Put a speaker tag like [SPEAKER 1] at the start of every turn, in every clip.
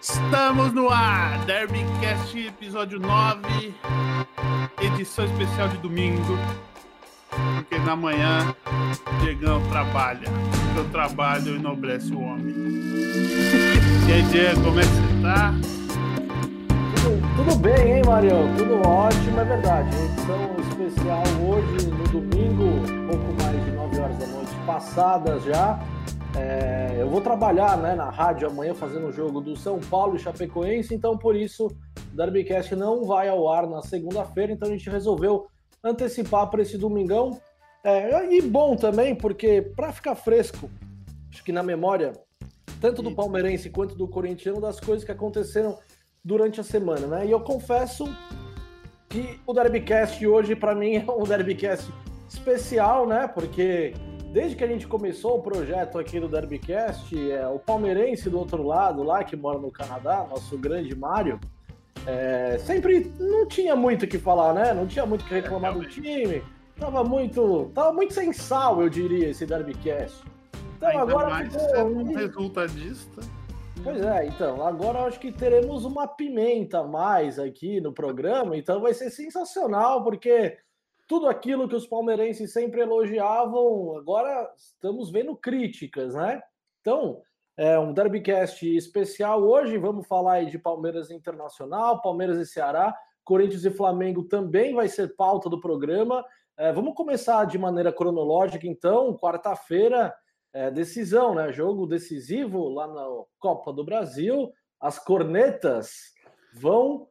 [SPEAKER 1] Estamos no ar, Derbycast episódio 9, edição especial de domingo, porque na manhã Diegão trabalha, porque o trabalho enobrece o homem. E aí, Diego, como é que você tá?
[SPEAKER 2] Tudo, tudo bem, hein, Marião? Tudo ótimo, é verdade. Edição especial hoje, no domingo, pouco mais de 9 horas da noite passadas já. É, eu vou trabalhar né, na rádio amanhã fazendo o jogo do São Paulo e Chapecoense, então por isso o Derbycast não vai ao ar na segunda-feira, então a gente resolveu antecipar para esse domingão. É, e bom também, porque para ficar fresco, acho que na memória, tanto do palmeirense quanto do corintiano, das coisas que aconteceram durante a semana, né? E eu confesso que o Derbycast hoje, para mim, é um Derbycast especial, né? Porque desde que a gente começou o projeto aqui do Derbycast, é, o palmeirense do outro lado, lá que mora no Canadá, nosso grande Mário, é, sempre não tinha muito o que falar, né? Não tinha muito o que reclamar do time. Tava muito, tava muito sem sal, eu diria, esse Derbycast.
[SPEAKER 1] Então Ainda agora mais ficou um resultadista.
[SPEAKER 2] Pois é, então, agora acho que teremos uma pimenta a mais aqui no programa, então vai ser sensacional, porque tudo aquilo que os palmeirenses sempre elogiavam, agora estamos vendo críticas, né? Então, é um Derbycast especial hoje, vamos falar aí de Palmeiras Internacional, Palmeiras e Ceará, Corinthians e Flamengo também vai ser pauta do programa. É, vamos começar de maneira cronológica, então, quarta-feira, é, decisão, né? Jogo decisivo lá na Copa do Brasil. As cornetas vão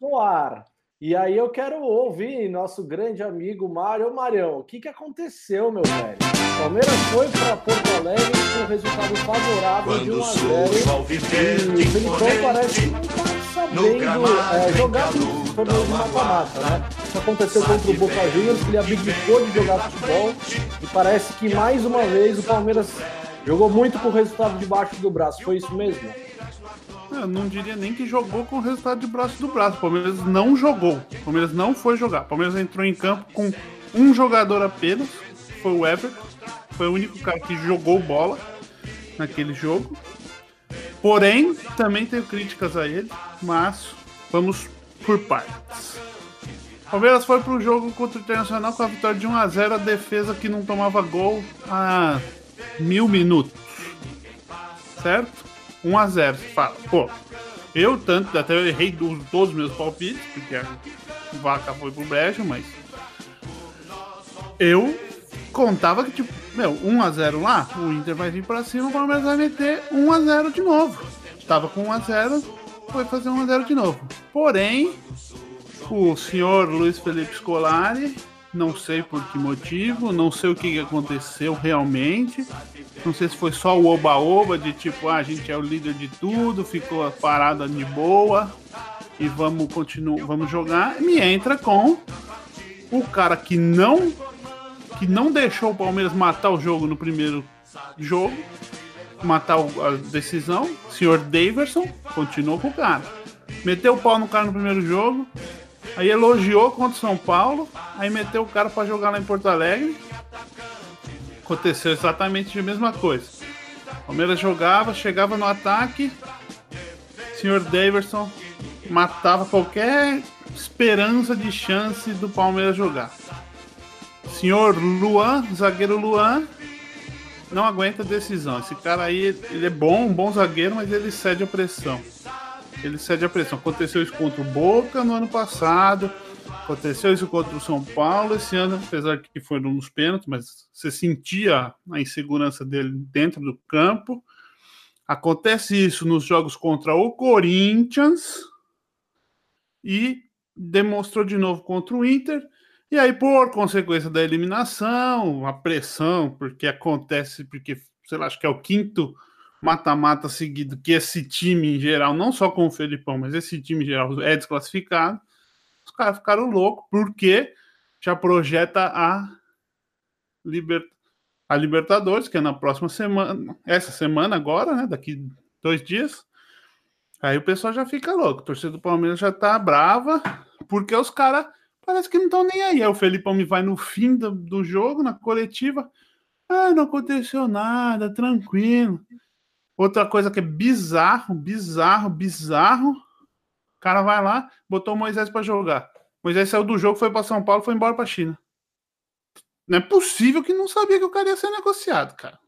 [SPEAKER 2] no ar. E aí eu quero ouvir nosso grande amigo Mário. Marião, o que, que aconteceu, meu velho? Palmeiras foi para Porto Alegre com um resultado favorável Quando de 1 a 0 E o Felipão parece que não está sabendo é, jogar torneio de mata-mata, né? Isso aconteceu contra o Boca Juniors, que ele abdicou de jogar futebol e parece que mais uma vez o Palmeiras jogou muito com o resultado debaixo do braço. Foi isso mesmo?
[SPEAKER 1] Eu não diria nem que jogou com o resultado de braço do braço. O Palmeiras não jogou. O Palmeiras não foi jogar. O Palmeiras entrou em campo com um jogador apenas, foi o Everton. Foi o único cara que jogou bola naquele jogo. Porém, também tenho críticas a ele, mas vamos por partes. O Palmeiras foi para o jogo contra o Internacional com a vitória de 1 a 0 a defesa que não tomava gol há mil minutos. Certo? 1 a 0 Você fala, pô, eu tanto, até eu errei todos os meus palpites, porque a vaca foi pro brejo, mas eu contava que, tipo, meu, 1 a 0 lá, o Inter vai vir pra cima, o Palmeiras vai meter 1 a 0 de novo. Tava com 1 a 0 foi fazer 1 a 0 de novo. Porém, o senhor Luiz Felipe Scolari não sei por que motivo, não sei o que aconteceu realmente. Não sei se foi só o oba-oba de tipo, ah, a gente é o líder de tudo, ficou parada de boa e vamos continuar, vamos jogar. Me entra com o cara que não que não deixou o Palmeiras matar o jogo no primeiro jogo, matar a decisão, senhor Daverson, continuou com o cara. Meteu o pau no cara no primeiro jogo, Aí elogiou contra o São Paulo, aí meteu o cara para jogar lá em Porto Alegre. Aconteceu exatamente a mesma coisa. Palmeiras jogava, chegava no ataque, senhor Daverson matava qualquer esperança de chance do Palmeiras jogar. Senhor Luan, zagueiro Luan, não aguenta a decisão. Esse cara aí, ele é bom, um bom zagueiro, mas ele cede a pressão ele cede a pressão. Aconteceu isso contra o Boca no ano passado, aconteceu isso contra o São Paulo esse ano, apesar que foi nos pênaltis, mas você sentia a insegurança dele dentro do campo. Acontece isso nos jogos contra o Corinthians e demonstrou de novo contra o Inter. E aí, por consequência da eliminação, a pressão, porque acontece, porque, sei lá, acho que é o quinto mata-mata seguido que esse time em geral, não só com o Felipão, mas esse time em geral é desclassificado, caras ficaram loucos porque já projeta a, Liber... a Libertadores, que é na próxima semana, essa semana agora, né? Daqui dois dias. Aí o pessoal já fica louco. A torcida do Palmeiras já tá brava, porque os caras parece que não estão nem aí. Aí o Felipão me vai no fim do, do jogo, na coletiva. Ah, não aconteceu nada, tranquilo. Outra coisa que é bizarro, bizarro, bizarro. Cara vai lá, botou o Moisés para jogar. Moisés saiu do jogo, foi para São Paulo, foi embora para China. Não é possível que não sabia que o cara ia ser negociado, cara.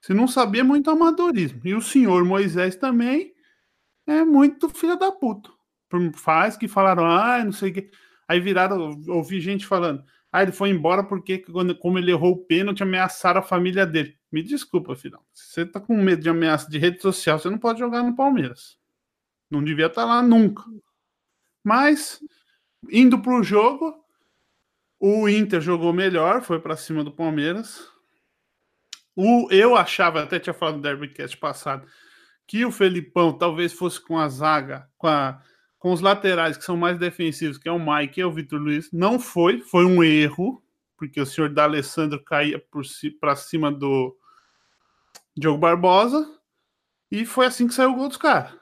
[SPEAKER 1] Se não sabia, é muito amadorismo. E o senhor Moisés também é muito filho da puta. Faz que falaram, ah, não sei o que. Aí viraram, ouvi gente falando, ah, ele foi embora porque, como ele errou o pênalti, ameaçaram a família dele. Me desculpa, filhão. Se você tá com medo de ameaça de rede social, você não pode jogar no Palmeiras. Não devia estar tá lá nunca. Mas, indo pro jogo, o Inter jogou melhor, foi para cima do Palmeiras. O, eu achava, até tinha falado no Derbycast passado, que o Felipão talvez fosse com a zaga, com, a, com os laterais que são mais defensivos, que é o Mike e o Vitor Luiz. Não foi, foi um erro, porque o senhor D'Alessandro caía para cima do, Diogo Barbosa. E foi assim que saiu o gol dos caras.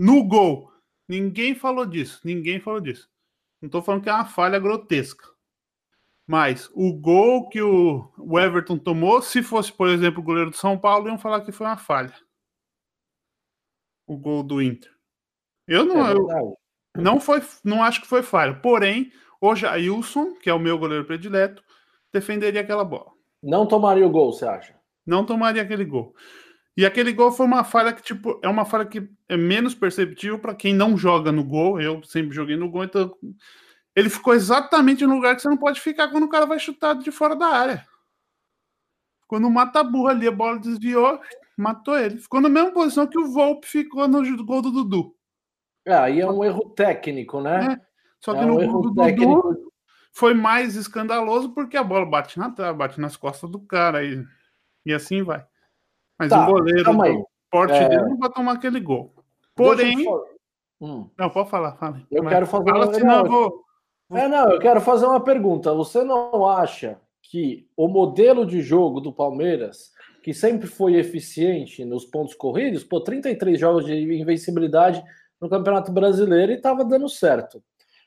[SPEAKER 1] No gol. Ninguém falou disso. Ninguém falou disso. Não estou falando que é uma falha grotesca. Mas o gol que o, Everton tomou, se fosse, por exemplo, o goleiro do São Paulo, iam falar que foi uma falha. O gol do Inter. Eu não, é eu, não foi, não acho que foi falha. Porém, o Jailson, que é o meu goleiro predileto, defenderia aquela bola.
[SPEAKER 2] Não tomaria o gol, você acha?
[SPEAKER 1] não tomaria aquele gol. E aquele gol foi uma falha que, tipo, é uma falha que é menos perceptível para quem não joga no gol. Eu sempre joguei no gol, então ele ficou exatamente no lugar que você não pode ficar quando o cara vai chutar de fora da área. Quando mata a burra ali, a bola desviou, matou ele. Ficou na mesma posição que o Volpe ficou no gol do Dudu.
[SPEAKER 2] É, aí é um erro técnico, né? É.
[SPEAKER 1] Só que é no um gol do técnico. Dudu foi mais escandaloso porque a bola bate na bate nas costas do cara. E e assim vai. Mas tá, o goleiro do porte é... dele não vai tomar aquele gol. Porém. Hum. Não, pode falar, fala.
[SPEAKER 2] Eu Mas quero fazer fala, uma... senão eu vou... É, não, eu quero fazer uma pergunta. Você não acha que o modelo de jogo do Palmeiras, que sempre foi eficiente nos pontos corridos, pô, 33 jogos de invencibilidade no Campeonato Brasileiro e estava dando certo.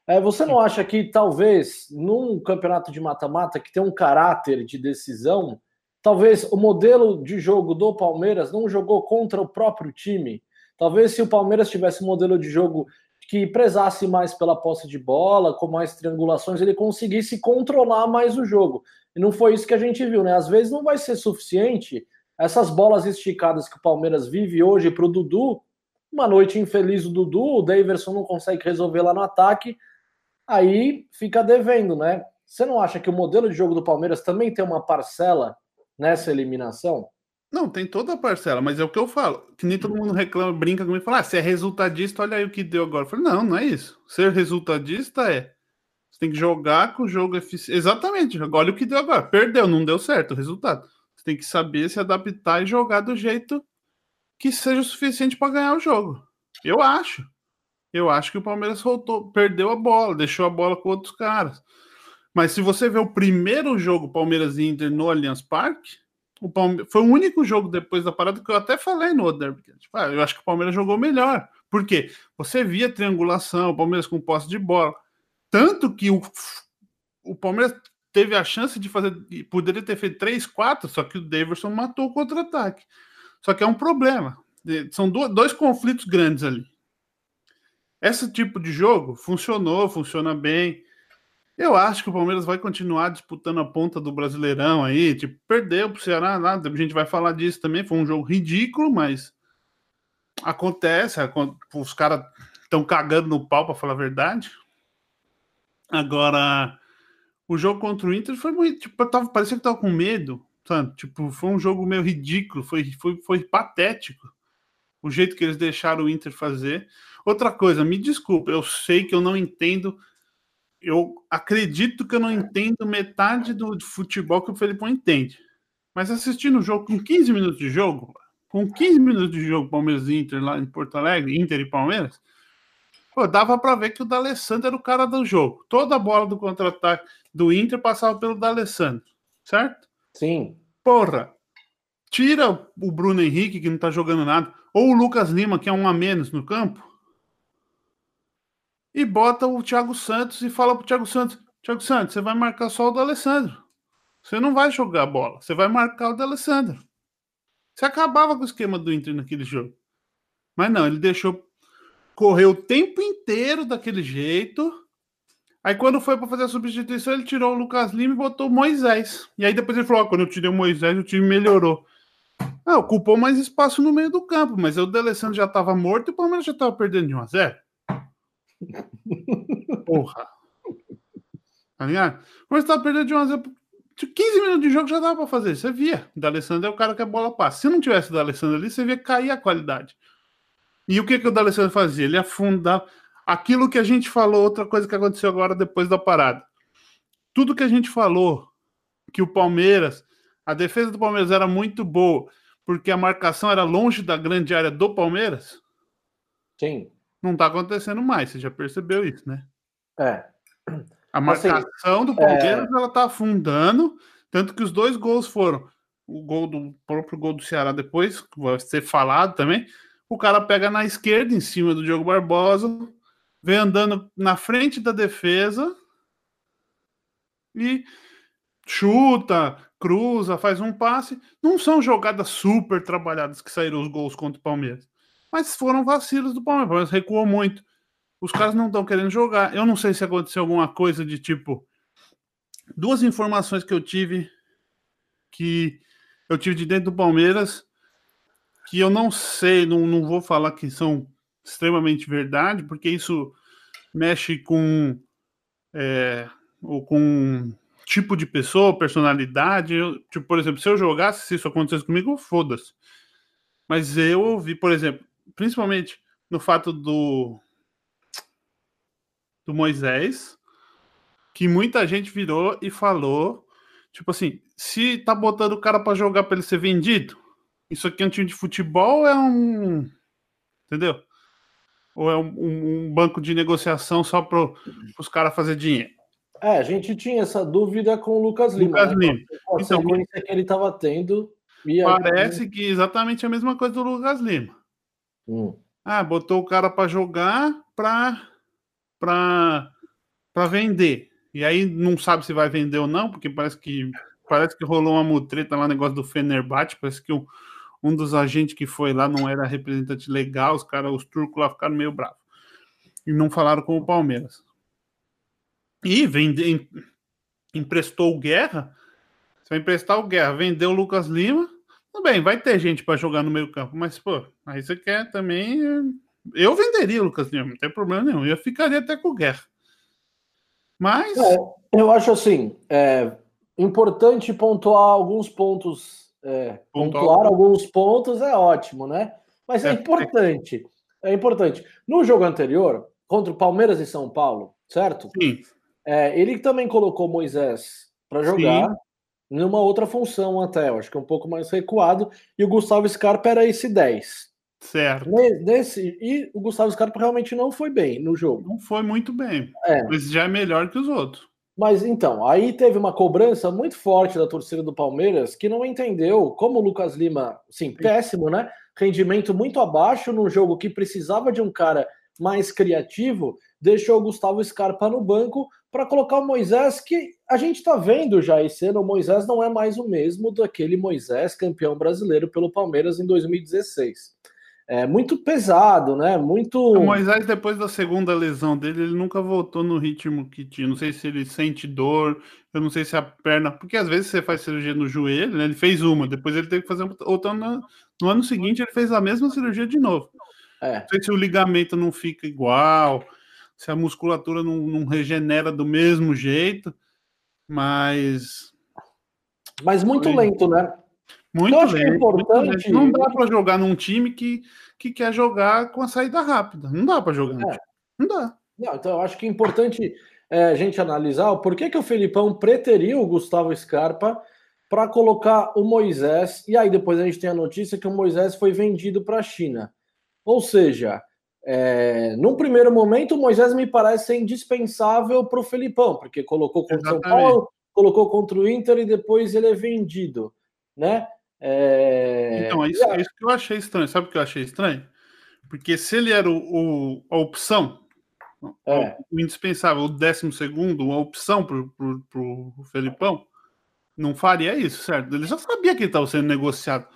[SPEAKER 2] É, você não acha que talvez num campeonato de mata-mata que tem um caráter de decisão, Talvez o modelo de jogo do Palmeiras não jogou contra o próprio time. Talvez se o Palmeiras tivesse um modelo de jogo que prezasse mais pela posse de bola, com mais triangulações, ele conseguisse controlar mais o jogo. E não foi isso que a gente viu, né? Às vezes não vai ser suficiente essas bolas esticadas que o Palmeiras vive hoje para o Dudu. Uma noite infeliz do Dudu, o Daverson não consegue resolver lá no ataque, aí fica devendo, né? Você não acha que o modelo de jogo do Palmeiras também tem uma parcela nessa eliminação?
[SPEAKER 1] Não, tem toda a parcela, mas é o que eu falo. Que nem todo mundo reclama, brinca comigo e fala: ah, se é resultadista, olha aí o que deu agora. Eu falei, não, não é isso. Ser resultadista é. Você tem que jogar com o jogo eficiente. Exatamente, olha o que deu agora. Perdeu, não deu certo o resultado. Você tem que saber se adaptar e jogar do jeito que seja o suficiente para ganhar o jogo. Eu acho. Eu acho que o Palmeiras voltou, perdeu a bola, deixou a bola com outros caras. Mas se você vê o primeiro jogo Palmeiras e Inter no Allianz Parque, o Palme... foi o único jogo depois da parada que eu até falei no Derby. Tipo, ah, eu acho que o Palmeiras jogou melhor. Por quê? Você via triangulação, o Palmeiras com posse de bola. Tanto que o, o Palmeiras teve a chance de fazer, poderia ter feito 3, 4, só que o Davidson matou o contra-ataque. Só que é um problema. São dois conflitos grandes ali. Esse tipo de jogo funcionou, funciona bem. Eu acho que o Palmeiras vai continuar disputando a ponta do Brasileirão aí. Tipo, perdeu pro Ceará. A gente vai falar disso também. Foi um jogo ridículo, mas acontece. Os caras estão cagando no pau, para falar a verdade. Agora, o jogo contra o Inter foi muito. Tipo, tava, parecia que tava com medo, sabe? Tipo, foi um jogo meio ridículo, foi, foi, foi patético o jeito que eles deixaram o Inter fazer. Outra coisa, me desculpa, eu sei que eu não entendo eu acredito que eu não entendo metade do futebol que o Felipão entende. Mas assistindo o jogo com 15 minutos de jogo, com 15 minutos de jogo, Palmeiras e Inter lá em Porto Alegre, Inter e Palmeiras, pô, dava para ver que o D'Alessandro era o cara do jogo. Toda a bola do contra-ataque do Inter passava pelo D'Alessandro, certo?
[SPEAKER 2] Sim.
[SPEAKER 1] Porra, tira o Bruno Henrique, que não tá jogando nada, ou o Lucas Lima, que é um a menos no campo, e bota o Thiago Santos e fala pro Thiago Santos: Thiago Santos, você vai marcar só o do Alessandro. Você não vai jogar a bola, você vai marcar o do Alessandro. Você acabava com o esquema do Inter naquele jogo. Mas não, ele deixou correr o tempo inteiro daquele jeito. Aí quando foi para fazer a substituição, ele tirou o Lucas Lima e botou o Moisés. E aí depois ele falou: quando eu tirei o Moisés, o time melhorou. Ah, ocupou mais espaço no meio do campo, mas o D'Alessandro já estava morto e o Palmeiras já estava perdendo de 1 a 0. Porra. Tá ligado? Mas estava perdendo de 1 a 0 15 minutos de jogo já dava para fazer. Você via. O D'Alessandro é o cara que a bola passa. Se não tivesse o D'Alessandro ali, você via cair a qualidade. E o que, que o D'Alessandro fazia? Ele afundava aquilo que a gente falou, outra coisa que aconteceu agora depois da parada. Tudo que a gente falou, que o Palmeiras, a defesa do Palmeiras era muito boa, porque a marcação era longe da grande área do Palmeiras.
[SPEAKER 2] Sim.
[SPEAKER 1] Não tá acontecendo mais, você já percebeu isso, né?
[SPEAKER 2] É.
[SPEAKER 1] A assim, marcação assim, do Palmeiras é... ela tá afundando, tanto que os dois gols foram o gol do próprio gol do Ceará depois, que vai ser falado também. O cara pega na esquerda, em cima do Diogo Barbosa, vem andando na frente da defesa e chuta, cruza, faz um passe. Não são jogadas super trabalhadas que saíram os gols contra o Palmeiras, mas foram vacilos do Palmeiras. O Palmeiras recuou muito. Os caras não estão querendo jogar. Eu não sei se aconteceu alguma coisa de tipo. Duas informações que eu tive que eu tive de dentro do Palmeiras que eu não sei, não, não vou falar que são extremamente verdade, porque isso mexe com é, ou com tipo de pessoa, personalidade. Eu, tipo, por exemplo, se eu jogasse, se isso acontecesse comigo, foda-se. Mas eu ouvi, por exemplo, principalmente no fato do do Moisés, que muita gente virou e falou, tipo assim, se tá botando o cara para jogar para ele ser vendido, isso aqui é um time de futebol ou é um, entendeu? Ou é um, um banco de negociação só para os caras fazer dinheiro?
[SPEAKER 2] É, a gente tinha essa dúvida com o Lucas Lima.
[SPEAKER 1] Lucas né? Lima.
[SPEAKER 2] A então, que ele estava tendo.
[SPEAKER 1] Parece que exatamente a mesma coisa do Lucas Lima. Hum. Ah, botou o cara para jogar para para vender. E aí não sabe se vai vender ou não, porque parece que parece que rolou uma mutreta lá, negócio do Fenerbahçe, parece que um, um dos agentes que foi lá não era representante legal, os caras, os turcos lá ficaram meio bravos. E não falaram com o Palmeiras. E vende, emprestou o Guerra, você vai emprestar o Guerra, vendeu o Lucas Lima, tudo bem, vai ter gente para jogar no meio campo, mas, pô, aí você quer também eu venderia o Lucas Lima, não tem problema nenhum. Eu ficaria até com o Guerra. Mas.
[SPEAKER 2] É, eu acho assim: é importante pontuar alguns pontos. É, pontuar alguns pontos é ótimo, né? Mas é, é importante. É importante. No jogo anterior, contra o Palmeiras e São Paulo, certo?
[SPEAKER 1] Sim.
[SPEAKER 2] É, ele também colocou Moisés para jogar Sim. Numa outra função até, eu acho que é um pouco mais recuado, e o Gustavo Scarpa era esse 10.
[SPEAKER 1] Certo.
[SPEAKER 2] Nesse, e o Gustavo Scarpa realmente não foi bem no jogo.
[SPEAKER 1] Não foi muito bem. É. Mas já é melhor que os outros.
[SPEAKER 2] Mas então, aí teve uma cobrança muito forte da torcida do Palmeiras que não entendeu como o Lucas Lima, sim, péssimo, né? Rendimento muito abaixo num jogo que precisava de um cara mais criativo, deixou o Gustavo Scarpa no banco para colocar o Moisés, que a gente está vendo já esse ano, o Moisés não é mais o mesmo daquele Moisés campeão brasileiro pelo Palmeiras em 2016 é muito pesado, né? Muito.
[SPEAKER 1] O Moisés, depois da segunda lesão dele, ele nunca voltou no ritmo que tinha. Não sei se ele sente dor, eu não sei se a perna. Porque às vezes você faz cirurgia no joelho, né? Ele fez uma, depois ele teve que fazer outra. No, no ano seguinte, ele fez a mesma cirurgia de novo. É. Não sei se o ligamento não fica igual, se a musculatura não, não regenera do mesmo jeito, mas.
[SPEAKER 2] Mas muito Foi... lento, né?
[SPEAKER 1] Muito então, lento, é importante. Não dá para jogar num time que, que quer jogar com a saída rápida. Não dá para jogar. É. Não dá.
[SPEAKER 2] Não, então eu acho que é importante é, a gente analisar o porquê que o Felipão preteriu o Gustavo Scarpa para colocar o Moisés. E aí depois a gente tem a notícia que o Moisés foi vendido para a China. Ou seja, é, num primeiro momento, o Moisés me parece ser indispensável para o Felipão, porque colocou contra o São Paulo, colocou contra o Inter e depois ele é vendido, né?
[SPEAKER 1] É... Então, é isso, é isso que eu achei estranho. Sabe o que eu achei estranho? Porque se ele era o, o a opção, é. o, indispensável, o décimo segundo, a opção para o Felipão, não faria isso, certo? Ele já sabia que ele estava sendo negociado.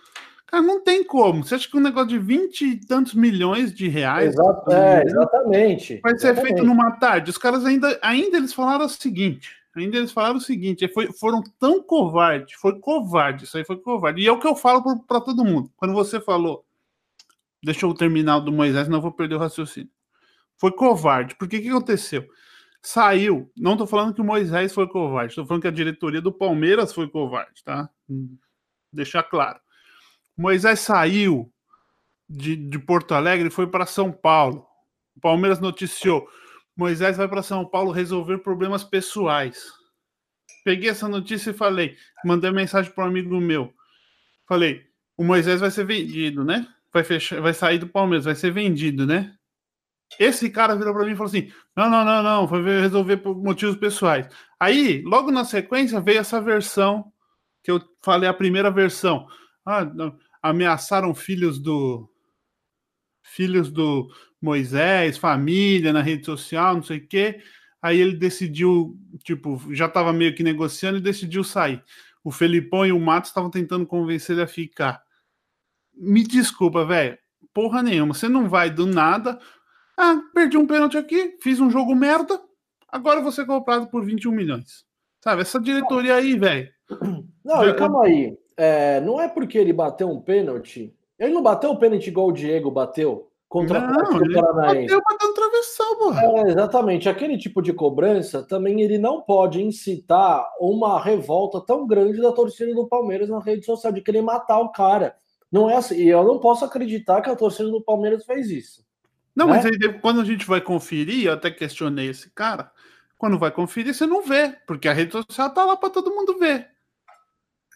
[SPEAKER 1] Cara, não tem como. Você acha que um negócio de 20 e tantos milhões de reais
[SPEAKER 2] Exato, é, exatamente.
[SPEAKER 1] vai ser
[SPEAKER 2] exatamente.
[SPEAKER 1] feito numa tarde? Os caras ainda, ainda eles falaram o seguinte. Ainda eles falaram o seguinte, foi, foram tão covardes, foi covarde, isso aí foi covarde. E é o que eu falo para todo mundo. Quando você falou, deixa eu terminar do Moisés, senão eu vou perder o raciocínio. Foi covarde, porque o que aconteceu? Saiu, não tô falando que o Moisés foi covarde, tô falando que a diretoria do Palmeiras foi covarde, tá? Deixar claro. Moisés saiu de, de Porto Alegre e foi para São Paulo. O Palmeiras noticiou: Moisés vai para São Paulo resolver problemas pessoais. Peguei essa notícia e falei, mandei mensagem para um amigo meu. Falei: o Moisés vai ser vendido, né? Vai, fechar, vai sair do Palmeiras, vai ser vendido, né? Esse cara virou para mim e falou assim: não, não, não, não, foi resolver por motivos pessoais. Aí, logo na sequência, veio essa versão que eu falei, a primeira versão. Ah, não ameaçaram filhos do filhos do Moisés, família na rede social, não sei o quê. Aí ele decidiu, tipo, já estava meio que negociando e decidiu sair. O Felipão e o Matos estavam tentando convencer ele a ficar. Me desculpa, velho. Porra nenhuma. Você não vai do nada. Ah, perdi um pênalti aqui, fiz um jogo merda. Agora vou ser comprado por 21 milhões. Sabe, essa diretoria aí, velho.
[SPEAKER 2] Não, e calma aí é, não é porque ele bateu um pênalti. Ele não bateu o pênalti igual o Diego bateu contra
[SPEAKER 1] não, o Paranaense. Bateu batendo travessão, porra.
[SPEAKER 2] É, exatamente. Aquele tipo de cobrança também ele não pode incitar uma revolta tão grande da torcida do Palmeiras na rede social de querer matar o cara. Não é assim. E eu não posso acreditar que a torcida do Palmeiras fez isso.
[SPEAKER 1] Não, né? mas aí, quando a gente vai conferir, eu até questionei esse cara. Quando vai conferir, você não vê, porque a rede social tá lá para todo mundo ver.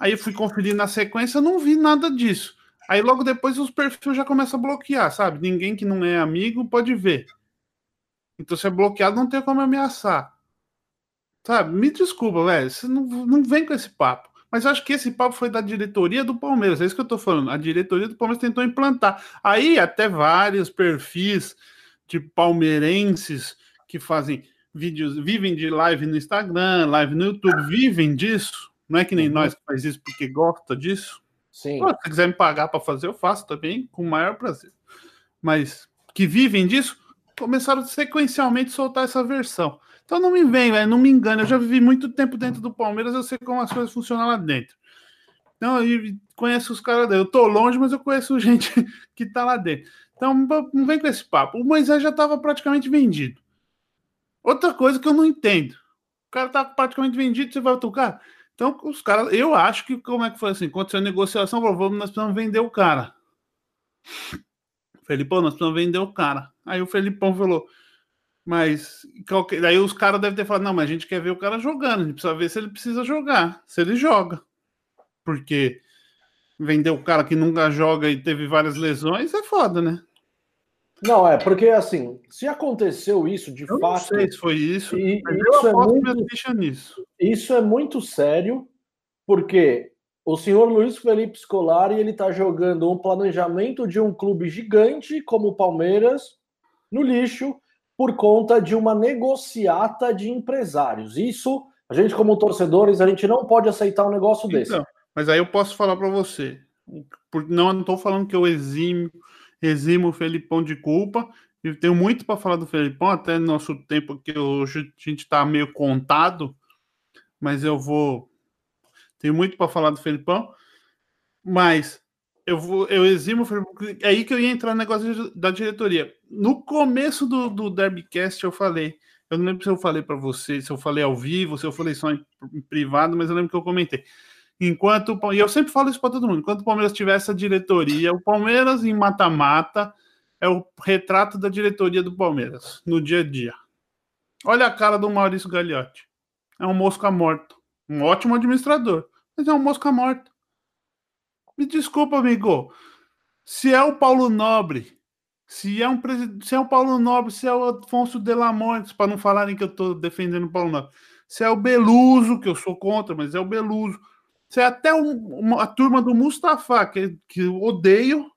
[SPEAKER 1] Aí eu fui conferir na sequência, não vi nada disso. Aí logo depois os perfis já começam a bloquear, sabe? Ninguém que não é amigo pode ver. Então se é bloqueado, não tem como ameaçar. Sabe? Me desculpa, velho. Você não, não vem com esse papo. Mas eu acho que esse papo foi da diretoria do Palmeiras. É isso que eu tô falando. A diretoria do Palmeiras tentou implantar. Aí até vários perfis de palmeirenses que fazem vídeos, vivem de live no Instagram, live no YouTube, vivem disso não é que nem uhum. nós que faz isso porque gosta disso.
[SPEAKER 2] Sim.
[SPEAKER 1] Pô, se quiser me pagar para fazer, eu faço também com o maior prazer. Mas que vivem disso, começaram sequencialmente a soltar essa versão. Então não me vem, velho, não me engane. Eu já vivi muito tempo dentro do Palmeiras, eu sei como as coisas funcionam lá dentro. Então, eu conheço os caras. Eu tô longe, mas eu conheço gente que tá lá dentro. Então, não vem com esse papo. O Moisés já estava praticamente vendido. Outra coisa que eu não entendo. O cara tá praticamente vendido, você vai tocar? Então, os caras, eu acho que, como é que foi assim? Aconteceu a negociação, falou, vamos, nós precisamos vender o cara. Felipão, nós precisamos vender o cara. Aí o Felipão falou, mas daí os caras devem ter falado, não, mas a gente quer ver o cara jogando, a gente precisa ver se ele precisa jogar, se ele joga. Porque vender o cara que nunca joga e teve várias lesões é foda, né?
[SPEAKER 2] Não, é, porque assim, se aconteceu isso de
[SPEAKER 1] eu
[SPEAKER 2] fato. Não
[SPEAKER 1] sei se foi isso,
[SPEAKER 2] e,
[SPEAKER 1] mas
[SPEAKER 2] isso
[SPEAKER 1] eu
[SPEAKER 2] é muito,
[SPEAKER 1] nisso.
[SPEAKER 2] Isso é muito sério, porque o senhor Luiz Felipe Scolari ele está jogando um planejamento de um clube gigante como o Palmeiras no lixo por conta de uma negociata de empresários. Isso, a gente como torcedores, a gente não pode aceitar um negócio então, desse.
[SPEAKER 1] Mas aí eu posso falar para você, não estou falando que eu exime eximo o Felipão de culpa. Eu tenho muito para falar do Felipão, até no nosso tempo que hoje a gente está meio contado, mas eu vou. Tenho muito para falar do Felipão, mas eu vou, eu eximo o Felipão. É aí que eu ia entrar no negócio da diretoria. No começo do, do Derbycast eu falei. Eu não lembro se eu falei para você, se eu falei ao vivo, se eu falei só em, privado, mas eu lembro que eu comentei enquanto e eu sempre falo isso para todo mundo, enquanto o Palmeiras tiver essa diretoria, o Palmeiras em mata-mata é o retrato da diretoria do Palmeiras no dia a dia. Olha a cara do Maurício Gagliotti. É um mosca morto. Um ótimo administrador, mas é um mosca morto. Me desculpa, amigo. Se é o Paulo Nobre, se é um presidente, se é o Paulo Nobre, se é o Afonso Delamontes, para não falarem que eu estou defendendo o Paulo Nobre, se é o Beluso, que eu sou contra, mas é o Beluso você é até um, uma, a turma do Mustafa, que, que eu odeio,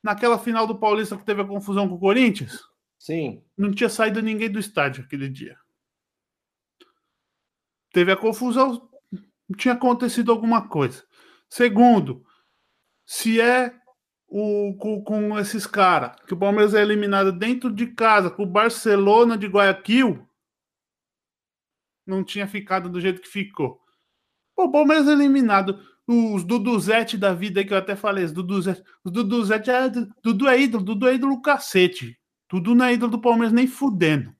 [SPEAKER 1] naquela final do Paulista que teve a confusão com o Corinthians.
[SPEAKER 2] Sim.
[SPEAKER 1] Não tinha saído ninguém do estádio aquele dia. Teve a confusão, tinha acontecido alguma coisa. Segundo, se é o, com, com esses caras, que o Palmeiras é eliminado dentro de casa, com o Barcelona de Guayaquil, não tinha ficado do jeito que ficou. O Palmeiras é eliminado. Os Duduzete da vida que eu até falei, os Duduzete. Os Duduzete é. Dudu é ídolo, Dudu é ídolo cacete. Dudu não é ídolo do Palmeiras nem fudendo.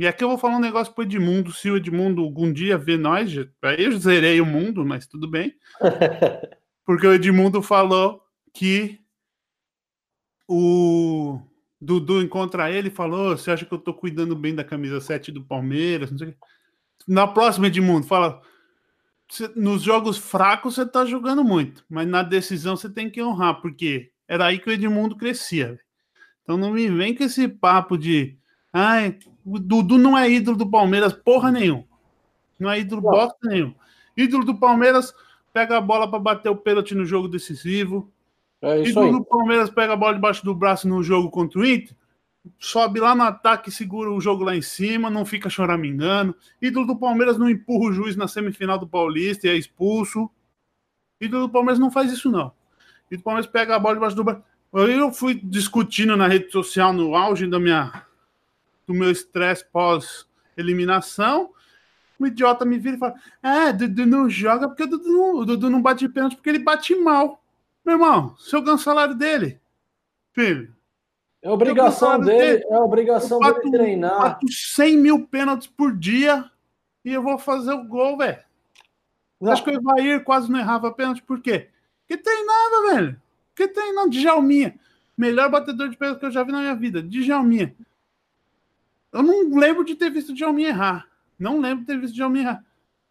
[SPEAKER 1] E aqui eu vou falar um negócio pro Edmundo. Se o Edmundo algum dia vê nós, eu zerei o mundo, mas tudo bem. Porque o Edmundo falou que o Dudu encontra ele e falou: Você acha que eu tô cuidando bem da camisa 7 do Palmeiras? Na próxima, Edmundo, fala: Nos jogos fracos você tá jogando muito, mas na decisão você tem que honrar, porque era aí que o Edmundo crescia. Então não me vem com esse papo de. Ai, o Dudu não é ídolo do Palmeiras, porra nenhuma. Não é ídolo bosta nenhum. Ídolo do Palmeiras pega a bola para bater o pênalti no jogo decisivo. É ídolo aí. do Palmeiras pega a bola debaixo do braço no jogo contra o Inter. Sobe lá no ataque, segura o jogo lá em cima, não fica choramingando. Ídolo do Palmeiras não empurra o juiz na semifinal do Paulista e é expulso. Ídolo do Palmeiras não faz isso, não. Ídolo do Palmeiras pega a bola debaixo do braço. Eu fui discutindo na rede social no auge da minha, do meu estresse pós-eliminação. O idiota me vira e fala: É, Dudu não joga porque o Dudu não, o Dudu não bate pênalti porque ele bate mal. Meu irmão, se eu ganho o salário dele, filho.
[SPEAKER 2] É obrigação dele, dele, é obrigação bato, dele treinar. Eu bato
[SPEAKER 1] 100 mil pênaltis por dia e eu vou fazer o gol, velho. Acho que o Evair quase não errava pênalti, por quê? Porque treinava, velho. Porque treinava. Djalminha. Melhor batedor de pênalti que eu já vi na minha vida. Djalminha. Eu não lembro de ter visto o Djalminha errar. Não lembro de ter visto o Djalminha errar.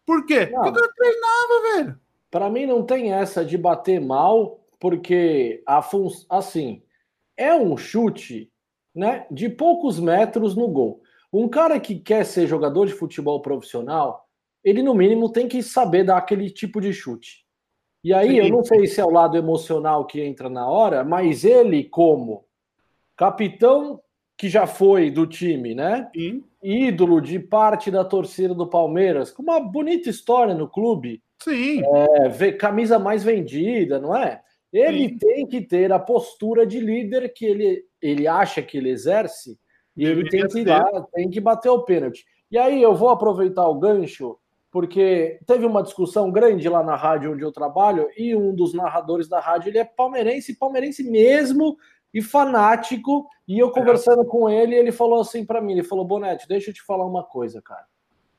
[SPEAKER 1] Por quê? Não. Porque eu treinava, velho.
[SPEAKER 2] Para mim não tem essa de bater mal, porque a fun... assim, é um chute, né, de poucos metros no gol. Um cara que quer ser jogador de futebol profissional, ele no mínimo tem que saber dar aquele tipo de chute. E aí, eu não sei se é o lado emocional que entra na hora, mas ele, como capitão que já foi do time, né? Sim. Ídolo de parte da torcida do Palmeiras, com uma bonita história no clube.
[SPEAKER 1] Sim.
[SPEAKER 2] É, camisa mais vendida, não é? Ele Sim. tem que ter a postura de líder que ele, ele acha que ele exerce e ele tem que ir lá, tem que bater o pênalti. E aí eu vou aproveitar o gancho, porque teve uma discussão grande lá na rádio onde eu trabalho e um dos narradores da rádio ele é palmeirense, palmeirense mesmo e fanático. E eu conversando é. com ele, ele falou assim para mim, ele falou: "Bonete, deixa eu te falar uma coisa, cara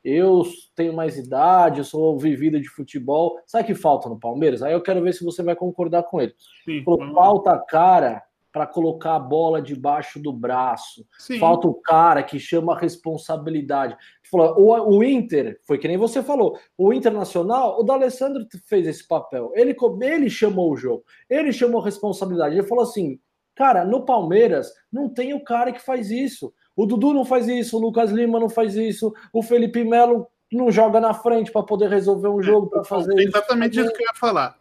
[SPEAKER 2] eu tenho mais idade, eu sou vivido de futebol. Sabe o que falta no Palmeiras? Aí eu quero ver se você vai concordar com ele. Sim, Falou, falta cara para colocar a bola debaixo do braço. Sim. Falta o cara que chama a responsabilidade. Falou, o, o Inter, foi que nem você falou, o Internacional, o D'Alessandro fez esse papel. Ele, ele chamou o jogo, ele chamou a responsabilidade. Ele falou assim, cara, no Palmeiras não tem o cara que faz isso. O Dudu não faz isso, o Lucas Lima não faz isso, o Felipe Melo não joga na frente para poder resolver um jogo, para fazer
[SPEAKER 1] é exatamente isso. que eu ia falar.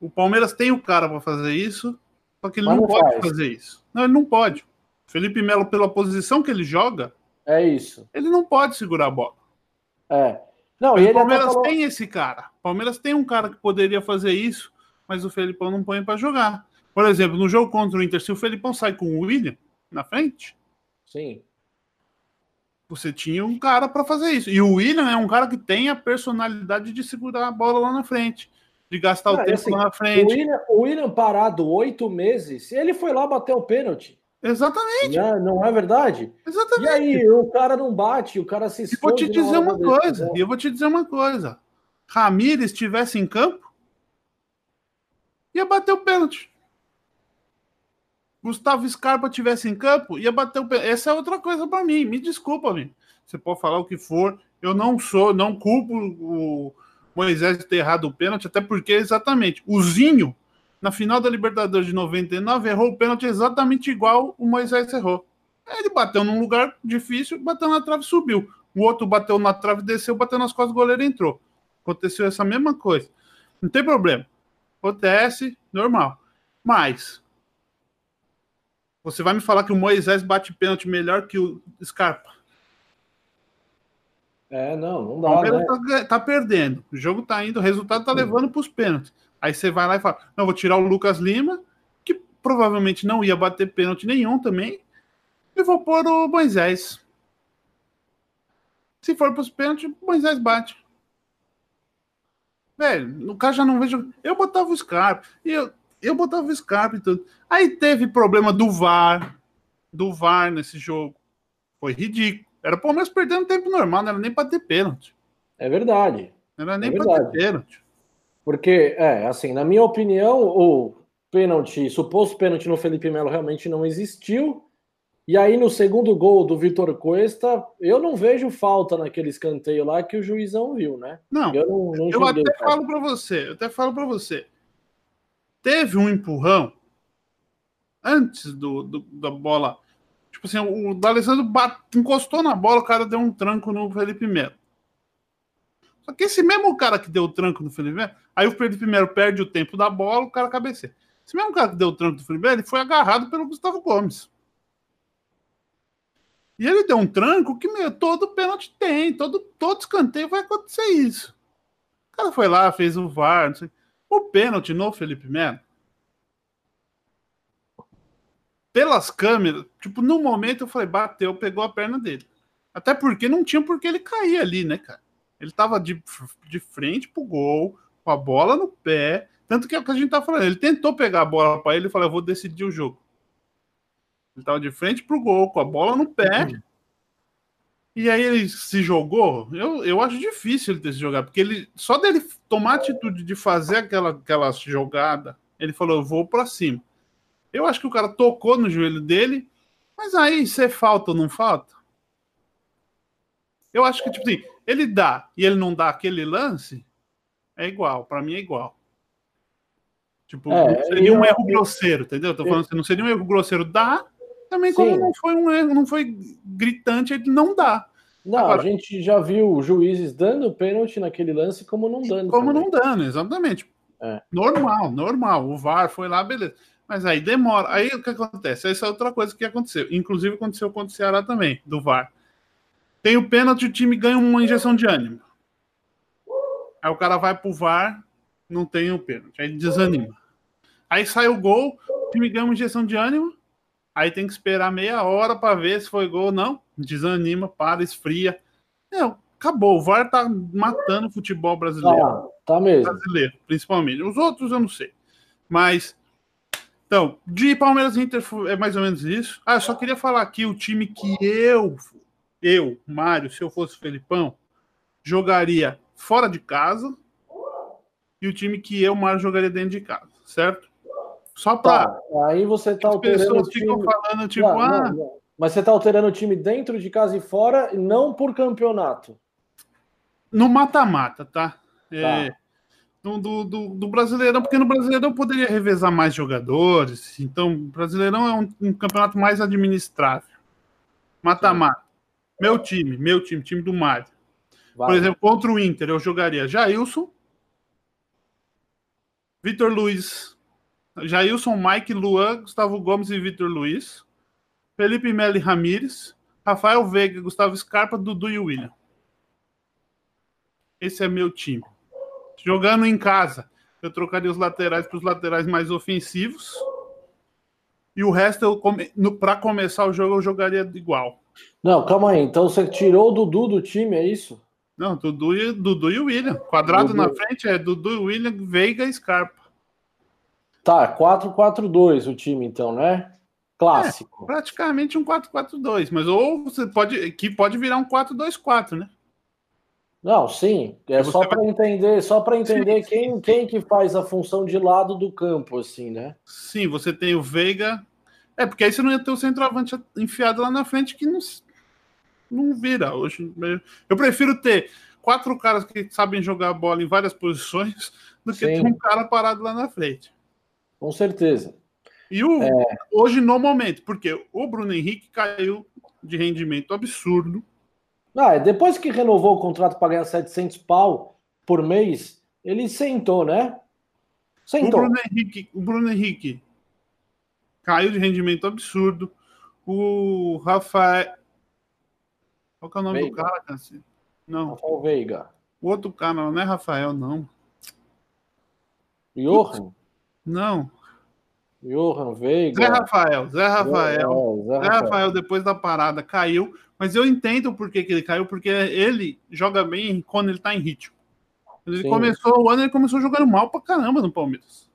[SPEAKER 1] O Palmeiras tem o cara para fazer isso, só que ele não, não, pode faz. fazer isso. Não, ele não pode. Felipe Melo, pela posição que ele joga,
[SPEAKER 2] é isso.
[SPEAKER 1] Ele não pode segurar a bola.
[SPEAKER 2] É.
[SPEAKER 1] Não, o Palmeiras falou... tem esse cara. O Palmeiras tem um cara que poderia fazer isso, mas o Felipão não põe para jogar. Por exemplo, no jogo contra o Inter, se o Felipão sai com o William na frente,
[SPEAKER 2] Sim.
[SPEAKER 1] Você tinha um cara para fazer isso. E o William é um cara que tem a personalidade de segurar a bola lá na frente, de gastar o tempo assim, lá na frente.
[SPEAKER 2] O William, o William parado oito meses, ele foi lá bater o pênalti.
[SPEAKER 1] Exatamente.
[SPEAKER 2] Não, não é verdade?
[SPEAKER 1] Exatamente.
[SPEAKER 2] E aí, o cara não bate, o cara se
[SPEAKER 1] esconde. E vou te dizer uma coisa, e eu vou te dizer uma coisa. Ramires estivesse em campo, ia bater o pênalti. Gustavo Scarpa tivesse em campo, ia bater o pé. Essa é outra coisa para mim. Me desculpa, amigo. Você pode falar o que for. Eu não sou, não culpo o Moisés de ter errado o pênalti, até porque exatamente o Zinho, na final da Libertadores de 99, errou o pênalti exatamente igual o Moisés errou. Ele bateu num lugar difícil, bateu na trave subiu. O outro bateu na trave, desceu, bateu nas costas, o goleiro entrou. Aconteceu essa mesma coisa. Não tem problema. Acontece, normal. Mas você vai me falar que o Moisés bate pênalti melhor que o Scarpa?
[SPEAKER 2] É, não, não dá. O
[SPEAKER 1] né? tá, tá, perdendo. O jogo tá indo, o resultado tá levando para os pênaltis. Aí você vai lá e fala: Não, vou tirar o Lucas Lima, que provavelmente não ia bater pênalti nenhum também, e vou pôr o Moisés. Se for para os pênaltis, Moisés bate. Velho, no cara já não vejo. Eu botava o Scarpa. Eu, eu botava o Scarpa e tudo. Aí teve problema do VAR. Do VAR nesse jogo. Foi ridículo. Era o Palmeiras perdendo tempo normal, não era nem para ter pênalti.
[SPEAKER 2] É verdade.
[SPEAKER 1] Não era nem
[SPEAKER 2] é
[SPEAKER 1] para ter pênalti.
[SPEAKER 2] Porque, é, assim, na minha opinião, o pênalti, suposto pênalti no Felipe Melo realmente não existiu. E aí, no segundo gol do Vitor Cuesta, eu não vejo falta naquele escanteio lá que o juizão viu, né?
[SPEAKER 1] Não, eu, não, não eu até falo para você, eu até falo para você. Teve um empurrão antes do, do, da bola. Tipo assim, o D'Alessandro bate, encostou na bola, o cara deu um tranco no Felipe Melo. Só que esse mesmo cara que deu o tranco no Felipe Melo, aí o Felipe Melo perde o tempo da bola, o cara cabeceia. Esse mesmo cara que deu o tranco do Felipe Melo, ele foi agarrado pelo Gustavo Gomes. E ele deu um tranco que, meu, todo pênalti tem, todo, todo escanteio vai acontecer isso. O cara foi lá, fez o VAR, não sei. Pênalti no Felipe Melo, pelas câmeras, tipo, no momento eu falei, bateu, pegou a perna dele. Até porque não tinha porque ele cair ali, né, cara? Ele tava de, de frente pro gol, com a bola no pé. Tanto que é o que a gente tá falando. Ele tentou pegar a bola para ele e falou: Eu vou decidir o jogo. Ele tava de frente pro gol, com a bola no pé. E aí ele se jogou. Eu, eu acho difícil ele ter se jogado, porque ele só dele tomar a atitude de fazer aquela, aquela jogada, ele falou: Eu vou para cima. Eu acho que o cara tocou no joelho dele, mas aí você falta ou não falta? Eu acho que, tipo assim, ele dá e ele não dá aquele lance, é igual. Para mim é igual. Tipo, é, não seria um erro grosseiro, entendeu? Tô falando assim, não seria um erro grosseiro dar, também Sim. como não foi um erro, não foi gritante, ele não dá.
[SPEAKER 2] Não, Agora, a gente já viu juízes dando pênalti naquele lance como não dando.
[SPEAKER 1] Como também. não dando, exatamente. É. Normal, normal. O VAR foi lá, beleza. Mas aí demora. Aí o que acontece? Essa é outra coisa que aconteceu. Inclusive aconteceu com o Ceará também, do VAR. Tem o pênalti, o time ganha uma injeção de ânimo. Aí o cara vai pro VAR, não tem o pênalti. Aí desanima. Aí sai o gol, o time ganha uma injeção de ânimo. Aí tem que esperar meia hora para ver se foi gol ou não. Desanima, para, esfria. Não, acabou. O VAR tá matando o futebol brasileiro. Ah,
[SPEAKER 2] tá mesmo.
[SPEAKER 1] Brasileiro, principalmente. Os outros eu não sei. Mas. Então, de Palmeiras Inter é mais ou menos isso. Ah, eu só queria falar aqui o time que eu, eu, Mário, se eu fosse Felipão, jogaria fora de casa. E o time que eu, Mário, jogaria dentro de casa, certo? Só para. Tá,
[SPEAKER 2] aí você tá alterando. As pessoas ficam
[SPEAKER 1] falando, tipo, não, ah. Não,
[SPEAKER 2] não. Mas você tá alterando o time dentro de casa e fora, não por campeonato.
[SPEAKER 1] No mata-mata, tá? É, tá. do, do, do, Brasileirão, porque no Brasileirão poderia revezar mais jogadores. Então, o Brasileirão é um, um campeonato mais administrável. Mata-mata. Meu time, meu time, time do Mário. Por exemplo, contra o Inter, eu jogaria Jailson, Vitor Luiz, Jailson, Mike, Luan, Gustavo Gomes e Vitor Luiz. Felipe Melo e Ramires. Rafael Veiga, Gustavo Scarpa, Dudu e William. Esse é meu time. Jogando em casa, eu trocaria os laterais para os laterais mais ofensivos. E o resto, come... para começar o jogo, eu jogaria igual.
[SPEAKER 2] Não, calma aí. Então você tirou o Dudu do time, é isso?
[SPEAKER 1] Não, Dudu e, Dudu e William. Quadrado Dudu. na frente é Dudu, William, Veiga e Scarpa.
[SPEAKER 2] Tá, 4-4-2 o time, então, né? Clássico.
[SPEAKER 1] É, praticamente um 4-4-2, mas ou você pode. Que pode virar um 4-2-4, né?
[SPEAKER 2] Não, sim. É só para vai... entender, só para entender sim, quem, sim. quem que faz a função de lado do campo, assim, né?
[SPEAKER 1] Sim, você tem o Veiga. É, porque aí você não ia ter o centroavante enfiado lá na frente que não, não vira. Hoje, eu prefiro ter quatro caras que sabem jogar bola em várias posições do que sim. ter um cara parado lá na frente.
[SPEAKER 2] Com certeza.
[SPEAKER 1] E o, é... hoje, no momento, porque o Bruno Henrique caiu de rendimento absurdo.
[SPEAKER 2] Ah, depois que renovou o contrato para ganhar 700 pau por mês, ele sentou, né?
[SPEAKER 1] Sentou. O Bruno Henrique, o Bruno Henrique caiu de rendimento absurdo. O Rafael. Qual é o nome Veiga. do cara, Cassi? Não.
[SPEAKER 2] Rafael Veiga.
[SPEAKER 1] O outro cara, não é Rafael, não.
[SPEAKER 2] Johan?
[SPEAKER 1] Não.
[SPEAKER 2] Johan Veiga.
[SPEAKER 1] Zé Rafael, Zé Rafael. Zé, Zé, Zé Rafael, depois da parada, caiu. Mas eu entendo por que, que ele caiu, porque ele joga bem quando ele tá em ritmo. Ele Sim. começou o ano, ele começou jogando mal pra caramba no Palmeiras.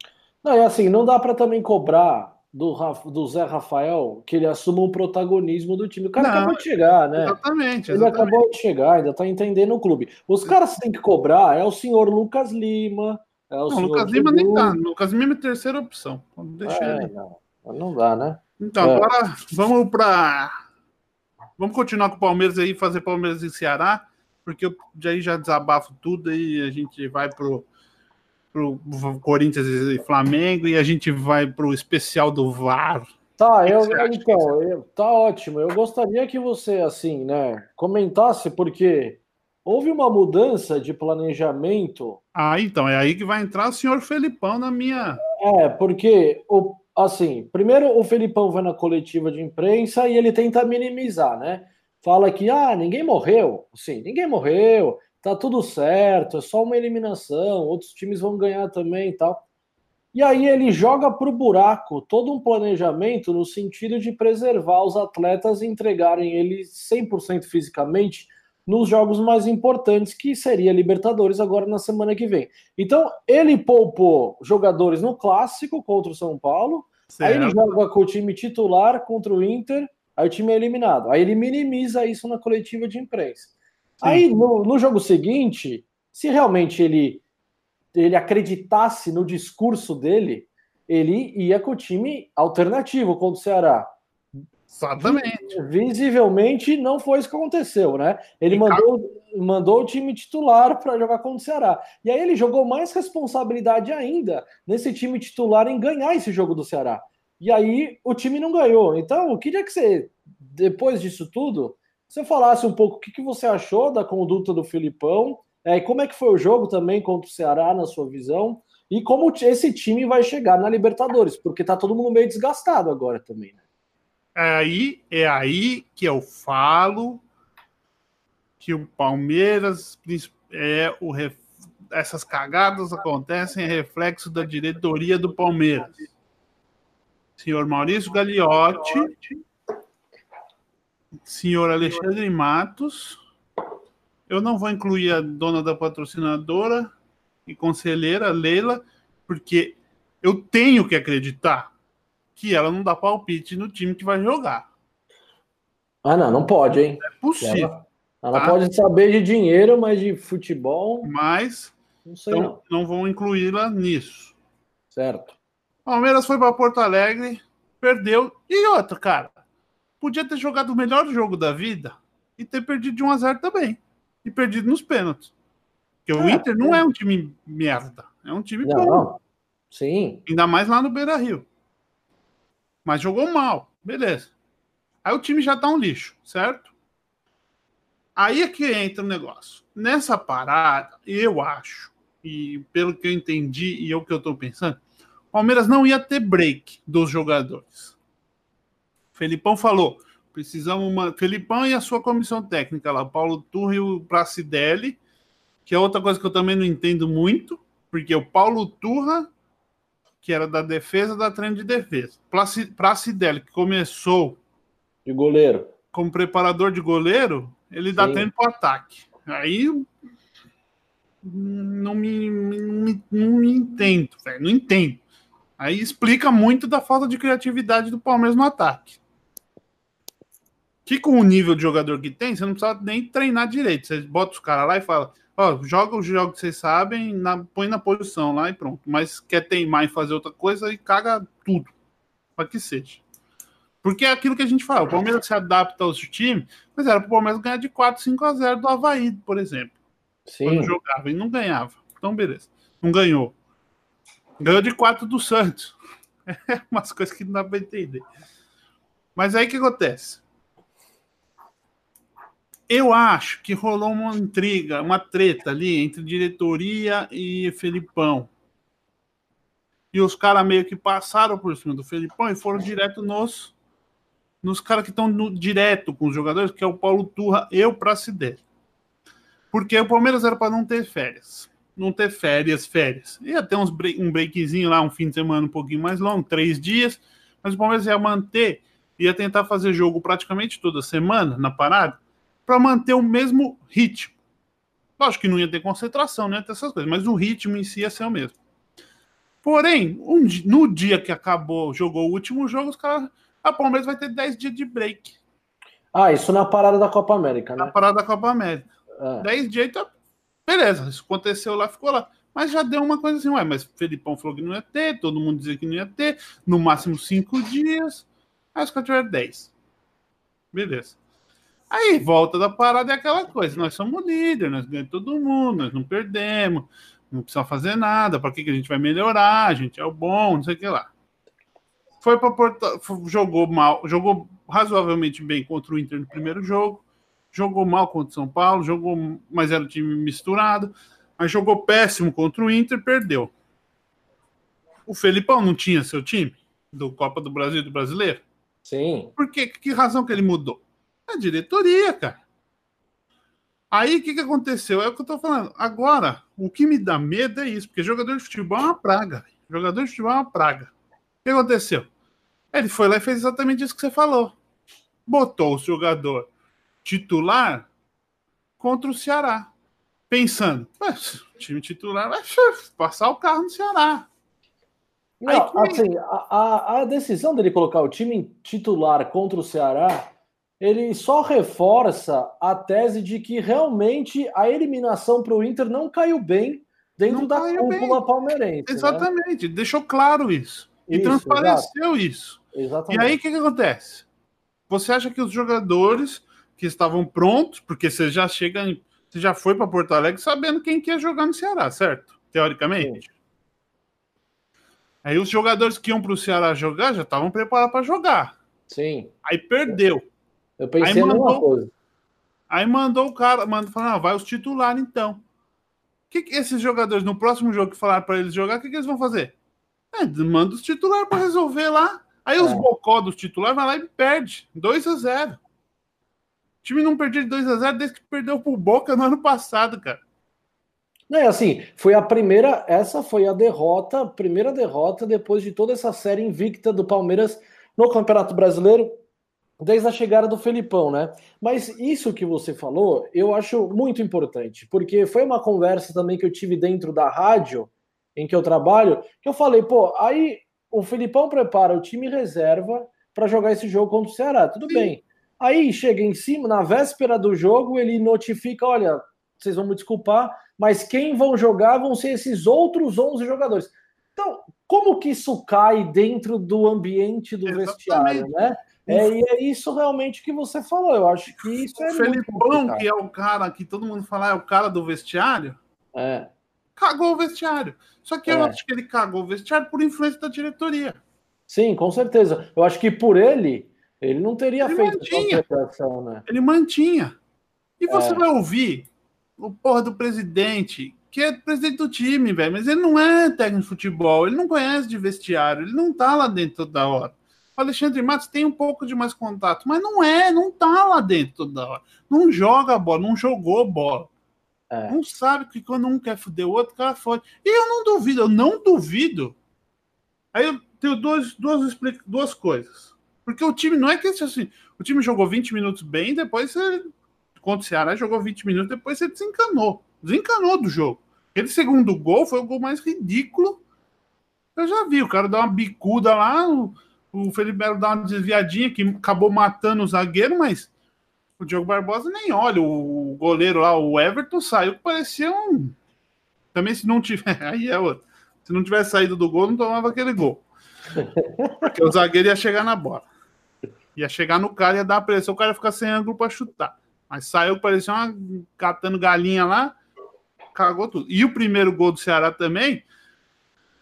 [SPEAKER 2] Não, é assim, não dá para também cobrar do, do Zé Rafael que ele assuma o protagonismo do time. O cara não, acabou de chegar, né?
[SPEAKER 1] Exatamente,
[SPEAKER 2] exatamente. Ele acabou de chegar, ainda tá entendendo o clube. Os caras têm que cobrar é o senhor Lucas Lima. É o
[SPEAKER 1] não, Lucas Lima nem tá. Lucas Lima é terceira opção. Deixa
[SPEAKER 2] é, ele. Não, não dá, né?
[SPEAKER 1] Então, é. agora vamos para. Vamos continuar com o Palmeiras aí, fazer Palmeiras e Ceará, porque eu já, já desabafo tudo e a gente vai pro pro Corinthians e Flamengo e a gente vai pro especial do VAR.
[SPEAKER 2] Tá, eu, então, eu, tá ótimo. Eu gostaria que você, assim, né, comentasse, porque houve uma mudança de planejamento.
[SPEAKER 1] Ah, então, é aí que vai entrar o senhor Felipão na minha.
[SPEAKER 2] É, porque, o, assim, primeiro o Felipão vai na coletiva de imprensa e ele tenta minimizar, né? Fala que, ah, ninguém morreu. Sim, ninguém morreu tá tudo certo, é só uma eliminação, outros times vão ganhar também e tal. E aí ele joga para o buraco todo um planejamento no sentido de preservar os atletas e entregarem eles 100% fisicamente nos jogos mais importantes, que seria Libertadores agora na semana que vem. Então, ele poupou jogadores no clássico contra o São Paulo, certo. aí ele joga com o time titular contra o Inter, aí o time é eliminado. Aí ele minimiza isso na coletiva de imprensa. Aí, no, no jogo seguinte, se realmente ele, ele acreditasse no discurso dele, ele ia com o time alternativo contra o Ceará.
[SPEAKER 1] Exatamente.
[SPEAKER 2] Visivelmente não foi isso que aconteceu, né? Ele mandou, mandou o time titular para jogar contra o Ceará. E aí ele jogou mais responsabilidade ainda nesse time titular em ganhar esse jogo do Ceará. E aí o time não ganhou. Então, eu queria que você, depois disso tudo, você falasse um pouco o que, que você achou da conduta do Filipão, é, e como é que foi o jogo também contra o Ceará, na sua visão, e como esse time vai chegar na Libertadores, porque tá todo mundo meio desgastado agora também, né?
[SPEAKER 1] É aí, é aí que eu falo que o Palmeiras é o ref... essas cagadas acontecem reflexo da diretoria do Palmeiras. Senhor Maurício Gagliotti senhor Alexandre Matos. Eu não vou incluir a dona da patrocinadora e conselheira, Leila, porque eu tenho que acreditar que ela não dá palpite no time que vai jogar.
[SPEAKER 2] Ah, não, não pode, hein?
[SPEAKER 1] É possível.
[SPEAKER 2] Ela, ela tá? pode saber de dinheiro, mas de futebol.
[SPEAKER 1] Mas não, sei então, não. não vão incluí-la nisso.
[SPEAKER 2] Certo.
[SPEAKER 1] Palmeiras foi para Porto Alegre, perdeu. E outra, cara, podia ter jogado o melhor jogo da vida e ter perdido de 1 a 0 também. E perdido nos pênaltis. Porque é, o Inter não é. é um time merda. É um time não, bom.
[SPEAKER 2] Sim.
[SPEAKER 1] Ainda mais lá no Beira Rio. Mas jogou mal. Beleza. Aí o time já tá um lixo, certo? Aí é que entra o negócio. Nessa parada, eu acho, e pelo que eu entendi e é o que eu tô pensando, o Palmeiras não ia ter break dos jogadores. Felipão falou: precisamos uma. Felipão e a sua comissão técnica lá, Paulo Turra e o Pracidelli, que é outra coisa que eu também não entendo muito, porque o Paulo Turra, que era da defesa, da treino de defesa. Pracidelli, que começou.
[SPEAKER 2] De goleiro.
[SPEAKER 1] Como preparador de goleiro, ele dá treino para ataque. Aí não me, me, não me entendo, velho. Não entendo. Aí explica muito da falta de criatividade do Palmeiras no ataque que com o nível de jogador que tem, você não precisa nem treinar direito. Você bota os caras lá e fala: Ó, joga os jogos que vocês sabem, na, põe na posição lá e pronto. Mas quer teimar e fazer outra coisa e caga tudo. Para que seja. Porque é aquilo que a gente fala: o Palmeiras se adapta aos times, mas era para o Palmeiras ganhar de 4, 5 a 0 do Havaí, por exemplo.
[SPEAKER 2] Sim.
[SPEAKER 1] Quando jogava e não ganhava. Então, beleza. Não ganhou. Ganhou de 4 do Santos. É umas coisas que não dá para entender. Mas aí o que acontece? Eu acho que rolou uma intriga, uma treta ali entre diretoria e Felipão. E os caras meio que passaram por cima do Felipão e foram direto nos, nos caras que estão direto com os jogadores, que é o Paulo Turra e o Pracidelli. Porque o Palmeiras era para não ter férias. não ter férias, férias. Ia ter uns break, um breakzinho lá, um fim de semana um pouquinho mais longo, três dias, mas o Palmeiras ia manter, ia tentar fazer jogo praticamente toda semana na parada, para manter o mesmo ritmo. Lógico que não ia ter concentração, não ia ter essas coisas, mas o ritmo em si ia ser o mesmo. Porém, um, no dia que acabou, jogou o último jogo, os caras. A Palmeiras vai ter 10 dias de break.
[SPEAKER 2] Ah, isso na parada da Copa América, né?
[SPEAKER 1] Na parada da Copa América. É. 10 dias, então, beleza, isso aconteceu lá, ficou lá. Mas já deu uma coisa assim, ué, mas o Felipão falou que não ia ter, todo mundo dizia que não ia ter, no máximo 5 dias. Aí os caras tiveram 10. Beleza. Aí volta da parada é aquela coisa, nós somos líderes, nós ganhamos todo mundo, nós não perdemos não precisa fazer nada, para que, que a gente vai melhorar? A gente é o bom, não sei o que lá. Foi para Porto, jogou mal, jogou razoavelmente bem contra o Inter no primeiro jogo, jogou mal contra o São Paulo, jogou, mas era um time misturado, mas jogou péssimo contra o Inter, perdeu. O Felipão não tinha seu time do Copa do Brasil e do Brasileiro?
[SPEAKER 2] Sim.
[SPEAKER 1] Por quê? Que razão que ele mudou? A diretoria, cara. Aí o que, que aconteceu? É o que eu tô falando. Agora, o que me dá medo é isso, porque jogador de futebol é uma praga. Jogador de futebol é uma praga. O que aconteceu? Ele foi lá e fez exatamente isso que você falou. Botou o jogador titular contra o Ceará. Pensando, o time titular vai passar o carro no Ceará.
[SPEAKER 2] Não, Aí, assim, a, a decisão dele colocar o time titular contra o Ceará ele só reforça a tese de que realmente a eliminação para o Inter não caiu bem dentro não da cúpula bem. palmeirense.
[SPEAKER 1] Né? Exatamente, né? deixou claro isso. E isso, transpareceu isso. Exatamente. E aí o que, que acontece? Você acha que os jogadores que estavam prontos, porque você já chega, você já foi para Porto Alegre sabendo quem que ia jogar no Ceará, certo? Teoricamente. Sim. Aí os jogadores que iam para o Ceará jogar já estavam preparados para jogar.
[SPEAKER 2] Sim.
[SPEAKER 1] Aí perdeu.
[SPEAKER 2] Eu pensei mandou, mesma coisa.
[SPEAKER 1] Aí mandou o cara, mandou falar, ah, vai os titulares então. O que, que esses jogadores no próximo jogo que falaram para eles jogar, o que, que eles vão fazer? É, manda os titulares para resolver lá. Aí é. os bocó dos titulares vai lá e perde. 2 a 0 O time não perdia de 2 a 0 desde que perdeu pro Boca no ano passado, cara.
[SPEAKER 2] Não, é assim, foi a primeira, essa foi a derrota, primeira derrota depois de toda essa série invicta do Palmeiras no Campeonato Brasileiro, desde a chegada do Felipão, né? Mas isso que você falou, eu acho muito importante, porque foi uma conversa também que eu tive dentro da rádio em que eu trabalho, que eu falei, pô, aí o Felipão prepara o time reserva para jogar esse jogo contra o Ceará, tudo Sim. bem. Aí chega em cima, na véspera do jogo, ele notifica, olha, vocês vão me desculpar, mas quem vão jogar vão ser esses outros 11 jogadores. Então, como que isso cai dentro do ambiente do Exatamente. vestiário, né? É, e é isso realmente que você falou. Eu acho que isso é.
[SPEAKER 1] O Felipão, que é o cara que todo mundo fala, é o cara do vestiário.
[SPEAKER 2] É.
[SPEAKER 1] Cagou o vestiário. Só que é. eu acho que ele cagou o vestiário por influência da diretoria.
[SPEAKER 2] Sim, com certeza. Eu acho que por ele, ele não teria ele feito mantinha. essa né?
[SPEAKER 1] Ele mantinha. E você é. vai ouvir o porra do presidente, que é presidente do time, velho, mas ele não é técnico de futebol, ele não conhece de vestiário, ele não tá lá dentro toda hora. Alexandre Matos tem um pouco de mais contato, mas não é, não tá lá dentro toda hora. Não joga bola, não jogou bola. É. Não sabe que quando um quer fuder o outro, o cara fode. E eu não duvido, eu não duvido. Aí eu tenho duas, duas, duas coisas. Porque o time não é que assim, o time jogou 20 minutos bem, depois você, contra o Ceará, jogou 20 minutos, depois você desencanou. Desencanou do jogo. Aquele segundo gol foi o gol mais ridículo. Eu já vi, o cara dá uma bicuda lá, o Felipe Melo dá uma desviadinha que acabou matando o zagueiro, mas o Diogo Barbosa nem olha. O goleiro lá, o Everton, saiu que parecia um. Também se não tiver. Aí é outro. Se não tivesse saído do gol, não tomava aquele gol. Porque o zagueiro ia chegar na bola. Ia chegar no cara, ia dar pressão, o cara ia ficar sem ângulo para chutar. Mas saiu, parecia uma catando galinha lá, cagou tudo. E o primeiro gol do Ceará também,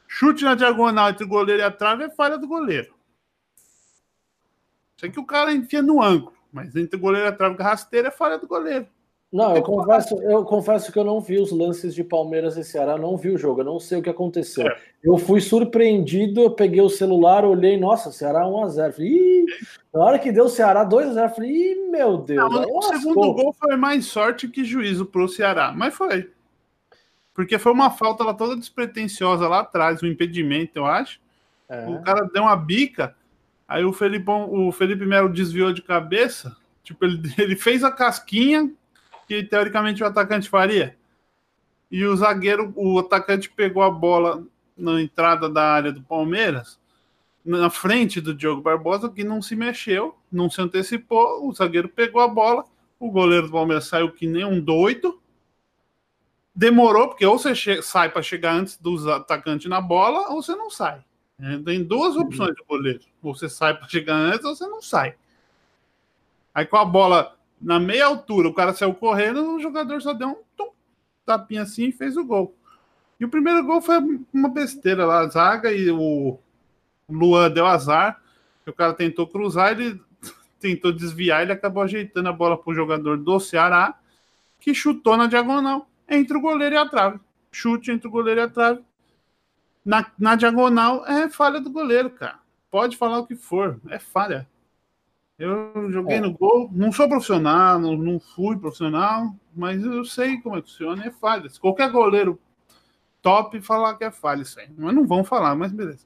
[SPEAKER 1] chute na diagonal entre o goleiro e a trave é falha do goleiro. Sei que o cara enfia no ângulo, mas entre o goleiro e a trave rasteira é falha do goleiro.
[SPEAKER 2] Não, eu confesso, eu confesso que eu não vi os lances de Palmeiras e Ceará, não vi o jogo, eu não sei o que aconteceu. É. Eu fui surpreendido, eu peguei o celular, olhei, nossa, Ceará 1x0. Falei, na hora que deu o Ceará 2x0, falei, Ih, meu Deus.
[SPEAKER 1] Não, o segundo gol foi mais sorte que juízo pro Ceará, mas foi. Porque foi uma falta lá toda despretensiosa lá atrás, um impedimento, eu acho. É. O cara deu uma bica, aí o Felipe, o Felipe Melo desviou de cabeça. Tipo, ele, ele fez a casquinha que teoricamente o atacante faria. E o zagueiro, o atacante pegou a bola na entrada da área do Palmeiras, na frente do Diogo Barbosa, que não se mexeu, não se antecipou. O zagueiro pegou a bola, o goleiro do Palmeiras saiu que nem um doido. Demorou, porque ou você sai para chegar antes dos atacantes na bola, ou você não sai. É, tem duas uhum. opções do goleiro. Ou você sai para chegar antes, ou você não sai. Aí com a bola na meia altura, o cara saiu correndo, o jogador só deu um tum, tapinha assim e fez o gol. E o primeiro gol foi uma besteira lá, a zaga e o Luan deu azar. O cara tentou cruzar, ele tentou desviar, ele acabou ajeitando a bola para o jogador do Ceará, que chutou na diagonal entre o goleiro e a trave. Chute entre o goleiro e a trave. Na, na diagonal é falha do goleiro, cara. Pode falar o que for, é falha. Eu joguei é. no gol, não sou profissional, não, não, fui profissional, mas eu sei como é que funciona, é falha. Se qualquer goleiro top falar que é falha isso aí. Mas não vão falar, mas beleza.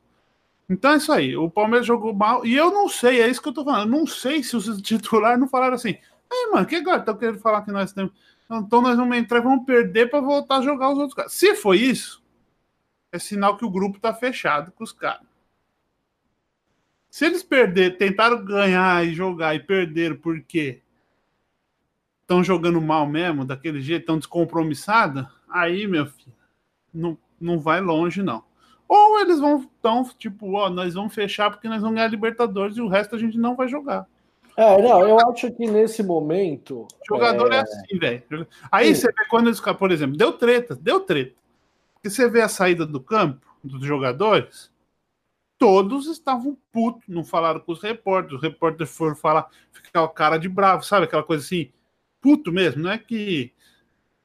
[SPEAKER 1] Então é isso aí. O Palmeiras jogou mal. E eu não sei, é isso que eu tô falando. Eu não sei se os titulares não falaram assim. Ai, mano, que agora estão querendo falar que nós temos. Então nós vamos entrar e vamos perder para voltar a jogar os outros caras. Se foi isso, é sinal que o grupo tá fechado com os caras. Se eles perder, tentaram ganhar e jogar e perderam porque estão jogando mal mesmo, daquele jeito, estão descompromissados, aí, meu filho, não, não vai longe, não. Ou eles vão, tão, tipo, ó, nós vamos fechar porque nós vamos ganhar Libertadores e o resto a gente não vai jogar.
[SPEAKER 2] É, não, eu acho que nesse momento.
[SPEAKER 1] O jogador é, é assim, velho. Aí Sim. você vê quando eles, por exemplo, deu treta, deu treta. Porque você vê a saída do campo dos jogadores, todos estavam putos, não falaram com os repórteres, os repórteres foram falar, ficar o cara de bravo, sabe? Aquela coisa assim, puto mesmo, não é que.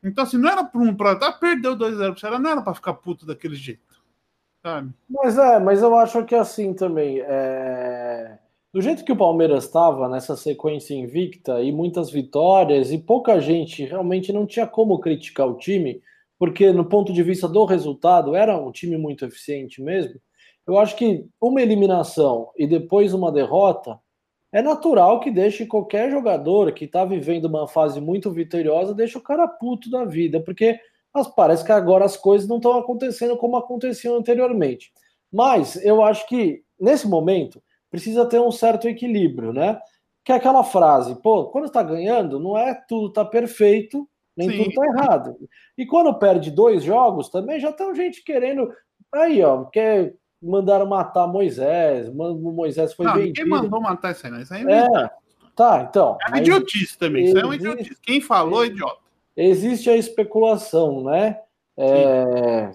[SPEAKER 1] Então, assim, não era para um para tá, perdeu 2-0 para não era para ficar puto daquele jeito, sabe?
[SPEAKER 2] Mas é, mas eu acho que assim também, é... do jeito que o Palmeiras estava nessa sequência invicta e muitas vitórias e pouca gente realmente não tinha como criticar o time, porque no ponto de vista do resultado era um time muito eficiente mesmo. Eu acho que uma eliminação e depois uma derrota é natural que deixe qualquer jogador que está vivendo uma fase muito vitoriosa, deixe o cara puto da vida, porque parece que agora as coisas não estão acontecendo como aconteciam anteriormente. Mas eu acho que nesse momento precisa ter um certo equilíbrio, né? Que é aquela frase, pô, quando está ganhando, não é tudo tá perfeito, nem Sim. tudo tá errado. E quando perde dois jogos, também já tem gente querendo aí, ó, quer mandaram matar Moisés, Moisés foi não, vendido.
[SPEAKER 1] Quem mandou matar isso aí? Não? Isso aí
[SPEAKER 2] é, é tá, então.
[SPEAKER 1] É idiotice também, existe, isso é um idiotice. Quem falou é idiota.
[SPEAKER 2] Existe a especulação, né? É,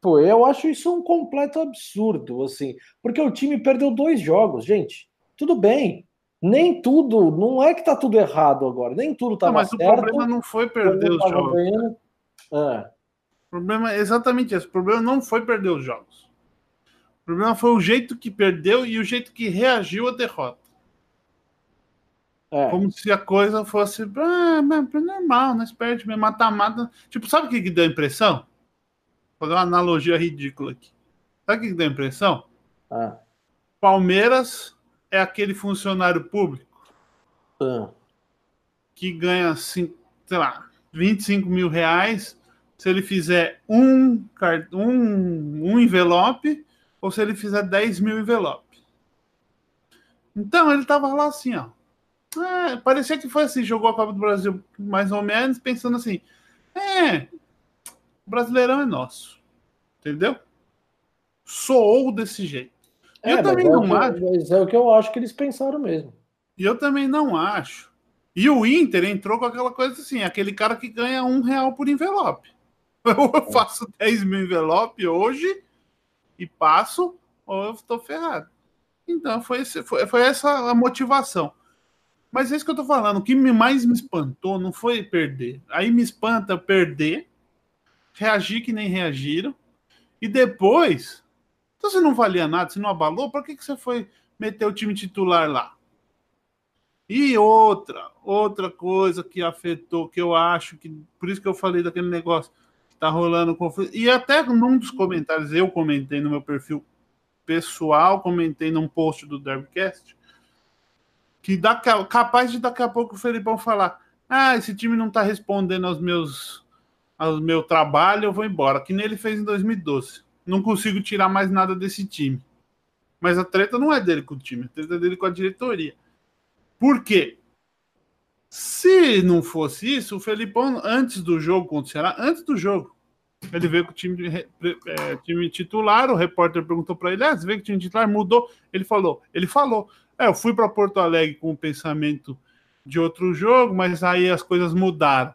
[SPEAKER 2] pô, eu acho isso um completo absurdo, assim, porque o time perdeu dois jogos, gente. Tudo bem, nem tudo, não é que tá tudo errado agora, nem tudo tá
[SPEAKER 1] mas certo. O problema não foi perder os jogos. É. O problema é exatamente esse. O problema não foi perder os jogos. O problema foi o jeito que perdeu e o jeito que reagiu à derrota. É. Como se a coisa fosse ah, normal, nós perde mata-mata. Tipo, sabe o que, que deu a impressão? Vou fazer uma analogia ridícula aqui. Sabe o que, que deu a impressão? Ah. Palmeiras é aquele funcionário público ah. que ganha, sei lá, 25 mil reais se ele fizer um, um, um envelope ou se ele fizer 10 mil envelopes. Então ele tava lá assim, ó. É, parecia que foi assim, jogou a Copa do Brasil mais ou menos, pensando assim: é, o Brasileirão é nosso. Entendeu? Soou desse jeito.
[SPEAKER 2] É, eu também é não acho. Mas é o que eu acho que eles pensaram mesmo.
[SPEAKER 1] E eu também não acho. E o Inter entrou com aquela coisa assim: aquele cara que ganha um real por envelope. Eu é. faço 10 mil envelope hoje e passo, ou eu estou ferrado. Então, foi, esse, foi, foi essa a motivação. Mas é isso que eu estou falando. O que mais me espantou não foi perder. Aí me espanta perder, reagir que nem reagiram, e depois, então se não valia nada, se não abalou, por que, que você foi meter o time titular lá? E outra, outra coisa que afetou, que eu acho que, por isso que eu falei daquele negócio, tá rolando conflito. E até num dos comentários, eu comentei no meu perfil pessoal, comentei num post do Derbycast, que dá, capaz de daqui a pouco o Felipão falar: ah, esse time não tá respondendo aos meus ao meu trabalho, eu vou embora. Que nem ele fez em 2012. Não consigo tirar mais nada desse time. Mas a treta não é dele com o time, a treta é dele com a diretoria. Por quê? Se não fosse isso, o Felipão, antes do jogo contra o Ceará, antes do jogo, ele veio com o time, é, time titular, o repórter perguntou para ele, ah, você veio com o time titular, mudou? Ele falou, ele falou, é, eu fui para Porto Alegre com o pensamento de outro jogo, mas aí as coisas mudaram.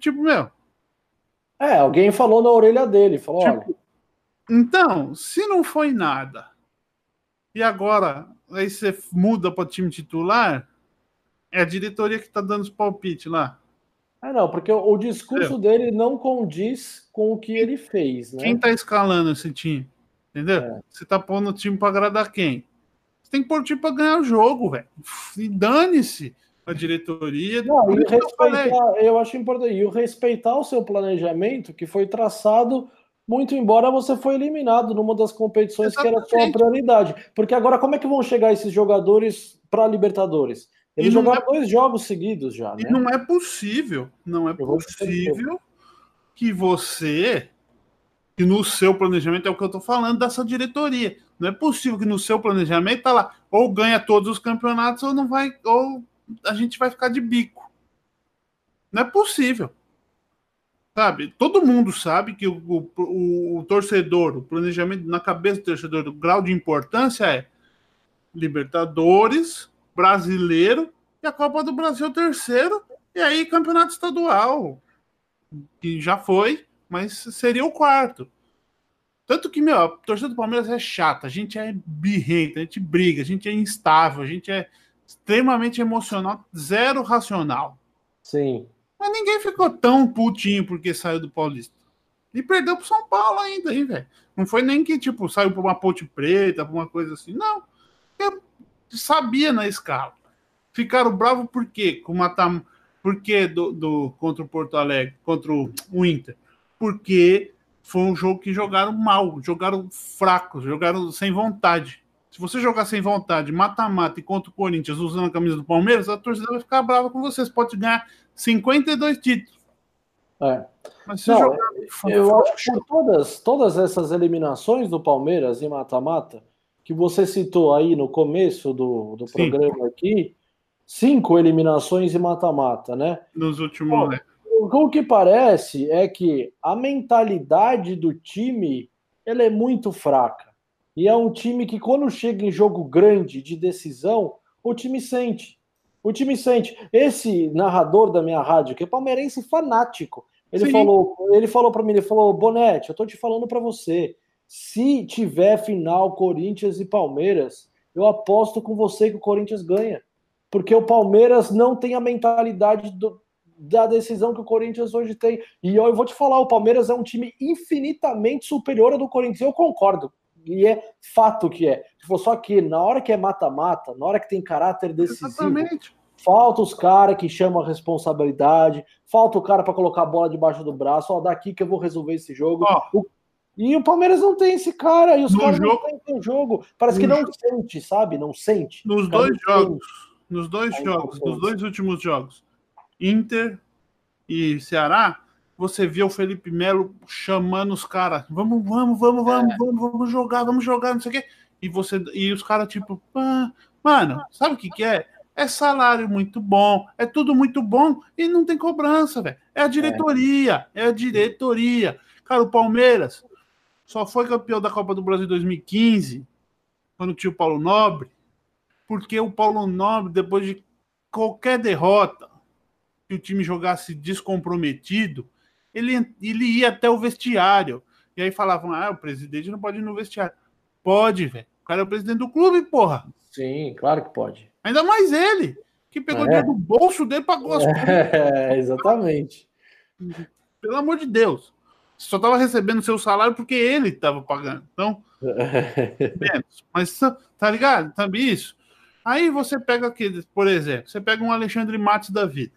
[SPEAKER 1] Tipo, meu...
[SPEAKER 2] É, alguém falou na orelha dele, falou, tipo, olha...
[SPEAKER 1] Então, se não foi nada, e agora aí você muda para time titular, é a diretoria que está dando os palpites lá.
[SPEAKER 2] É, não, porque o, o discurso Entendeu? dele não condiz com o que ele fez, né?
[SPEAKER 1] Quem está escalando esse time? Entendeu? É. Você está pondo o time para agradar quem? Você tem que pôr o time para ganhar o jogo, velho. E dane-se a diretoria.
[SPEAKER 2] Não, e respeitar, eu, eu acho importante. E o respeitar o seu planejamento que foi traçado muito embora você foi eliminado numa das competições Exatamente. que era sua prioridade. Porque agora como é que vão chegar esses jogadores para a Libertadores? Eles jogaram é... dois jogos seguidos já.
[SPEAKER 1] E né? não é possível, não é Eu possível que você, que no seu planejamento, é o que eu estou falando dessa diretoria. Não é possível que no seu planejamento tá lá, ou ganha todos os campeonatos, ou não vai, ou a gente vai ficar de bico. Não é possível. Sabe? Todo mundo sabe que o, o, o torcedor, o planejamento na cabeça do torcedor, o grau de importância é Libertadores, Brasileiro e a Copa do Brasil terceiro, e aí campeonato estadual, que já foi, mas seria o quarto. Tanto que, meu, a torcida do Palmeiras é chata, a gente é birrenta, a gente briga, a gente é instável, a gente é extremamente emocional, zero racional.
[SPEAKER 2] Sim.
[SPEAKER 1] Mas ninguém ficou tão putinho porque saiu do Paulista. E perdeu pro São Paulo ainda, hein, velho? Não foi nem que, tipo, saiu pra uma ponte preta, pra uma coisa assim. Não. Eu sabia na escala. Ficaram bravos por quê? Com matar. Por quê do, do, contra o Porto Alegre, contra o, o Inter? Porque foi um jogo que jogaram mal, jogaram fracos, jogaram sem vontade. Se você jogar sem vontade, mata-mata e contra o Corinthians usando a camisa do Palmeiras, a torcida vai ficar brava com vocês. Pode ganhar 52 títulos.
[SPEAKER 2] É. Mas se Não, jogar... eu acho que por todas, todas essas eliminações do Palmeiras em mata-mata, que você citou aí no começo do, do programa aqui, cinco eliminações em mata-mata, né?
[SPEAKER 1] Nos últimos.
[SPEAKER 2] Né? o que parece é que a mentalidade do time ela é muito fraca. E é um time que, quando chega em jogo grande de decisão, o time sente. O time sente. Esse narrador da minha rádio, que é palmeirense fanático, ele Sim. falou, ele falou para mim, ele falou: "Bonete, eu tô te falando para você. Se tiver final Corinthians e Palmeiras, eu aposto com você que o Corinthians ganha, porque o Palmeiras não tem a mentalidade do, da decisão que o Corinthians hoje tem. E eu, eu vou te falar, o Palmeiras é um time infinitamente superior ao do Corinthians. Eu concordo e é fato que é. Só que na hora que é mata-mata, na hora que tem caráter decisivo, Exatamente. Falta os caras que chamam a responsabilidade, falta o cara para colocar a bola debaixo do braço, ó, daqui que eu vou resolver esse jogo. Oh. O... E o Palmeiras não tem esse cara, e os no caras jogo... não têm jogo. Parece que não jogo... sente, sabe? Não sente.
[SPEAKER 1] Nos dois jogos, nos dois jogos, nos dois últimos jogos, Inter e Ceará, você vê o Felipe Melo chamando os caras, vamos, vamos, vamos, vamos, é. vamos, vamos jogar, vamos jogar, não sei o quê. E você e os caras tipo, ah, mano, sabe o que que é? É salário muito bom, é tudo muito bom e não tem cobrança, velho. É a diretoria, é. é a diretoria. Cara, o Palmeiras só foi campeão da Copa do Brasil 2015 quando tinha o Paulo Nobre, porque o Paulo Nobre depois de qualquer derrota que o time jogasse descomprometido, ele, ele ia até o vestiário. E aí falavam: ah, o presidente não pode ir no vestiário. Pode, velho. O cara é o presidente do clube, porra.
[SPEAKER 2] Sim, claro que pode.
[SPEAKER 1] Ainda mais ele, que pegou é. dinheiro do bolso dele e pagou as
[SPEAKER 2] É, exatamente.
[SPEAKER 1] Pelo amor de Deus. Você só estava recebendo seu salário porque ele estava pagando. Então, menos. Mas tá ligado? Sabe isso? Aí você pega aqui, por exemplo, você pega um Alexandre Matos da vida.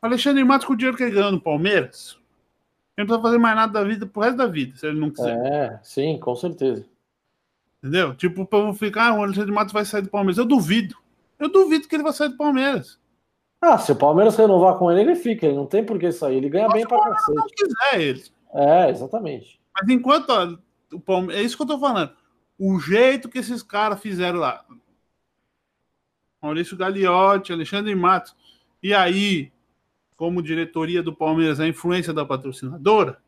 [SPEAKER 1] Alexandre Matos, com o dinheiro que ele ganhou no Palmeiras, Ele não precisa fazer mais nada da vida pro resto da vida, se ele não quiser.
[SPEAKER 2] É, sim, com certeza.
[SPEAKER 1] Entendeu? Tipo, o povo ficar, ah, o Alexandre Matos vai sair do Palmeiras. Eu duvido. Eu duvido que ele vai sair do Palmeiras.
[SPEAKER 2] Ah, se o Palmeiras renovar com ele, ele fica. Ele não tem por que sair. Ele ganha
[SPEAKER 1] Só
[SPEAKER 2] bem
[SPEAKER 1] se o
[SPEAKER 2] pra
[SPEAKER 1] Palmeiras
[SPEAKER 2] cacete.
[SPEAKER 1] não quiser ele.
[SPEAKER 2] É, exatamente.
[SPEAKER 1] Mas enquanto ó, o Palmeiras, é isso que eu tô falando. O jeito que esses caras fizeram lá. Maurício Gagliotti, Alexandre Matos. E aí, como diretoria do Palmeiras, a influência da patrocinadora,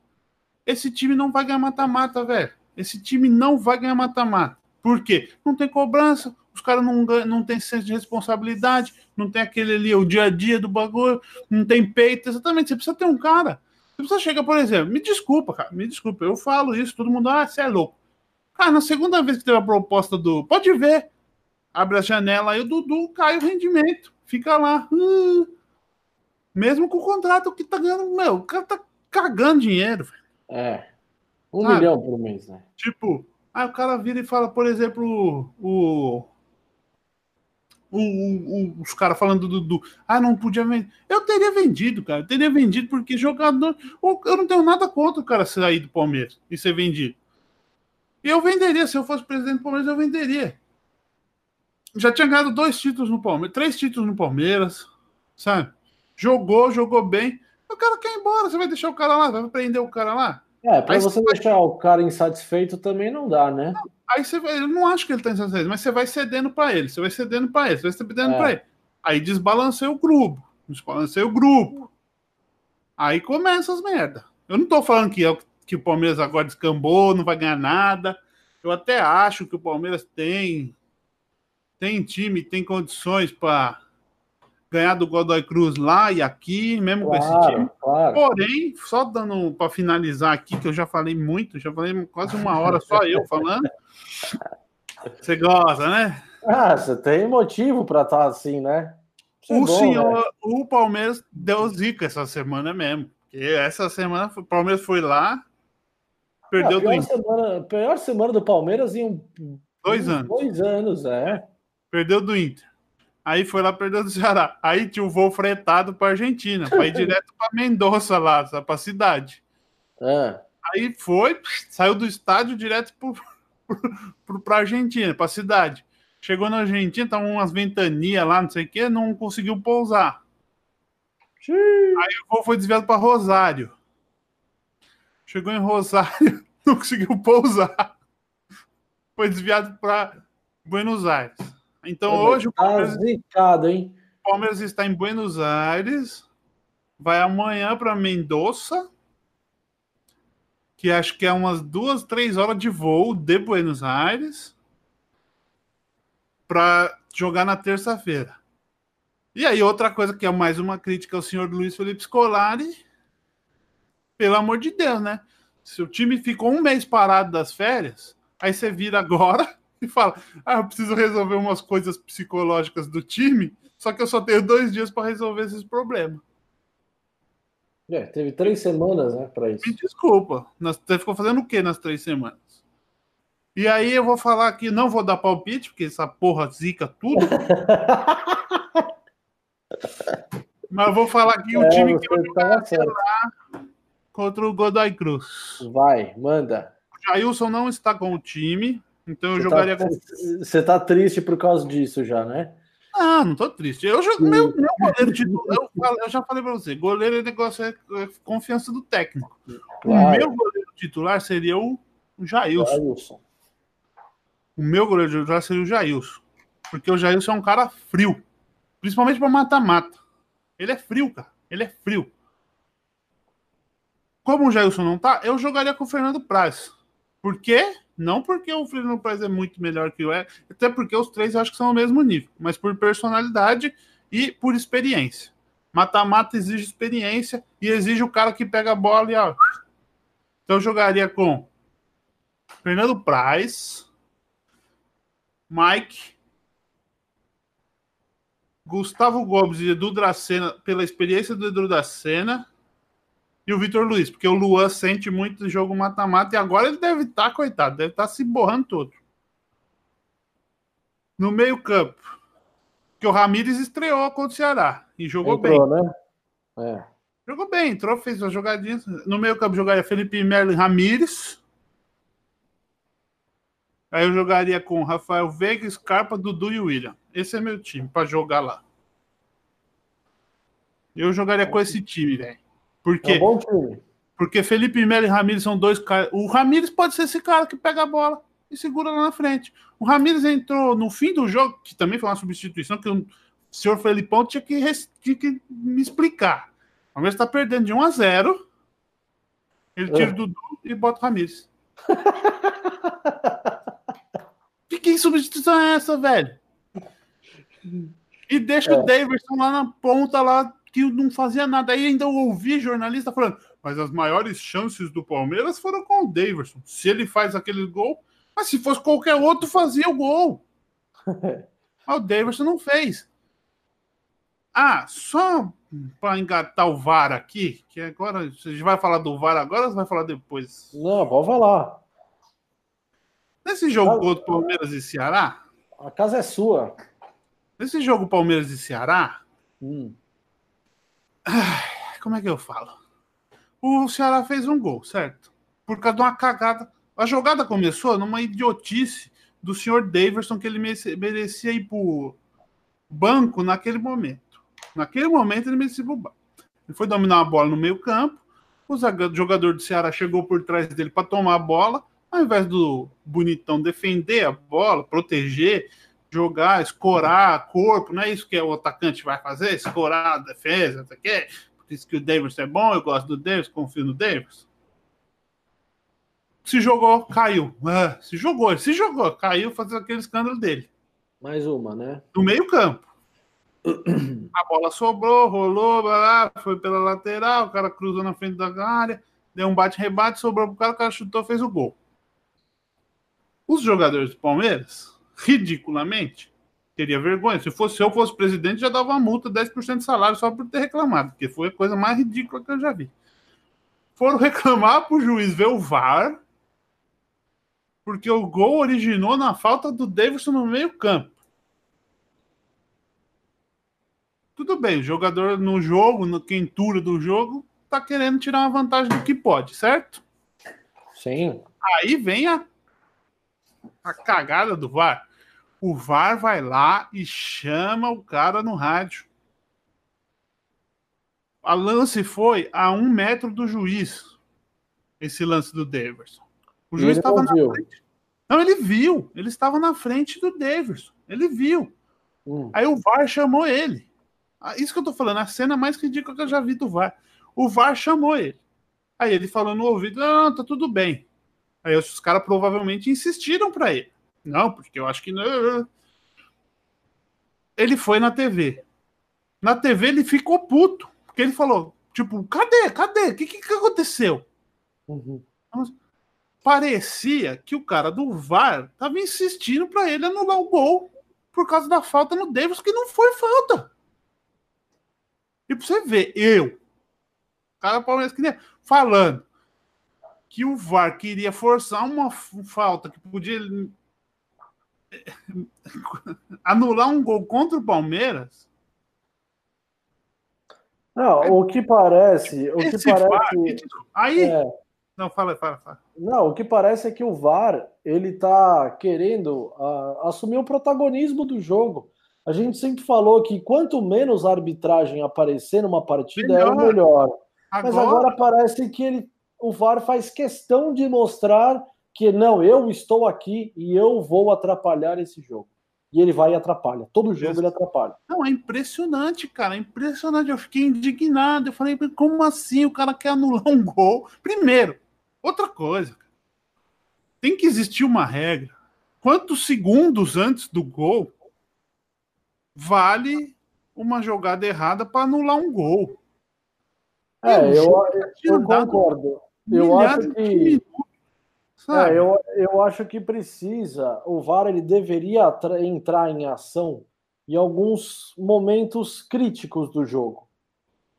[SPEAKER 1] esse time não vai ganhar mata-mata, velho. Esse time não vai ganhar mata-mata. Por quê? Não tem cobrança, os caras não, não têm senso de responsabilidade, não tem aquele ali, o dia a dia do bagulho, não tem peito. Exatamente, você precisa ter um cara. Você precisa chegar, por exemplo, me desculpa, cara, me desculpa, eu falo isso, todo mundo, ah, você é louco. Cara, na segunda vez que teve a proposta do. Pode ver. Abre a janela aí, o Dudu cai o rendimento. Fica lá. hum. mesmo com o contrato que tá ganhando. Meu, o cara tá cagando dinheiro.
[SPEAKER 2] É. Um
[SPEAKER 1] Sabe?
[SPEAKER 2] milhão por mês, né?
[SPEAKER 1] Tipo, aí o cara vira e fala, por exemplo, o. o- o- os caras falando do Dudu, ah, não podia vender. Eu teria vendido, cara. Eu teria vendido porque jogador. Eu não tenho nada contra o cara sair do Palmeiras e ser vendido. Eu venderia, se eu fosse presidente do Palmeiras, eu venderia. Já tinha ganhado dois títulos no Palmeiras, três títulos no Palmeiras, sabe? Jogou, jogou bem. O cara quer ir embora, você vai deixar o cara lá, vai prender o cara lá?
[SPEAKER 2] É, pra
[SPEAKER 1] Aí
[SPEAKER 2] você
[SPEAKER 1] você vai-
[SPEAKER 2] deixar o cara insatisfeito também não dá, né?
[SPEAKER 1] Aí você vai, eu não acho que ele tá insatisfeito, mas você vai cedendo para ele, você vai cedendo para ele, você vai cedendo
[SPEAKER 2] É.
[SPEAKER 1] para ele. Aí desbalanceia o grupo, desbalanceia o grupo. Aí começa as merda. Eu não tô falando que, é o- que o Palmeiras agora descambou, não vai ganhar nada. Eu até acho que o Palmeiras tem tem time, tem condições para ganhar do Godoy Cruz lá e aqui, mesmo com esse time.
[SPEAKER 2] Claro, claro.
[SPEAKER 1] Porém, só dando para finalizar aqui, que eu já falei muito, já falei quase uma hora só eu falando. Você gosta, né?
[SPEAKER 2] Ah, você tem motivo pra estar assim, né? Isso é
[SPEAKER 1] o
[SPEAKER 2] bom,
[SPEAKER 1] senhor,
[SPEAKER 2] né?
[SPEAKER 1] o Palmeiras deu zica essa semana mesmo. Porque essa semana o Palmeiras foi lá, perdeu
[SPEAKER 2] a
[SPEAKER 1] do
[SPEAKER 2] pior
[SPEAKER 1] Inter.
[SPEAKER 2] semana, pior semana do Palmeiras em um,
[SPEAKER 1] Dois
[SPEAKER 2] em
[SPEAKER 1] anos.
[SPEAKER 2] Dois anos, é.
[SPEAKER 1] Perdeu do Inter. Aí foi lá, perdeu do Ceará. Aí tinha o voo fretado para Argentina, para ir direto para Mendoza lá, para a cidade.
[SPEAKER 2] é.
[SPEAKER 1] Aí foi, saiu do estádio direto para Argentina, para a cidade. Chegou na Argentina, tava umas ventanias lá, não sei o que, não conseguiu pousar.
[SPEAKER 2] Xiii.
[SPEAKER 1] Aí o voo foi desviado para Rosário. Chegou em Rosário, não conseguiu pousar. Foi desviado para Buenos Aires. Então hoje o
[SPEAKER 2] Tá
[SPEAKER 1] Palmeiras,
[SPEAKER 2] zicado, hein?
[SPEAKER 1] Palmeiras está em Buenos Aires, vai amanhã para Mendoza, que acho que é umas duas, três horas de voo de Buenos Aires, para jogar na terça-feira. E aí, outra coisa que é mais uma crítica ao senhor Luiz Felipe Scolari, pelo amor de Deus, né? Se o time ficou um mês parado das férias, aí você vira agora e fala: Ah, eu preciso resolver umas coisas psicológicas do time, só que eu só tenho dois dias para resolver esses problemas.
[SPEAKER 2] É, teve três semanas, né, pra isso.
[SPEAKER 1] Me desculpa, nós, você ficou fazendo o que nas três semanas? E aí eu vou falar aqui, não vou dar palpite, porque essa porra zica tudo. Mas eu vou falar aqui o
[SPEAKER 2] É,
[SPEAKER 1] time que
[SPEAKER 2] você
[SPEAKER 1] eu
[SPEAKER 2] tava certo.
[SPEAKER 1] contra o Godoy Cruz.
[SPEAKER 2] Vai, manda.
[SPEAKER 1] O Jailson não está com o time, então eu
[SPEAKER 2] Você
[SPEAKER 1] jogaria
[SPEAKER 2] tá,
[SPEAKER 1] com.
[SPEAKER 2] Você tá triste por causa disso já, né?
[SPEAKER 1] Ah, não tô triste. Eu meu, meu goleiro titular, eu, eu já falei pra você, goleiro é negócio é, é confiança do técnico. O
[SPEAKER 2] Claro.
[SPEAKER 1] meu goleiro titular seria o, o Jailson.
[SPEAKER 2] Jailson.
[SPEAKER 1] O meu goleiro titular seria o Jailson. Porque o Jailson é um cara frio. Principalmente pra mata-mata. Ele é frio, cara. Ele é frio. Como o Jailson não tá, eu jogaria com o Fernando Praz. Por quê? Não porque o Fernando Praz é muito melhor que o Eric, até porque os três eu acho que são ao mesmo nível, mas por personalidade e por experiência. Mata-mata exige experiência e exige o cara que pega a bola e ó. Então eu jogaria com Fernando Praz, Mike, Gustavo Gomes e Edu Dracena, pela experiência do Edu Dracena, e o Vitor Luiz, porque o Luan sente muito jogo mata-mata e agora ele deve estar, coitado, deve estar se borrando todo. No meio-campo, que o Ramires estreou contra o Ceará e jogou
[SPEAKER 2] Entrou,
[SPEAKER 1] bem.
[SPEAKER 2] né? É.
[SPEAKER 1] Jogou bem, entrou, fez as jogadinhas. No meio campo jogaria Felipe Merlin Ramírez. Aí eu jogaria com Rafael Veiga, Scarpa, Dudu e William. Esse é meu time para jogar lá. Eu jogaria com esse time, velho. Por quê?
[SPEAKER 2] É um bom time.
[SPEAKER 1] Porque Felipe Melo e Ramires são dois caras. O Ramires pode ser esse cara que pega a bola e segura lá na frente. O Ramires entrou no fim do jogo, que também foi uma substituição que o senhor Felipão tinha que, tinha que me explicar. O Ramires está perdendo de 1 a 0. Ele tira o Dudu e bota o Ramires. que, que substituição é essa, velho? E deixa é. o Davidson lá na ponta lá que não fazia nada. Aí ainda ouvi jornalista falando, mas as maiores chances do Palmeiras foram com o Davidson. Se ele faz aquele gol, mas se fosse qualquer outro, fazia o gol. mas o Davidson não fez. Ah, só para engatar o VAR aqui, que agora gente vai falar do VAR agora ou vai falar depois?
[SPEAKER 2] Não, pode falar.
[SPEAKER 1] Nesse jogo contra Palmeiras e Ceará.
[SPEAKER 2] A casa é sua.
[SPEAKER 1] Nesse jogo Palmeiras e Ceará.
[SPEAKER 2] Hum.
[SPEAKER 1] Como é que eu falo? O Ceará fez um gol, certo? Por causa de uma cagada. A jogada começou numa idiotice do senhor Daverson que ele merecia ir pro banco naquele momento. Naquele momento ele merecia ir pro banco. Ele foi dominar a bola no meio campo. O jogador do Ceará chegou por trás dele para tomar a bola. Ao invés do bonitão defender a bola, proteger, jogar, escorar corpo, não é isso que o atacante vai fazer? Escorar a defesa, não sei Diz que o Davis é bom, eu gosto do Davis, confio no Davis. Se jogou, caiu. Ah, se jogou, se jogou, caiu, fazendo aquele escândalo dele.
[SPEAKER 2] Mais uma, né?
[SPEAKER 1] No meio-campo. A bola sobrou, rolou, lá, foi pela lateral, o cara cruzou na frente da área, deu um bate-rebate, sobrou pro cara, o cara chutou, fez o gol. Os jogadores do Palmeiras, ridiculamente, teria vergonha. Se fosse se eu fosse presidente, já dava uma multa, 10% de salário só por ter reclamado, porque foi a coisa mais ridícula que eu já vi. Foram reclamar pro juiz ver o VAR, porque o gol originou na falta do Davidson no meio-campo. Tudo bem, o jogador no jogo, na quentura do jogo, tá querendo tirar uma vantagem do que pode, certo?
[SPEAKER 2] Sim.
[SPEAKER 1] Aí vem a a cagada do VAR. O VAR vai lá e chama o cara no rádio. A lance foi a um metro do juiz. Esse lance do Daverson. O juiz estava na viu. frente. Não, ele viu. Ele estava na frente do Daverson. Ele viu. Hum. Aí o VAR chamou ele. Ah, isso que eu tô falando, a cena mais ridícula que eu já vi do VAR. O VAR chamou ele. Aí ele falou no ouvido: Não, tá tudo bem. Aí os caras provavelmente insistiram para ele. Não, porque eu acho que não. Ele foi na TV. Na TV ele ficou puto. Porque ele falou: Tipo, cadê? Cadê? O que, que, que, aconteceu?
[SPEAKER 2] Uhum.
[SPEAKER 1] Parecia que o cara do VAR tava insistindo para ele anular o gol por causa da falta no Davis, que não foi falta. E pra você ver, eu, cara Palmeiras que nem falando que o VAR queria forçar uma falta que podia anular um gol contra o Palmeiras.
[SPEAKER 2] Não, o que parece, o que parece. VAR,
[SPEAKER 1] aí, é, não fala, fala, fala.
[SPEAKER 2] Não, o que parece é que o VAR ele tá querendo uh, assumir o protagonismo do jogo. A gente sempre falou que quanto menos arbitragem aparecer numa partida melhor. é o melhor. Agora... Mas agora parece que ele o VAR faz questão de mostrar que não, eu estou aqui e eu vou atrapalhar esse jogo. E ele vai e atrapalha. Todo jogo ele atrapalha.
[SPEAKER 1] Não, é impressionante, cara. É impressionante. Eu fiquei indignado. Eu falei, como assim? O cara quer anular um gol? Primeiro, outra coisa. Tem que existir uma regra. Quantos segundos antes do gol vale uma jogada errada para anular um gol?
[SPEAKER 2] É, eu, eu, eu concordo. Eu acho que. É, eu, eu acho que precisa. O VAR ele deveria entrar em ação em alguns momentos críticos do jogo.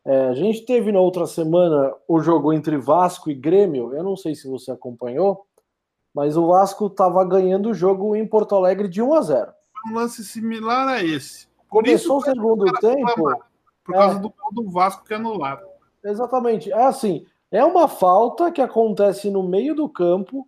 [SPEAKER 2] É, a gente teve na outra semana o jogo entre Vasco e Grêmio. Eu não sei se você acompanhou, mas o Vasco estava ganhando o jogo em Porto Alegre de 1 a 0.
[SPEAKER 1] Um lance similar a esse.
[SPEAKER 2] Por Começou o segundo tempo.
[SPEAKER 1] Por causa é, do, do Vasco que anularam.
[SPEAKER 2] Exatamente. É assim, é uma falta que acontece no meio do campo.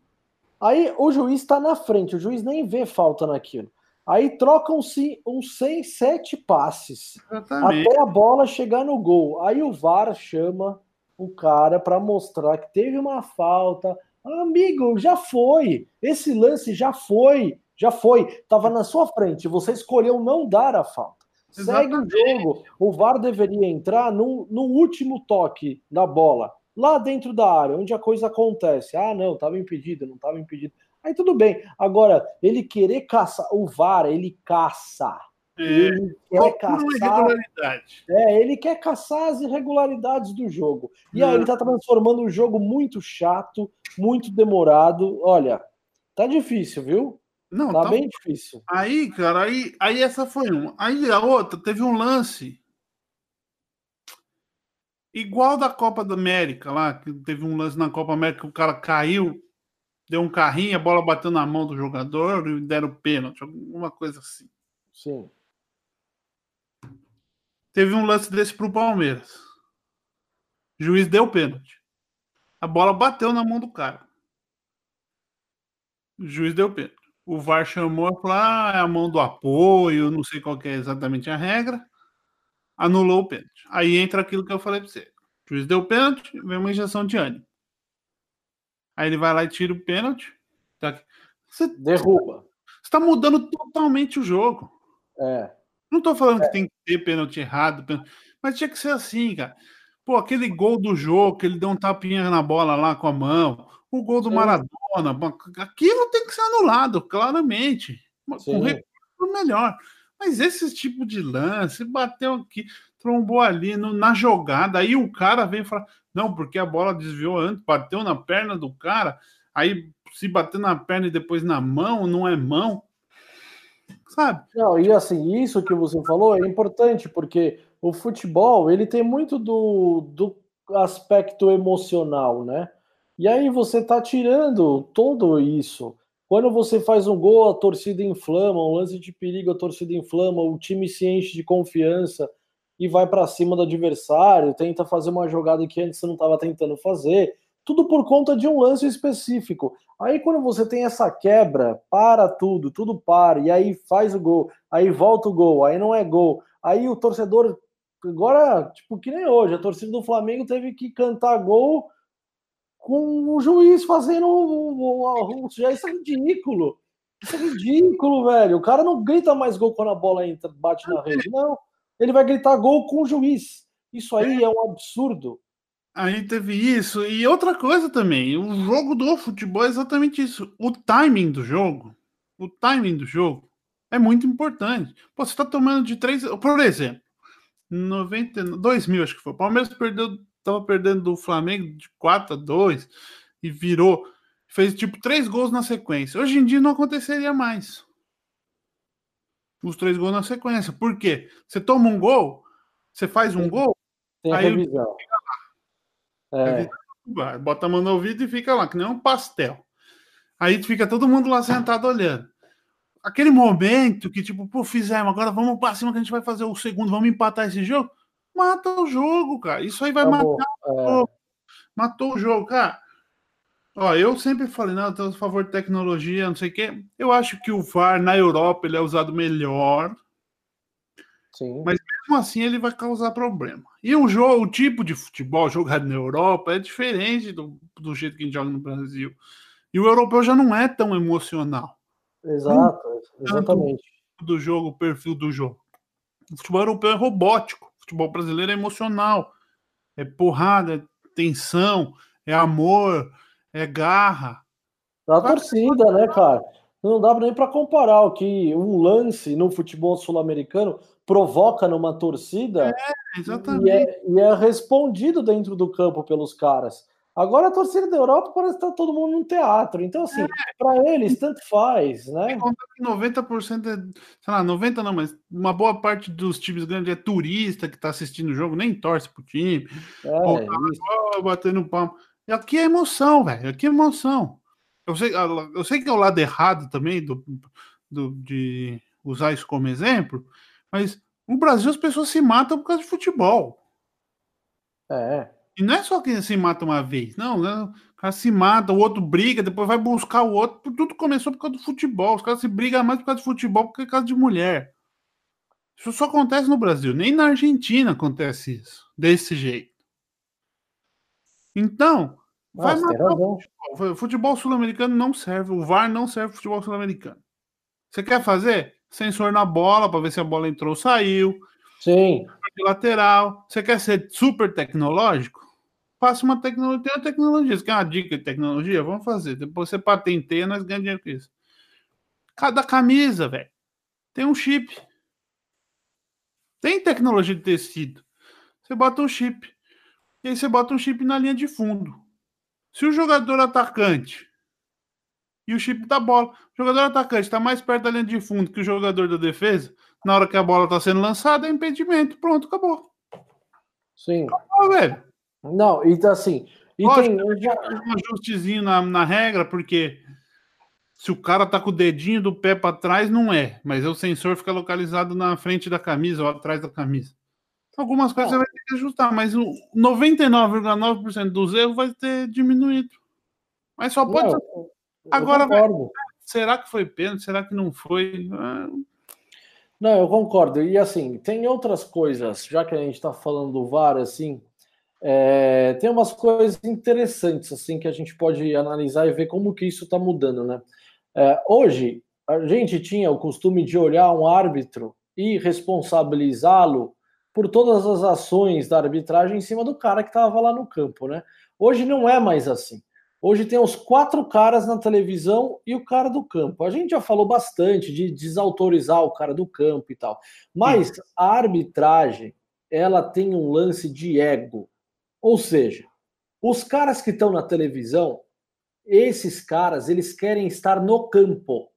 [SPEAKER 2] Aí o juiz está na frente, o juiz nem vê falta naquilo. Aí trocam-se uns 6, 7 passes Exatamente. até a bola chegar no gol. Aí o VAR chama o cara para mostrar que teve uma falta. Amigo, já foi. Esse lance já foi. Já foi. Tava na sua frente. Você escolheu não dar a falta. Exatamente. Segue o jogo. O VAR deveria entrar no, no último toque da bola, lá dentro da área, onde a coisa acontece. Ah, não, estava impedido, não estava impedido. Aí tudo bem. Agora, ele querer caçar, o VAR, ele caça. É, ele quer caçar. É, ele quer caçar as irregularidades do jogo. E aí ele está transformando o jogo muito chato, muito demorado. Olha, tá difícil, viu?
[SPEAKER 1] Não, tá, tá bem difícil. Aí, cara, aí, aí essa foi uma. Aí a outra teve um lance igual da Copa da América lá, que teve um lance na Copa América que o cara caiu, deu um carrinho, a bola bateu na mão do jogador e deram pênalti, alguma coisa assim.
[SPEAKER 2] Sim.
[SPEAKER 1] Teve um lance desse pro Palmeiras. O juiz deu pênalti. A bola bateu na mão do cara. O juiz deu pênalti o VAR chamou e falou: ah, é a mão do apoio, não sei qual é exatamente a regra. Anulou o pênalti. Aí entra aquilo que eu falei para você. O juiz deu o pênalti, vem uma injeção de ânimo. Aí ele vai lá e tira o pênalti.
[SPEAKER 2] Tá você, Derruba.
[SPEAKER 1] Você está mudando totalmente o jogo.
[SPEAKER 2] É.
[SPEAKER 1] Não estou falando é. que tem que ter pênalti errado, pênalti, mas tinha que ser assim, cara. Pô, aquele gol do jogo, que ele deu um tapinha na bola lá com a mão, o gol do Sim. Maradona, aquilo tem que ser anulado, claramente. Sim. Com recurso melhor. Mas esse tipo de lance, bateu aqui, trombou ali no, na jogada, aí o cara vem falar, não, porque a bola desviou antes, bateu na perna do cara, aí se bater na perna e depois na mão, não é mão. Sabe?
[SPEAKER 2] Não, e assim, isso que você falou é importante, porque o futebol, ele tem muito do, do aspecto emocional, né? E aí você tá tirando todo isso. Quando você faz um gol, a torcida inflama, um lance de perigo, a torcida inflama, o time se enche de confiança e vai para cima do adversário, tenta fazer uma jogada que antes você não estava tentando fazer. Tudo por conta de um lance específico. Aí quando você tem essa quebra, para tudo, tudo para, e aí faz o gol, aí volta o gol, aí não é gol. Aí o torcedor, agora, tipo, que nem hoje, a torcida do Flamengo teve que cantar gol com o juiz fazendo o, isso é ridículo. Isso é ridículo, velho. O cara não grita mais gol quando a bola entra, bate na rede. Não. Ele vai gritar gol com o juiz. Isso aí é um absurdo.
[SPEAKER 1] Aí teve isso. E outra coisa também, o jogo do futebol é exatamente isso. O timing do jogo, o timing do jogo é muito importante. Pô, você tá tomando de três. Por exemplo, 90, 2000, acho que foi. O Palmeiras perdeu tava perdendo do Flamengo de 4 a 2 e virou, fez tipo três gols na sequência. Hoje em dia não aconteceria mais. Os três gols na sequência. Por quê? Você toma um gol, você faz um gol,
[SPEAKER 2] Tem aí revisão.
[SPEAKER 1] É. Bota a mão no ouvido e fica lá, que nem um pastel. Aí fica todo mundo lá sentado olhando. Aquele momento que, tipo, pô, fizemos, agora vamos para cima que a gente vai fazer o segundo, vamos empatar esse jogo mata o jogo, cara. Isso aí vai Acabou. matar o é. jogo. Matou o jogo, cara. Ó, eu sempre falei, não, tô a favor de tecnologia, não sei o quê. Eu acho que o VAR na Europa ele é usado melhor.
[SPEAKER 2] Sim.
[SPEAKER 1] Mas mesmo assim ele vai causar problema. E o jogo, o tipo de futebol jogado na Europa é diferente do, do jeito que a gente joga no Brasil. E o europeu já não é tão emocional.
[SPEAKER 2] Exato, exatamente.
[SPEAKER 1] Do jogo, o perfil do jogo. O futebol europeu é robótico futebol brasileiro é emocional. É porrada, é tensão, é amor, é garra.
[SPEAKER 2] Da torcida, né, cara? Não dá nem para comparar o que um lance no futebol sul-americano provoca numa torcida
[SPEAKER 1] é.
[SPEAKER 2] E, é, e é respondido dentro do campo pelos caras. Agora a torcida da Europa parece que tá todo mundo num teatro. Então, assim, é. para eles, tanto faz, né?
[SPEAKER 1] 90% é, sei lá, 90 não, mas uma boa parte dos times grandes é turista que tá assistindo o jogo, nem torce pro time. É, ou tá, oh, batendo palmo. E aqui é emoção, velho. Aqui é emoção. Eu sei, eu sei que é o lado errado também do, do, de usar isso como exemplo, mas no Brasil as pessoas se matam por causa de futebol.
[SPEAKER 2] É.
[SPEAKER 1] E não é só quem se mata uma vez, não, né? O cara se mata, o outro briga, depois vai buscar o outro. Tudo começou por causa do futebol. Os caras se brigam mais por causa de futebol que por causa de mulher. Isso só acontece no Brasil. Nem na Argentina acontece isso. Desse jeito. Então, vai matar o futebol. Futebol sul-americano não serve. O VAR não serve futebol sul-americano. Você quer fazer? Sensor na bola para ver se a bola entrou ou saiu.
[SPEAKER 2] Sim.
[SPEAKER 1] Lateral. Você quer ser super tecnológico? Faça uma tecnologia. Tem uma tecnologia. Você quer uma dica de tecnologia? Vamos fazer. Depois você patenteia, nós ganhamos dinheiro com isso. Cada camisa, velho, tem um chip. Tem tecnologia de tecido. Você bota um chip. E aí você bota um chip na linha de fundo. Se o jogador atacante e o chip da bola, o jogador atacante está mais perto da linha de fundo que o jogador da defesa, na hora que a bola está sendo lançada, é impedimento. Pronto, acabou.
[SPEAKER 2] Sim.
[SPEAKER 1] Acabou, velho.
[SPEAKER 2] Não, então assim. E
[SPEAKER 1] Lógico, tem um ajustezinho na, na regra, porque se o cara tá com o dedinho do pé para trás, não é. Mas o sensor fica localizado na frente da camisa ou atrás da camisa. Algumas coisas você vai ter que ajustar, mas o 99,9% dos erros vai ter diminuído. Mas só pode. Não, Agora, será que foi pênalti? Será que não foi? Ah.
[SPEAKER 2] Não, eu concordo. E assim, tem outras coisas, já que a gente está falando do VAR, assim, é, tem umas coisas interessantes assim que a gente pode analisar e ver como que isso está mudando, né? É, hoje, a gente tinha o costume de olhar um árbitro e responsabilizá-lo por todas as ações da arbitragem em cima do cara que estava lá no campo, né? Hoje não é mais assim. Hoje tem os quatro caras na televisão e o cara do campo. A gente já falou bastante de desautorizar o cara do campo e tal. Mas a arbitragem, ela tem um lance de ego. Ou seja, os caras que estão na televisão, esses caras, eles querem estar no campo,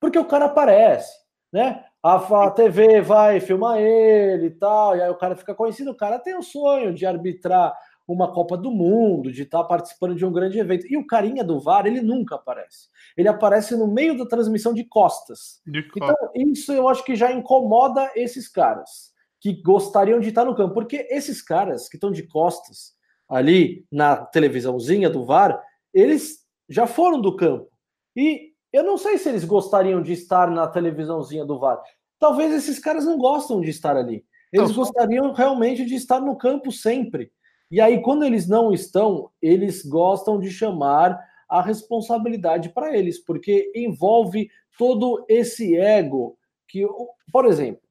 [SPEAKER 2] porque o cara aparece, né? A, TV vai filmar ele e tal, e aí o cara fica conhecido. O cara tem o sonho de arbitrar uma Copa do Mundo, de estar participando de um grande evento. E o carinha do VAR, ele nunca aparece. Ele aparece no meio da transmissão de costas. De então, isso eu acho que já incomoda esses caras que gostariam de estar no campo, porque esses caras que estão de costas ali na televisãozinha do VAR, eles já foram do campo. E eu não sei se eles gostariam de estar na televisãozinha do VAR. Talvez esses caras não gostam de estar ali. Eles não, gostariam realmente de estar no campo sempre. E aí, quando eles não estão, eles gostam de chamar a responsabilidade para eles, porque envolve todo esse ego que, por exemplo,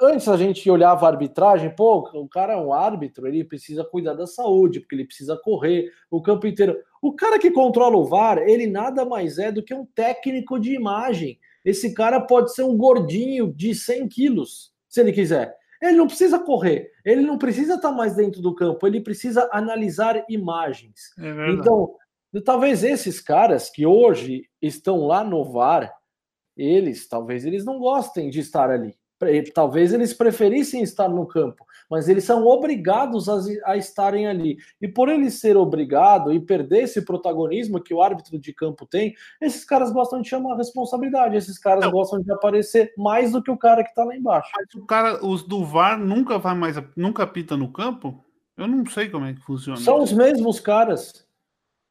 [SPEAKER 2] Antes a gente olhava a arbitragem, pô, o cara é um árbitro, ele precisa cuidar da saúde, porque ele precisa correr o campo inteiro. O cara que controla o VAR, ele nada mais é do que um técnico de imagem. Esse cara pode ser um gordinho de 100 quilos, se ele quiser. Ele não precisa correr, ele não precisa estar mais dentro do campo, ele precisa analisar imagens. É então, talvez esses caras que hoje estão lá no VAR, eles, talvez eles não gostem de estar ali. Talvez eles preferissem estar no campo, mas eles são obrigados a, a estarem ali. E por eles ser obrigado e perder esse protagonismo que o árbitro de campo tem, esses caras gostam de chamar a responsabilidade, esses caras não. gostam de aparecer mais do que o cara que está lá embaixo.
[SPEAKER 1] Mas o cara, os do VAR nunca vai mais, nunca pita no campo? Eu não sei como é que funciona.
[SPEAKER 2] São os mesmos caras.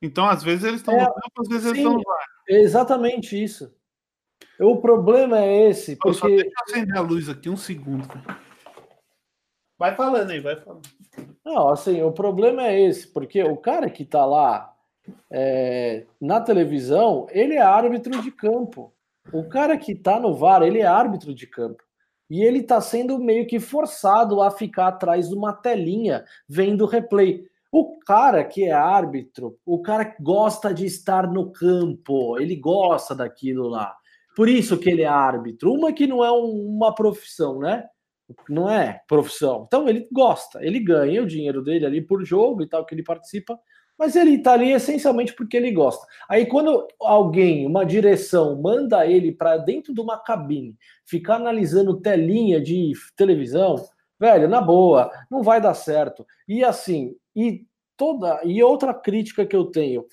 [SPEAKER 1] Então, às vezes eles estão é, no campo, às vezes sim, eles estão no VAR.
[SPEAKER 2] Exatamente isso. O problema é esse, porque... Só deixa
[SPEAKER 1] eu acender a luz aqui um segundo. Vai falando aí, vai falando.
[SPEAKER 2] Não, assim, o problema é esse, porque o cara que tá lá é, na televisão, ele é árbitro de campo. O cara que tá no VAR, ele é árbitro de campo. E ele tá sendo meio que forçado a ficar atrás de uma telinha vendo o replay. O cara que é árbitro, o cara gosta de estar no campo, ele gosta daquilo lá. Por isso que ele é árbitro. Uma que não é uma profissão, né? Não é profissão. Então ele gosta, ele ganha o dinheiro dele ali por jogo e tal, que ele participa, mas ele está ali essencialmente porque ele gosta. Aí quando alguém, uma direção, manda ele para dentro de uma cabine, ficar analisando telinha de televisão, velho, na boa, não vai dar certo. E assim, e toda e outra crítica que eu tenho,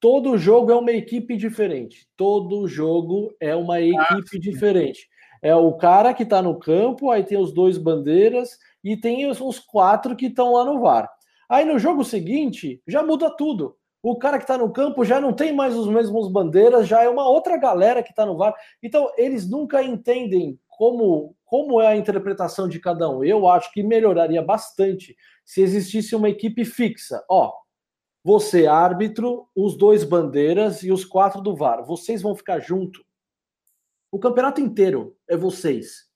[SPEAKER 2] todo jogo é uma equipe diferente. Todo jogo é uma ah, equipe ah, diferente. É o cara que está no campo, aí tem os dois bandeiras e tem os, os quatro que estão lá no VAR. Aí no jogo seguinte, já muda tudo. O cara que está no campo já não tem mais os mesmos bandeiras, já é uma outra galera que está no VAR. Então, eles nunca entendem como, como é a interpretação de cada um. Eu acho que melhoraria bastante se existisse uma equipe fixa. Ó, você, árbitro, os dois bandeiras e os quatro do VAR. Vocês vão ficar junto. O campeonato inteiro é vocês.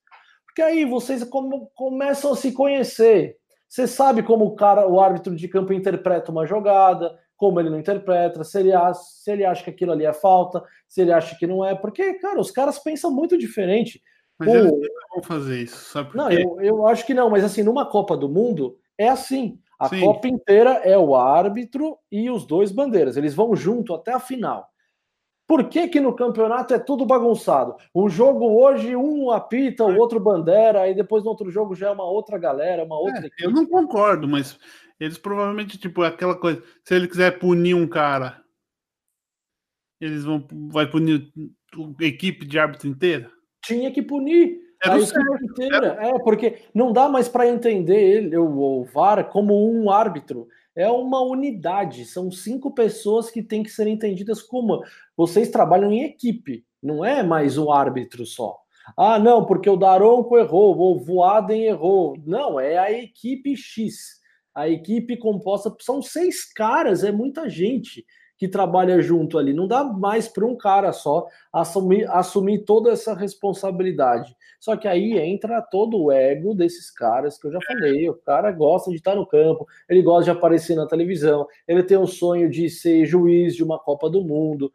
[SPEAKER 2] Porque aí vocês começam a se conhecer. Você sabe como o cara, o árbitro de campo interpreta uma jogada, como ele não interpreta, se ele, acha, se ele acha que aquilo ali é falta, se ele acha que não é, porque, cara, os caras pensam muito diferente.
[SPEAKER 1] Mas o... eles não vão fazer isso, sabe por
[SPEAKER 2] não,
[SPEAKER 1] quê?
[SPEAKER 2] Eu, eu acho que não, mas assim, numa Copa do Mundo, é assim. A Sim. Copa inteira é o árbitro e os dois bandeiras. Eles vão junto até a final. Por que, que no campeonato é tudo bagunçado? O jogo hoje, um apita, o outro bandeira, aí depois no outro jogo já é uma outra galera, uma outra
[SPEAKER 1] é, equipe. Eu não concordo, mas eles provavelmente, tipo, é aquela coisa. Se ele quiser punir um cara, eles vão vai punir a equipe de árbitro inteira?
[SPEAKER 2] Tinha que punir. Era a equipe inteira. É, porque não dá mais para entender ele, o, o VAR como um árbitro é uma unidade, são cinco pessoas que têm que ser entendidas como vocês trabalham em equipe, não é mais um árbitro só. Ah, não, porque o Daronco errou, ou o Voaden errou. Não, é a equipe X. A equipe composta são seis caras, é muita gente que trabalha junto ali. Não dá mais para um cara só assumir, assumir toda essa responsabilidade. Só que aí entra todo o ego desses caras que eu já falei. O cara gosta de estar no campo, ele gosta de aparecer na televisão, ele tem o sonho de ser juiz de uma Copa do Mundo.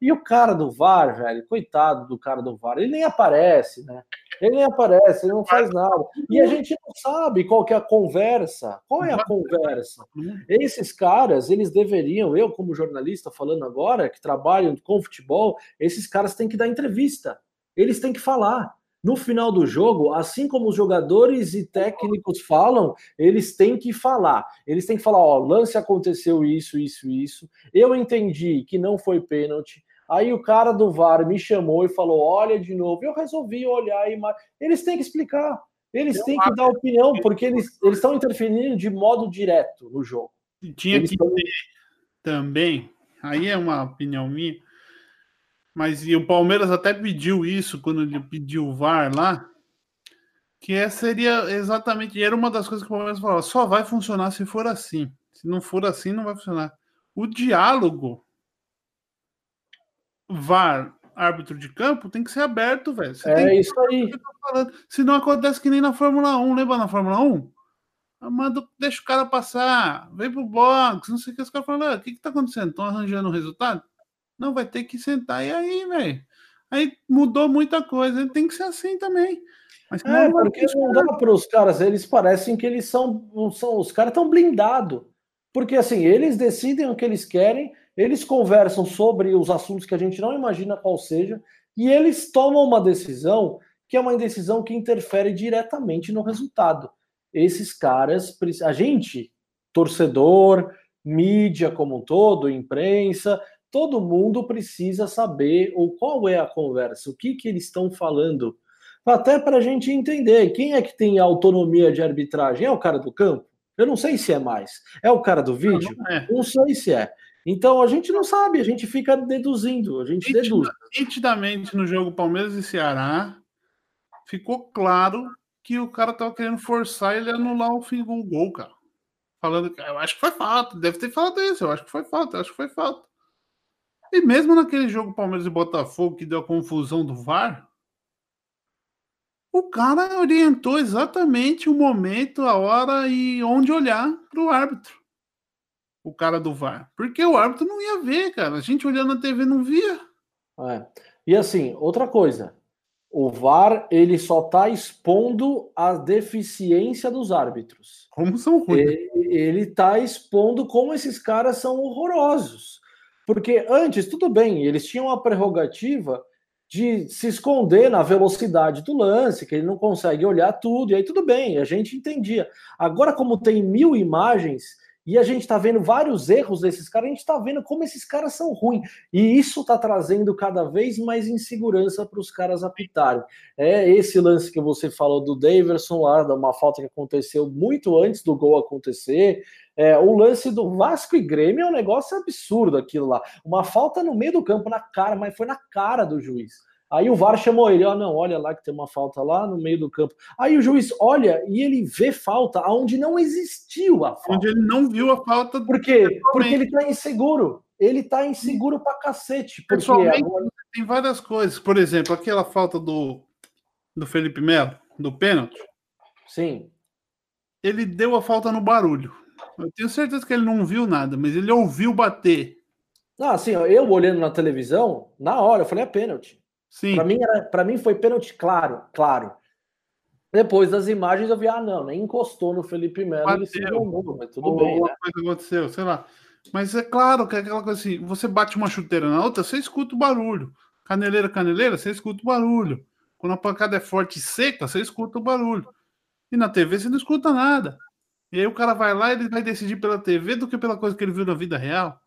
[SPEAKER 2] E o cara do VAR, velho, coitado do cara do VAR, ele nem aparece, né? Ele nem aparece, ele não faz nada. E a gente não sabe qual que é a conversa. Qual é a conversa? Esses caras, eles deveriam, eu como jornalista falando agora, que trabalham com futebol, esses caras têm que dar entrevista. Eles têm que falar. No final do jogo, assim como os jogadores e técnicos falam, eles têm que falar. Eles têm que falar, ó, lance aconteceu isso, isso, isso. Eu entendi que não foi pênalti Aí o cara do VAR me chamou e falou: olha de novo. Eu resolvi olhar e. Eles têm que explicar. Eles têm que dar opinião, porque eles estão interferindo de modo direto no jogo.
[SPEAKER 1] Tinha eles que tão... ter também, aí é uma opinião minha, mas e o Palmeiras até pediu isso quando ele pediu o VAR lá, que é, seria exatamente, era uma das coisas que o Palmeiras falou, só vai funcionar se for assim. Se não for assim, não vai funcionar. O diálogo VAR, árbitro de campo, tem que ser aberto, velho.
[SPEAKER 2] É isso aí.
[SPEAKER 1] Se não acontece que nem na Fórmula 1, lembra na Fórmula 1? Manda, deixa o cara passar, vem pro box, não sei o que os caras falam, ah, o que que tá acontecendo? Estão arranjando o um resultado? Não, vai ter que sentar, e aí, velho? Aí mudou muita coisa, tem que ser assim também.
[SPEAKER 2] Mas é, porque não dá para os caras, eles parecem que eles são, são os caras estão blindados. Porque assim, eles decidem o que eles querem, eles conversam sobre os assuntos que a gente não imagina qual seja, e eles tomam uma decisão que é uma decisão que interfere diretamente no resultado. Esses caras, a gente, torcedor, mídia como um todo, imprensa, todo mundo precisa saber o qual é a conversa, o que, que eles estão falando, até para a gente entender quem é que tem autonomia de arbitragem. É o cara do campo? Eu não sei se é mais. É o cara do vídeo? Não, não, é. não sei se é. Então a gente não sabe, a gente fica deduzindo, a gente deduz.
[SPEAKER 1] Nitidamente no jogo Palmeiras e Ceará, ficou claro que o cara tava querendo forçar ele a anular o fim do gol, cara. Falando que eu acho que foi falta, deve ter falado isso, eu acho que foi falta, eu acho que foi falta. E mesmo naquele jogo Palmeiras e Botafogo que deu a confusão do VAR, o cara orientou exatamente o momento, a hora e onde olhar para o árbitro o cara do VAR. Porque o árbitro não ia ver, cara. A gente olhando na TV não via.
[SPEAKER 2] É. E assim, outra coisa. O VAR ele só está expondo a deficiência dos árbitros.
[SPEAKER 1] Como são ruins.
[SPEAKER 2] Ele está expondo como esses caras são horrorosos. Porque antes, tudo bem, eles tinham a prerrogativa de se esconder na velocidade do lance, que ele não consegue olhar tudo, e aí tudo bem, a gente entendia. Agora, como tem mil imagens, e a gente está vendo vários erros desses caras, a gente está vendo como esses caras são ruins. E isso está trazendo cada vez mais insegurança para os caras apitarem. É esse lance que você falou do Daverson lá, uma falta que aconteceu muito antes do gol acontecer. É, o lance do Vasco e Grêmio é um negócio absurdo aquilo lá. Uma falta no meio do campo, na cara, mas foi na cara do juiz. Aí o VAR chamou ele, ó, oh, não, olha lá que tem uma falta lá no meio do campo. Aí o juiz olha e ele vê falta aonde não existiu a falta.
[SPEAKER 1] Onde ele não viu a falta.
[SPEAKER 2] Por quê? Porque ele tá inseguro. Ele tá inseguro pra cacete. Porque
[SPEAKER 1] agora... tem várias coisas. Por exemplo, aquela falta do, do Felipe Melo, do pênalti.
[SPEAKER 2] Sim.
[SPEAKER 1] Ele deu a falta no barulho. Eu tenho certeza que ele não viu nada, mas ele ouviu bater.
[SPEAKER 2] Ah, assim, eu olhando na televisão, na hora, eu falei, é pênalti.
[SPEAKER 1] Sim.
[SPEAKER 2] Para mim, era, mim foi pênalti claro, claro. Depois das imagens eu vi, ah, não, nem encostou no Felipe Melo e se
[SPEAKER 1] jogou, mas tudo Ou bem. Né? coisa aconteceu, sei lá. Mas é claro que é aquela coisa assim, você bate uma chuteira na outra, você escuta o barulho. Caneleira, caneleira, você escuta o barulho. Quando a pancada é forte e seca, você escuta o barulho. E na TV você não escuta nada. E aí o cara vai lá e ele vai decidir pela TV do que pela coisa que ele viu na vida real.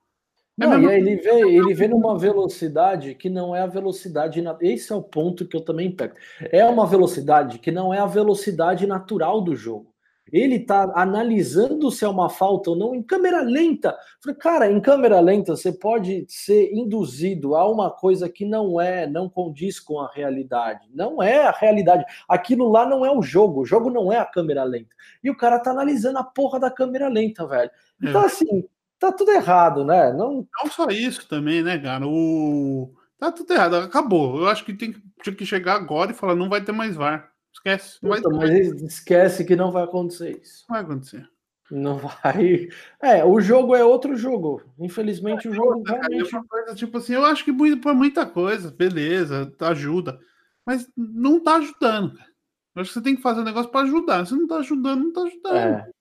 [SPEAKER 2] É não, e aí ele vê, ele vê numa velocidade que não é a velocidade. Esse é o ponto que eu também pego. É uma velocidade que não é a velocidade natural do jogo. Ele está analisando se é uma falta ou não em câmera lenta. Falei, cara, em câmera lenta você pode ser induzido a uma coisa que não é, não condiz com a realidade. Não é a realidade. Aquilo lá não é o jogo. O jogo não é a câmera lenta. E o cara tá analisando a porra da câmera lenta, velho. Então, é. assim, tá tudo errado, né? Não,
[SPEAKER 1] não só isso também, né, cara? O... Tá tudo errado, acabou. Eu acho que tem tinha que chegar agora e falar: não vai ter mais VAR. Esquece.
[SPEAKER 2] Não ter... Mas esquece que não vai acontecer isso.
[SPEAKER 1] Não vai acontecer.
[SPEAKER 2] Não vai. É, o jogo é outro jogo. Infelizmente, é, o jogo
[SPEAKER 1] outra, realmente. Cara, é coisa, tipo assim, eu acho que por muita coisa, beleza, ajuda. Mas não tá ajudando, cara. Eu acho que você tem que fazer um negócio para ajudar. Se não tá ajudando, não tá ajudando. É.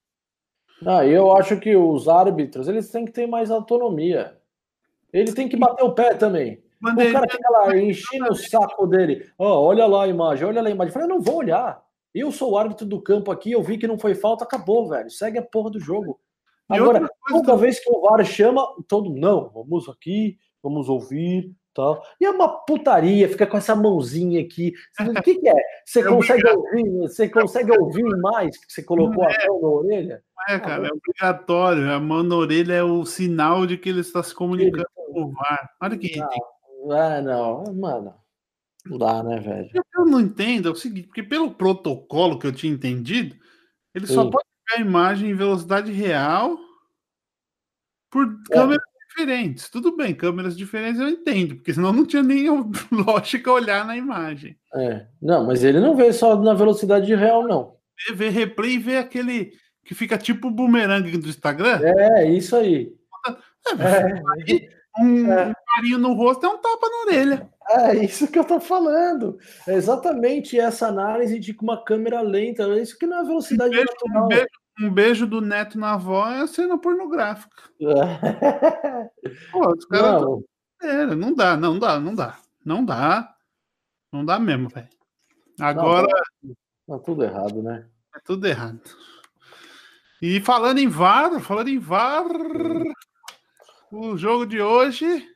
[SPEAKER 2] Ah, eu acho que os árbitros eles têm que ter mais autonomia. Ele tem que bater o pé também. O cara fica lá enchendo o saco dele. Oh, olha lá a imagem, olha lá a imagem. Eu falei, eu não vou olhar. Eu sou o árbitro do campo aqui, eu vi que não foi falta, acabou, velho. Segue a porra do jogo. Agora, toda vez que o VAR chama, todo não, vamos aqui, vamos ouvir, tal. E é uma putaria, fica com essa mãozinha aqui. O que, que é? Você é consegue ouvir? Você consegue ouvir mais que você colocou é, a mão na orelha?
[SPEAKER 1] É, cara, é obrigatório. A mão na orelha é o sinal de que ele está se comunicando com o VAR. Olha que
[SPEAKER 2] não, é, não, mano. Não dá, né, velho?
[SPEAKER 1] Eu não entendo é o seguinte, porque pelo protocolo que eu tinha entendido, ele Sim. só pode ver a imagem em velocidade real por é. câmera diferentes. Tudo bem, câmeras diferentes eu entendo, porque senão não tinha nem lógica olhar na imagem.
[SPEAKER 2] É, não, mas ele não vê só na velocidade real, não.
[SPEAKER 1] Ele vê replay e vê aquele que fica tipo o bumerangue do Instagram.
[SPEAKER 2] É, isso aí.
[SPEAKER 1] É, é. Um, é. carinho no rosto é um tapa na orelha.
[SPEAKER 2] É isso que eu tô falando. É exatamente essa análise de uma câmera lenta. É isso que não é velocidade um beijo, natural.
[SPEAKER 1] Um beijo um beijo do neto na avó é cena pornográfica. Pô, os caras. Não. É, não dá, não dá, não dá. Não dá. Não dá mesmo, velho. Agora.
[SPEAKER 2] Não, tá, tá tudo errado, né?
[SPEAKER 1] É tudo errado. E falando em VAR, falando em VAR, o jogo de hoje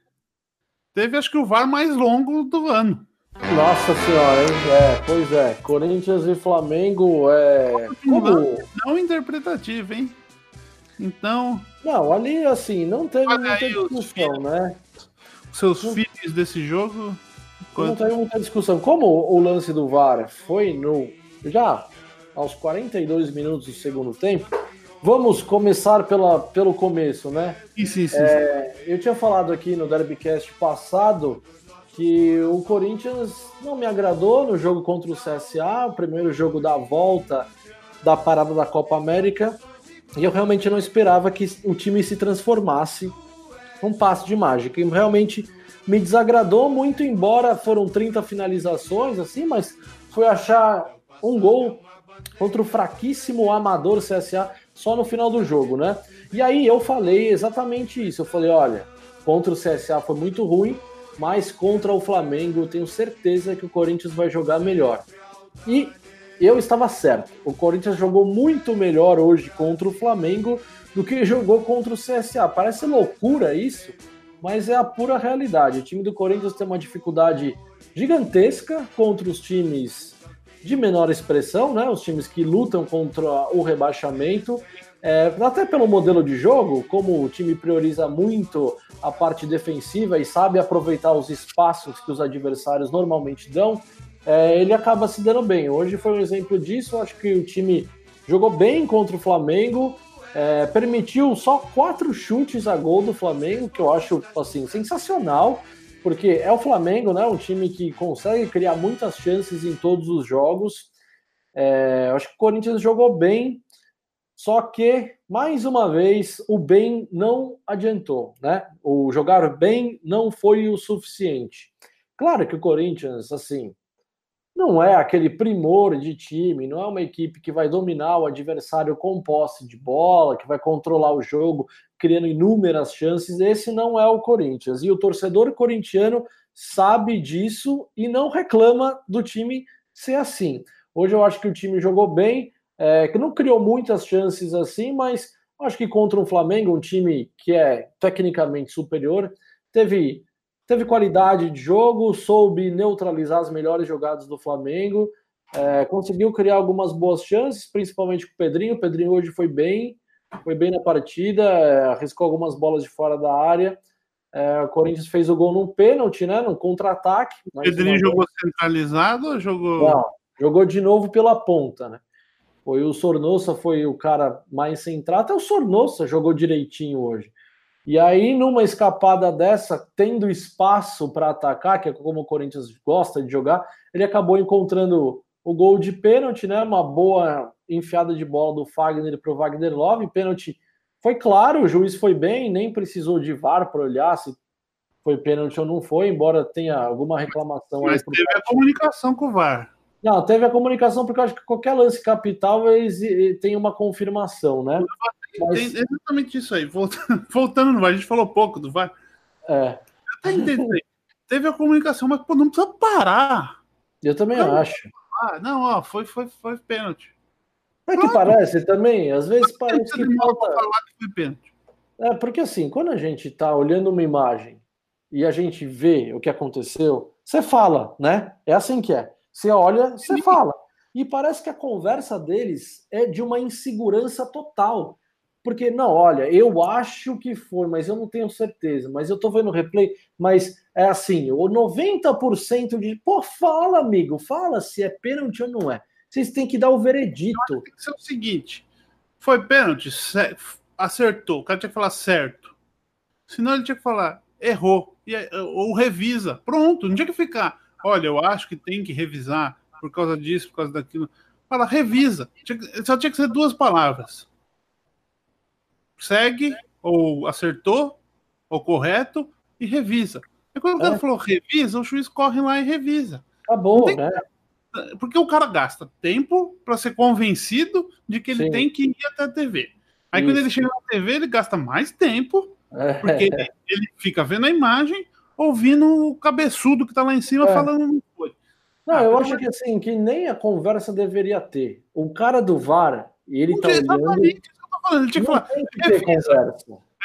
[SPEAKER 1] teve acho que o VAR mais longo do ano.
[SPEAKER 2] Nossa senhora, hein? É, pois é. Corinthians e Flamengo é.
[SPEAKER 1] Como... Não, interpretativo, hein? Então.
[SPEAKER 2] Não, ali assim, não teve muita discussão, né?
[SPEAKER 1] Seus não... filhos desse jogo.
[SPEAKER 2] Não teve muita discussão. Como o lance do VAR foi no. Já aos 42 minutos do segundo tempo, vamos começar pela, pelo começo, né?
[SPEAKER 1] Sim, sim, sim.
[SPEAKER 2] É, eu tinha falado aqui no Derbycast passado que o Corinthians não me agradou no jogo contra o CSA, o primeiro jogo da volta da parada da Copa América, e eu realmente não esperava que o time se transformasse num passe de mágica. E realmente me desagradou muito, embora foram 30 finalizações, assim, mas foi achar um gol contra o fraquíssimo amador CSA só no final do jogo, né? E aí eu falei exatamente isso. Eu falei, olha, contra o CSA foi muito ruim, mas contra o Flamengo eu tenho certeza que o Corinthians vai jogar melhor. E eu estava certo. O Corinthians jogou muito melhor hoje contra o Flamengo do que jogou contra o CSA. Parece loucura isso, mas é a pura realidade. O time do Corinthians tem uma dificuldade gigantesca contra os times de menor expressão, né? Os times que lutam contra o rebaixamento. É, até pelo modelo de jogo, como o time prioriza muito a parte defensiva e sabe aproveitar os espaços que os adversários normalmente dão, é, ele acaba se dando bem. Hoje foi um exemplo disso. Acho que o time jogou bem contra o Flamengo, é, permitiu só quatro chutes a gol do Flamengo, que eu acho assim sensacional, porque é o Flamengo, né? Um time que consegue criar muitas chances em todos os jogos. É, acho que o Corinthians jogou bem, só que, mais uma vez, o bem não adiantou, né? O jogar bem não foi o suficiente. Claro que o Corinthians, assim, não é aquele primor de time, não é uma equipe que vai dominar o adversário com posse de bola, que vai controlar o jogo, criando inúmeras chances. Esse não é o Corinthians. E o torcedor corintiano sabe disso e não reclama do time ser assim. Hoje eu acho que o time jogou bem, é, que não criou muitas chances assim, mas acho que contra um Flamengo, um time que é tecnicamente superior, teve, teve qualidade de jogo, soube neutralizar as melhores jogadas do Flamengo, é, conseguiu criar algumas boas chances, principalmente com o Pedrinho. O Pedrinho hoje foi bem, foi bem na partida, é, arriscou algumas bolas de fora da área. É, o Corinthians fez o gol num pênalti, né? Num contra-ataque.
[SPEAKER 1] O Pedrinho jogou centralizado ou jogou. Não,
[SPEAKER 2] jogou de novo pela ponta, né? Foi o Sornossa, foi o cara mais centrado. Até o Sornossa jogou direitinho hoje. E aí, numa escapada dessa, tendo espaço para atacar, que é como o Corinthians gosta de jogar, ele acabou encontrando o gol de pênalti, né? Uma boa enfiada de bola do Fagner para o Wagner Love. Pênalti foi claro, o juiz foi bem, nem precisou de VAR para olhar se foi pênalti ou não foi, embora tenha alguma reclamação.
[SPEAKER 1] Mas teve a comunicação com o VAR.
[SPEAKER 2] Não, teve a comunicação, porque eu acho que qualquer lance capital eles, tem uma confirmação, né?
[SPEAKER 1] Mas... Tem exatamente isso aí. Voltando, voltando no VAR, a gente falou pouco do VAR.
[SPEAKER 2] É.
[SPEAKER 1] Até entendi. Teve a comunicação, mas pô, não precisa parar.
[SPEAKER 2] Eu também não, acho.
[SPEAKER 1] Ah, não, ó, foi, foi, foi pênalti.
[SPEAKER 2] É que parece também, às vezes parece que falta. Falar que foi pênalti. É, porque assim, quando a gente tá olhando uma imagem e a gente vê o que aconteceu, você fala, né? É assim que é. Você olha, você fala. E parece que a conversa deles é de uma insegurança total. Porque, não, olha, eu acho que foi, mas eu não tenho certeza. Mas eu tô vendo o replay, mas é assim, o 90% de. Pô, fala, amigo, fala se é pênalti ou não é. Vocês têm que dar o veredito. Tem
[SPEAKER 1] que ser o seguinte: foi pênalti, acertou. O cara tinha que falar certo. Senão ele tinha que falar errou. Ou revisa. Pronto, não tinha que ficar olha, eu acho que tem que revisar por causa disso, por causa daquilo. Fala, revisa. Só tinha que ser duas palavras. Segue, ou acertou, ou correto, e revisa. E quando o cara é. falou revisa, o juiz corre lá e revisa.
[SPEAKER 2] Acabou, tem... né?
[SPEAKER 1] Porque o cara gasta tempo para ser convencido de que ele Sim. tem que ir até a TV. Aí Isso. quando ele chega na TV, ele gasta mais tempo, é. porque ele, fica vendo a imagem ouvindo o cabeçudo que tá lá em cima é. falando não
[SPEAKER 2] foi. Não, ah, eu acho que assim, que nem a conversa deveria ter. O cara do VAR, ele tá olhando... Ele tinha que falar.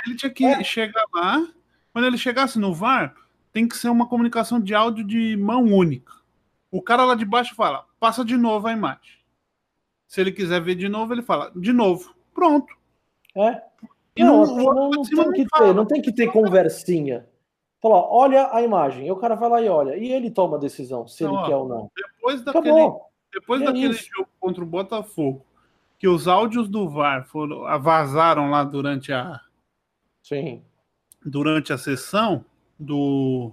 [SPEAKER 1] Ele tinha que é. chegar lá, quando ele chegasse no VAR, tem que ser uma comunicação de áudio de mão única. O cara lá de baixo fala, passa de novo a imagem. Se ele quiser ver de novo, ele fala, de novo. Pronto.
[SPEAKER 2] É. E não, não, não, não tem que ter, não tem que ter conversinha. Falou, olha a imagem. E o cara vai lá e olha. E ele toma a decisão, se ele ó, quer ou não.
[SPEAKER 1] Depois daquele, depois é daquele jogo contra o Botafogo, que os áudios do VAR foram, vazaram lá durante a.
[SPEAKER 2] Sim.
[SPEAKER 1] Durante a sessão do.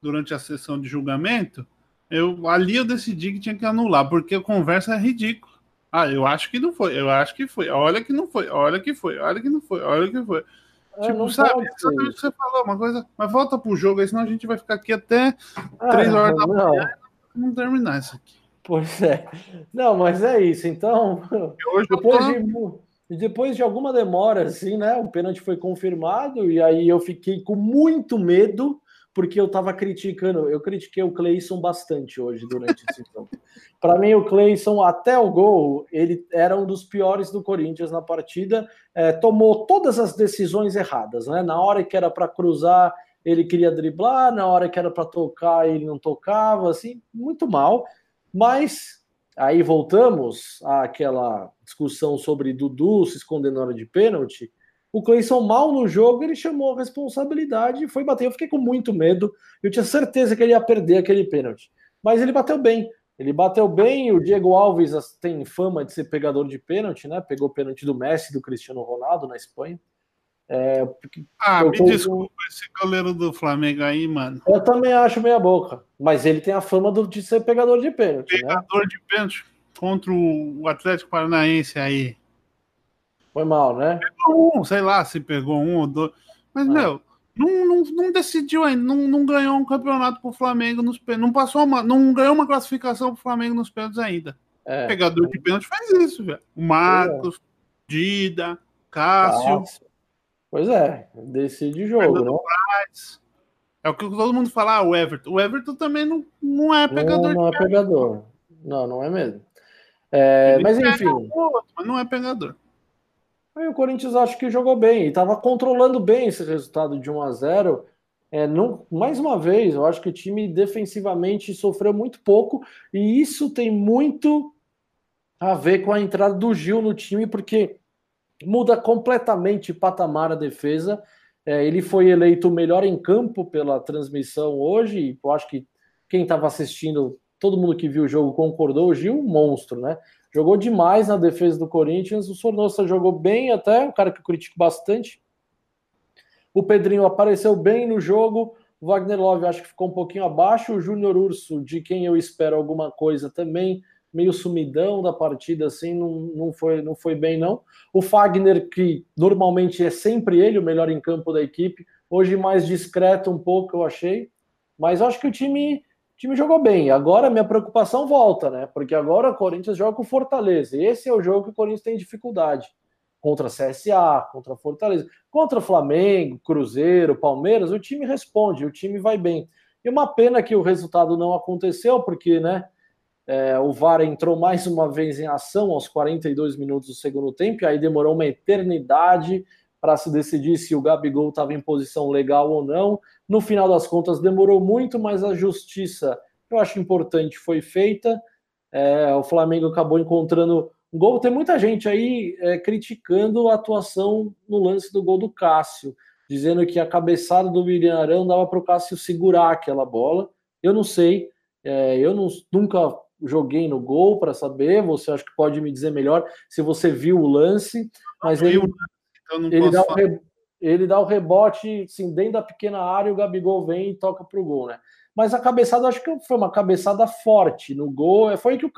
[SPEAKER 1] Durante a sessão de julgamento, eu ali eu decidi que tinha que anular, porque a conversa é ridícula. Ah, eu acho que não foi, eu acho que foi. Olha que não foi, olha que foi, olha que não foi, olha que foi. É, tipo, sabe, exatamente o que você falou, uma coisa. Mas volta pro jogo aí, senão a gente vai ficar aqui até ah, 3 horas da manhã não terminar isso aqui.
[SPEAKER 2] Pois é. Não, mas é isso. Então, depois, tô... de, depois de alguma demora, assim, né? O pênalti foi confirmado, e aí eu fiquei com muito medo porque eu estava criticando, eu critiquei o Cleison bastante hoje durante esse jogo. Para mim, o Cleison, até o gol, ele era um dos piores do Corinthians na partida, é, tomou todas as decisões erradas, né? Na hora que era para cruzar, ele queria driblar, na hora que era para tocar, ele não tocava, assim, muito mal. Mas aí voltamos àquela discussão sobre Dudu se escondendo na hora de pênalti. O Cleison mal no jogo, ele chamou a responsabilidade e foi bater. Eu fiquei com muito medo. Eu tinha certeza que ele ia perder aquele pênalti. Mas ele bateu bem. Ele bateu bem. O Diego Alves tem fama de ser pegador de pênalti, né? Pegou pênalti do Messi, do Cristiano Ronaldo na Espanha.
[SPEAKER 1] É, ah, me desculpa esse goleiro do Flamengo aí, mano.
[SPEAKER 2] Eu também acho meia boca. Mas ele tem a fama do, de ser pegador de pênalti.
[SPEAKER 1] Né? Pegador
[SPEAKER 2] né?
[SPEAKER 1] de pênalti contra o Atlético Paranaense aí.
[SPEAKER 2] Foi mal, né?
[SPEAKER 1] Pegou um, sei lá se pegou um ou dois. Mas, ah. meu, não, não, não, decidiu ainda, não, não ganhou um campeonato pro Flamengo nos Não passou uma. Não ganhou uma classificação pro Flamengo nos pênaltis ainda. É. Pegador de pênalti faz isso, velho. O Marcos, é. Dida, Cássio. Cássio.
[SPEAKER 2] Pois é, decide jogo, né?
[SPEAKER 1] É o que todo mundo fala, ah, o Everton. O Everton também não, não é pegador.
[SPEAKER 2] Não, não é pegador. Não, não é mesmo. É, mas enfim.
[SPEAKER 1] Outro, mas não é pegador.
[SPEAKER 2] Aí o Corinthians acho que jogou bem e estava controlando bem esse resultado de 1 a 0. É, não, mais uma vez, eu acho que o time defensivamente sofreu muito pouco e isso tem muito a ver com a entrada do Gil no time, porque muda completamente patamar a defesa. É, ele foi eleito o melhor em campo pela transmissão hoje, eu acho que quem estava assistindo, todo mundo que viu o jogo concordou, o Gil, um monstro, né? Jogou demais na defesa do Corinthians, o Sornosa jogou bem até, um cara que eu critico bastante. O Pedrinho apareceu bem no jogo, o Wagner Love acho que ficou um pouquinho abaixo, o Júnior Urso, de quem eu espero alguma coisa também, meio sumidão da partida, assim, não, não, foi, não foi bem, não. O Fagner, que normalmente é sempre ele o melhor em campo da equipe, hoje mais discreto um pouco, eu achei. Mas acho que o time, o time jogou bem. Agora minha preocupação volta, né? Porque agora o Corinthians joga com Fortaleza. E esse é o jogo que o Corinthians tem dificuldade. Contra CSA, contra Fortaleza. Contra Flamengo, Cruzeiro, Palmeiras, o time responde, o time vai bem. E uma pena que o resultado não aconteceu, porque, né? É, o VAR entrou mais uma vez em ação aos 42 minutos do segundo tempo, e aí demorou uma eternidade para se decidir se o Gabigol estava em posição legal ou não. No final das contas, demorou muito, mas a justiça, eu acho importante, foi feita. É, o Flamengo acabou encontrando um gol. Tem muita gente aí é, criticando a atuação no lance do gol do Cássio, dizendo que a cabeçada do William Arão dava para o Cássio segurar aquela bola. Eu não sei, é, eu não, nunca joguei no gol para saber. Você acha que pode me dizer melhor se você viu o lance, mas ele, então ele, dá o ele dá o rebote assim, dentro da pequena área, o Gabigol vem e toca para o gol, né? Mas a cabeçada, acho que foi uma cabeçada forte no gol. É, foi que o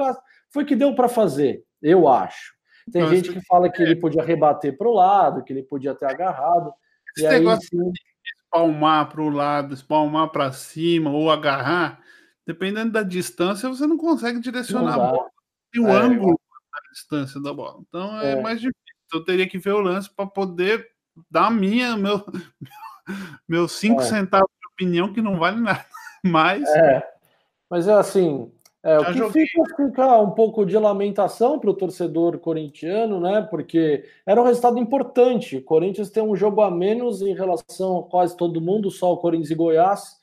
[SPEAKER 2] foi que deu para fazer, eu acho. Tem Nossa, gente que fala que ele podia rebater para o lado, que ele podia ter agarrado.
[SPEAKER 1] Esse e negócio aí, sim... de espalmar para o lado, espalmar para cima ou agarrar, dependendo da distância, você não consegue direcionar não a bola. E o é, ângulo da distância da bola. Então é, é, mais difícil. Eu teria que ver o lance para poder dar a minha, meu, meus cinco é. centavos de opinião, que não vale nada. Mas.
[SPEAKER 2] É. Mas é assim. É, o que joguei. fica, fica um pouco de lamentação para o torcedor corintiano, né? Porque era um resultado importante. O Corinthians tem um jogo a menos em relação a quase todo mundo, só o Corinthians e Goiás.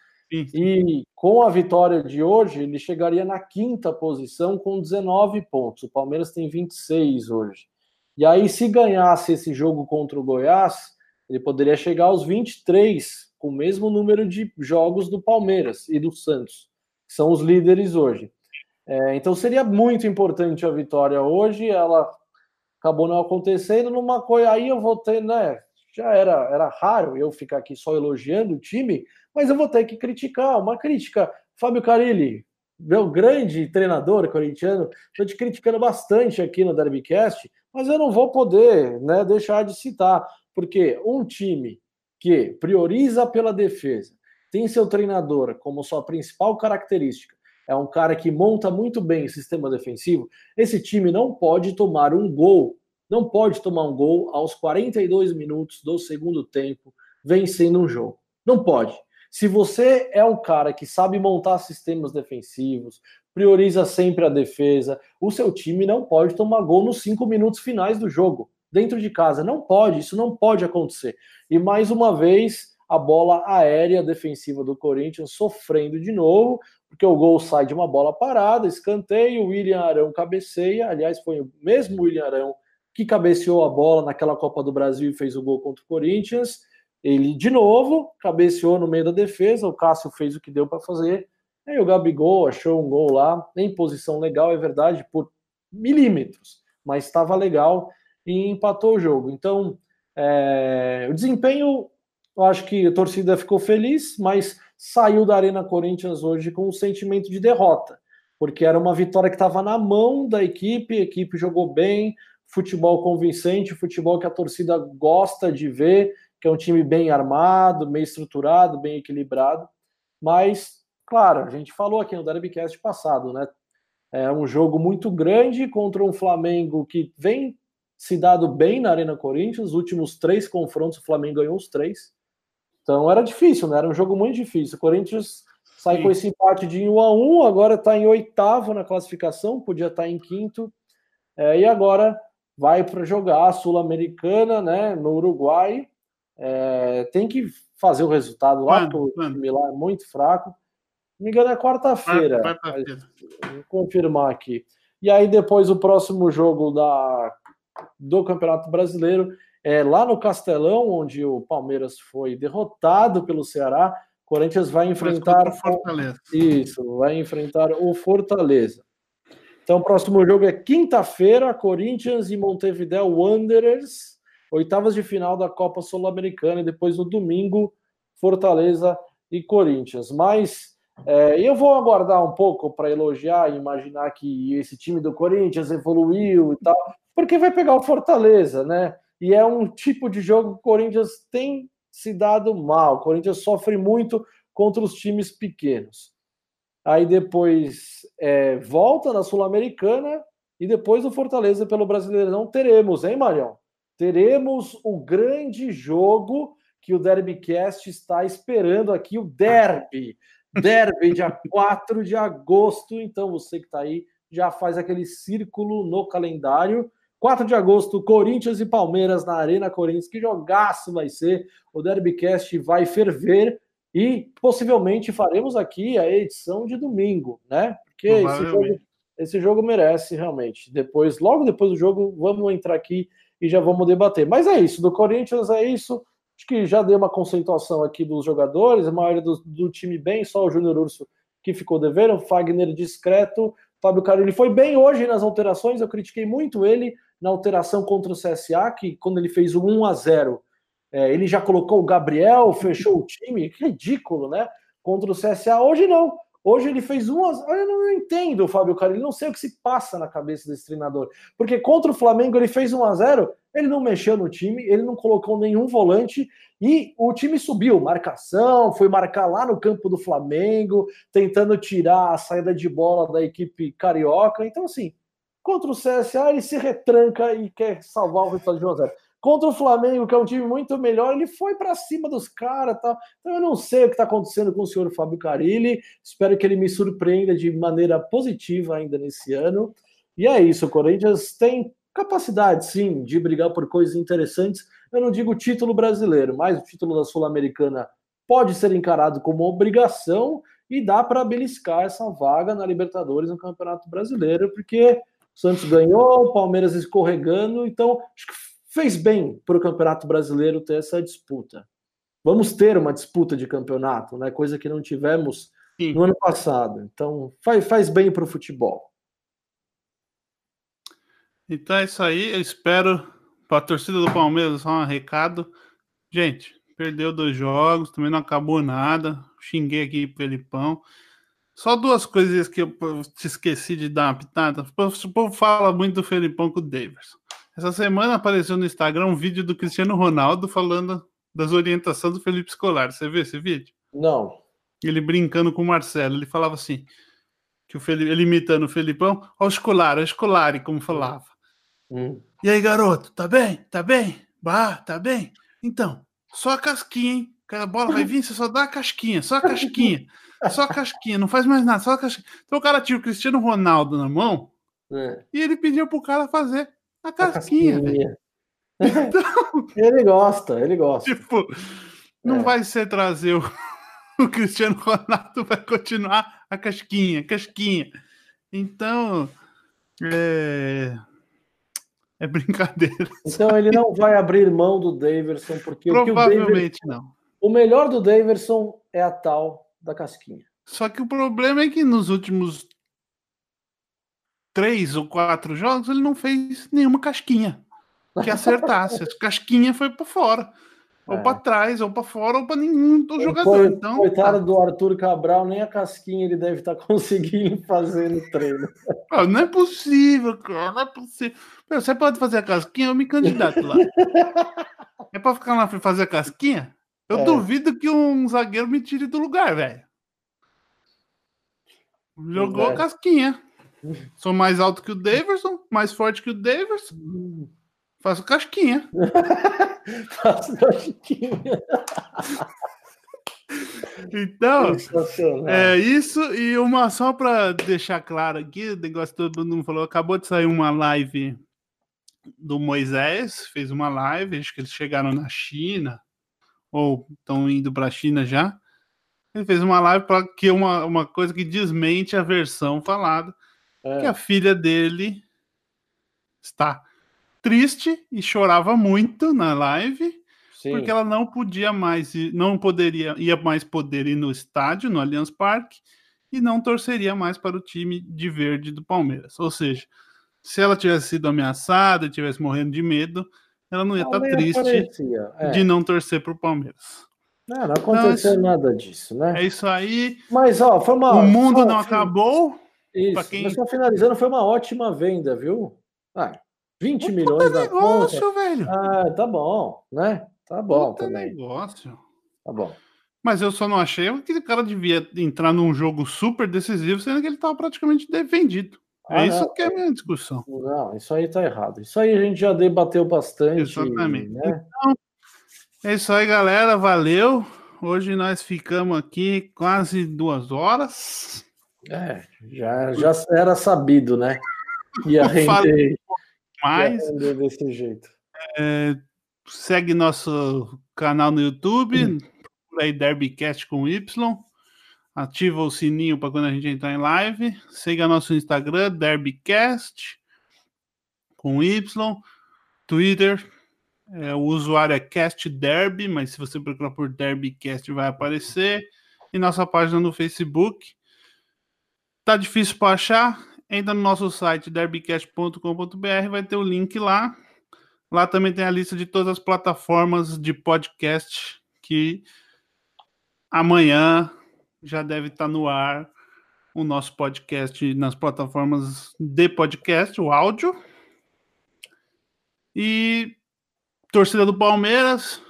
[SPEAKER 2] E com a vitória de hoje, ele chegaria na quinta posição com 19 pontos. O Palmeiras tem 26 hoje. E aí, se ganhasse esse jogo contra o Goiás, ele poderia chegar aos 23, com o mesmo número de jogos do Palmeiras e do Santos, que são os líderes hoje. É, então seria muito importante a vitória hoje. Ela acabou não acontecendo numa coisa. Aí eu vou ter, né? Já era, era raro eu ficar aqui só elogiando o time, mas eu vou ter que criticar. Uma crítica, Fábio Carilli, meu grande treinador corintiano, estou te criticando bastante aqui no Derbycast, mas eu não vou poder né, deixar de citar, porque um time que prioriza pela defesa, tem seu treinador como sua principal característica, é um cara que monta muito bem o sistema defensivo, esse time não pode tomar um gol, não pode tomar um gol aos 42 minutos do segundo tempo, vencendo um jogo. Não pode. Se você é um cara que sabe montar sistemas defensivos, prioriza sempre a defesa, o seu time não pode tomar gol nos cinco minutos finais do jogo, dentro de casa. Não pode, isso não pode acontecer. E mais uma vez, a bola aérea defensiva do Corinthians sofrendo de novo, porque o gol sai de uma bola parada, escanteio, o William Arão cabeceia, aliás, foi o mesmo William Arão que cabeceou a bola naquela Copa do Brasil e fez o gol contra o Corinthians. Ele, de novo, cabeceou no meio da defesa, o Cássio fez o que deu para fazer, aí o Gabigol achou um gol lá, em posição legal, é verdade, por milímetros, mas estava legal e empatou o jogo. Então, é, o desempenho, eu acho que a torcida ficou feliz, mas saiu da Arena Corinthians hoje com um sentimento de derrota, porque era uma vitória que estava na mão da equipe, a equipe jogou bem, futebol convincente, futebol que a torcida gosta de ver, que é um time bem armado, bem estruturado, bem equilibrado. Mas, claro, a gente falou aqui no Derbycast passado, né? É um jogo muito grande contra um Flamengo que vem se dado bem na Arena Corinthians. Os últimos três confrontos, o Flamengo ganhou os três. Então era difícil, né? Era um jogo muito difícil. O Corinthians sai Sim. com esse empate de 1 a 1 agora está em oitavo na classificação, podia estar tá em quinto. É, e agora vai para jogar a Sul-Americana, né? No Uruguai. É, tem que fazer o resultado lá, porque o time lá é muito fraco. Não me engano, é quarta-feira. Vou confirmar aqui. E aí, depois, o próximo jogo da, do Campeonato Brasileiro é, lá no Castelão, onde o Palmeiras foi derrotado pelo Ceará. Corinthians vai enfrentar.
[SPEAKER 1] Fortaleza.
[SPEAKER 2] Isso, vai enfrentar o Fortaleza. Então, o próximo jogo é quinta-feira, Corinthians e Montevideo Wanderers, oitavas de final da Copa Sul-Americana, e depois no domingo, Fortaleza e Corinthians. Mas é, eu vou aguardar um pouco para elogiar e imaginar que esse time do Corinthians evoluiu e tal, porque vai pegar o Fortaleza, né? e é um tipo de jogo que o Corinthians tem se dado mal. O Corinthians sofre muito contra os times pequenos. Aí depois é, volta na Sul-Americana e depois o Fortaleza pelo Brasileirão teremos, hein, Marião? Teremos o grande jogo que o Derbycast está esperando aqui, o Derby. Derby, dia 4 de agosto. Então você que está aí já faz aquele círculo no calendário 4 de agosto, Corinthians e Palmeiras na Arena Corinthians. Que jogaço vai ser! O Derbycast vai ferver e possivelmente faremos aqui a edição de domingo, né? Porque esse jogo, esse jogo, merece realmente. Depois, logo depois do jogo, vamos entrar aqui e já vamos debater. Mas é isso, do Corinthians é isso. Acho que já deu uma concentração aqui dos jogadores, a maioria do, do time bem, só o Júnior Urso que ficou devendo, o Fagner discreto, Fábio Carilli foi bem hoje nas alterações, eu critiquei muito ele, na alteração contra o CSA, que quando ele fez o 1 a 0 é, ele já colocou o Gabriel, fechou o time, que ridículo, né? Contra o CSA. Hoje não. Hoje ele fez um. Eu não entendo, Fábio Carilli, não sei o que se passa na cabeça desse treinador. Porque contra o Flamengo ele fez 1 a 0 ele não mexeu no time, ele não colocou nenhum volante e o time subiu. Marcação, foi marcar lá no campo do Flamengo, tentando tirar a saída de bola da equipe carioca. Então, assim, Contra o CSA, ele se retranca e quer salvar o resultado de 1 0 Contra o Flamengo, que é um time muito melhor, ele foi para cima dos caras. Tá? Então eu não sei o que está acontecendo com o senhor Fábio Carilli. Espero que ele me surpreenda de maneira positiva ainda nesse ano. E é isso, o Corinthians tem capacidade, sim, de brigar por coisas interessantes. Eu não digo título brasileiro, mas o título da Sul-Americana pode ser encarado como obrigação e dá para beliscar essa vaga na Libertadores no Campeonato Brasileiro, porque o Santos ganhou, o Palmeiras escorregando, então acho que fez bem para o Campeonato Brasileiro ter essa disputa. Vamos ter uma disputa de campeonato, né? Coisa que não tivemos Sim. no ano passado. Então faz, faz bem para o futebol.
[SPEAKER 1] Então é isso aí. Eu espero para a torcida do Palmeiras só um recado. Gente, perdeu dois jogos, também não acabou nada. Xinguei aqui o Felipão. Só duas coisas que eu te esqueci de dar uma pitada. O povo fala muito do Felipão com o Davis. Essa semana apareceu no Instagram um vídeo do Cristiano Ronaldo falando das orientações do Felipe Escolar. Você viu esse vídeo?
[SPEAKER 2] Não.
[SPEAKER 1] Ele brincando com o Marcelo. Ele falava assim: que o Felipe, ele imitando o Felipão, ó, o escolar, o escolari, como falava. Hum. E aí, garoto, tá bem? Tá bem? Bah, tá bem? Então, só a casquinha, hein? A bola vai vir, você só dá a casquinha, só a casquinha. Só a casquinha, não faz mais nada, só a casquinha. Então o cara tinha o Cristiano Ronaldo na mão é. e ele pediu pro cara fazer a casquinha. Casquinha.
[SPEAKER 2] Então, ele gosta, ele gosta.
[SPEAKER 1] Tipo, não é. vai ser trazer o, o Cristiano Ronaldo, vai continuar a casquinha, casquinha. Então, é, é brincadeira.
[SPEAKER 2] Então ele não vai abrir mão do Daverson, porque
[SPEAKER 1] Provavelmente
[SPEAKER 2] o
[SPEAKER 1] não.
[SPEAKER 2] O melhor do Daverson é a tal da casquinha.
[SPEAKER 1] Só que o problema é que nos últimos três ou quatro jogos ele não fez nenhuma casquinha que acertasse. A casquinha foi para fora. Ou é. para trás, ou para fora, ou para nenhum dos jogadores. Então,
[SPEAKER 2] coitado tá. do Arthur Cabral, nem a casquinha ele deve estar tá conseguindo fazer no treino.
[SPEAKER 1] Não, é possível, cara, não é possível. Você pode fazer a casquinha, eu me candidato lá. é para ficar lá e fazer a casquinha? Eu é. duvido que um zagueiro me tire do lugar, velho. Jogou a é. casquinha. Sou mais alto que o Daverson, mais forte que o Daverson. Faço casquinha. Faço casquinha. Então, é isso. E uma só para deixar claro aqui: o negócio todo mundo falou. Acabou de sair uma live do Moisés, fez uma live. Acho que eles chegaram na China, ou estão indo para a China já. Ele fez uma live para que uma, uma coisa que desmente a versão falada, é. que a filha dele está triste e chorava muito na live, Sim. porque ela não podia mais, não poderia, ia mais poder ir no estádio, no Allianz Parque, e não torceria mais para o time de verde do Palmeiras. Ou seja, se ela tivesse sido ameaçada, tivesse morrendo de medo, ela não ia estar tá triste é. de não torcer para o Palmeiras.
[SPEAKER 2] Não, não aconteceu então, nada disso, né?
[SPEAKER 1] É isso aí.
[SPEAKER 2] Mas, ó, foi uma.
[SPEAKER 1] O mundo não acabou.
[SPEAKER 2] Isso, quem... mas só finalizando, foi uma ótima venda, viu? Ah, 20 Puta milhões da
[SPEAKER 1] negócio, conta. velho.
[SPEAKER 2] Ah, tá bom, né? Tá bom
[SPEAKER 1] Puta
[SPEAKER 2] também.
[SPEAKER 1] negócio.
[SPEAKER 2] Tá bom.
[SPEAKER 1] Mas eu só não achei que o cara devia entrar num jogo super decisivo, sendo que ele estava praticamente defendido. É ah, isso não. que é a minha discussão.
[SPEAKER 2] Não, isso aí tá errado. Isso aí a gente já debateu bastante. Exatamente. Né? Então,
[SPEAKER 1] é isso aí, galera. Valeu. Hoje nós ficamos aqui quase duas horas.
[SPEAKER 2] É, já, já era sabido, né? E a gente
[SPEAKER 1] mais.
[SPEAKER 2] Desse jeito.
[SPEAKER 1] É, segue nosso canal no YouTube, hum. aí Derbycast com Y. Ativa o sininho para quando a gente entrar em live. Siga nosso Instagram, Derbycast com Y. Twitter, é, o usuário é Cast Derby, mas se você procurar por Derbycast vai aparecer. E nossa página no Facebook. Tá difícil para achar? entra no nosso site derbycast.com.br, vai ter o link lá. Lá também tem a lista de todas as plataformas de podcast que amanhã já deve estar no ar o nosso podcast nas plataformas de podcast, o áudio. E torcida do Palmeiras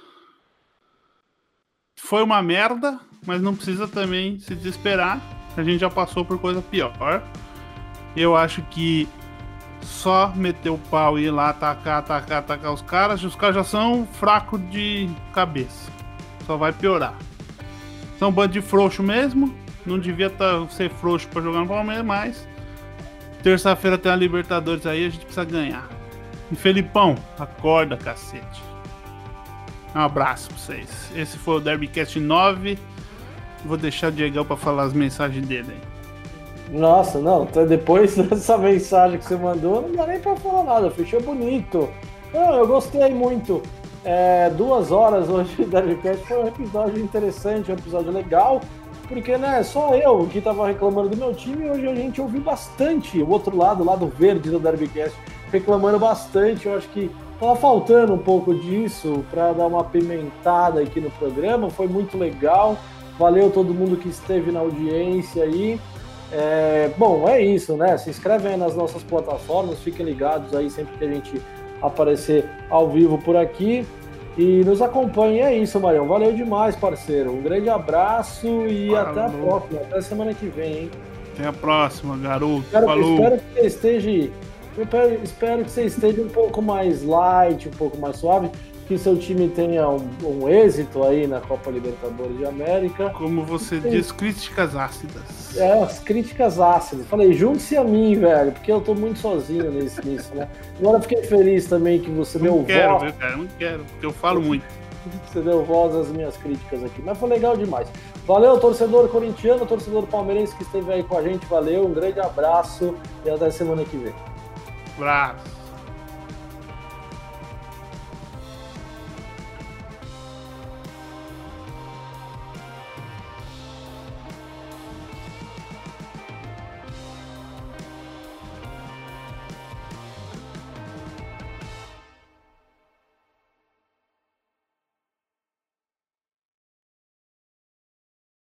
[SPEAKER 1] foi uma merda, mas não precisa também se desesperar. A gente já passou por coisa pior. Eu acho que só meter o pau e ir lá atacar, atacar, atacar os caras, os caras já são fracos de cabeça. Só vai piorar. São um bando de frouxo mesmo. Não devia tá, ser frouxo para jogar no Palmeiras, mas terça-feira tem a Libertadores aí, a gente precisa ganhar. E Felipão, acorda, cacete. Um abraço pra vocês. Esse foi o Derbycast 9. Vou deixar o Diegão para falar as mensagens dele aí.
[SPEAKER 2] Nossa, não, depois dessa mensagem que você mandou, não dá nem pra falar nada, fechou bonito. Eu gostei muito. É, duas horas hoje da Livecast foi um episódio interessante, um episódio legal, porque né, só eu que tava reclamando do meu time, hoje a gente ouviu bastante o outro lado, o lado verde do Derbycast, reclamando bastante. Eu acho que tava faltando um pouco disso para dar uma pimentada aqui no programa, foi muito legal. Valeu todo mundo que esteve na audiência aí. É, bom, é isso, né? Se inscrevem aí nas nossas plataformas, fiquem ligados aí sempre que a gente aparecer ao vivo por aqui. E nos acompanhem, é isso, Marião. Valeu demais, parceiro. Um grande abraço e Falou. até a próxima. Até semana que vem, hein?
[SPEAKER 1] Até a próxima, garoto.
[SPEAKER 2] Espero, Falou. espero que você esteja. Espero que você esteja um pouco mais light, um pouco mais suave que seu time tenha um, um, êxito aí na Copa Libertadores de América.
[SPEAKER 1] Como você e, diz, críticas ácidas.
[SPEAKER 2] É, as críticas ácidas. Falei, junte-se a mim, velho, porque eu tô muito sozinho nisso, nisso né? Agora fiquei feliz também que você
[SPEAKER 1] não
[SPEAKER 2] deu
[SPEAKER 1] quero, voto. Cara, não quero, porque eu falo muito.
[SPEAKER 2] Você deu voz às minhas críticas aqui, mas foi legal demais. Valeu, torcedor corintiano, torcedor palmeirense que esteve aí com a gente. Valeu, um grande abraço e até semana que vem.
[SPEAKER 1] Abraço.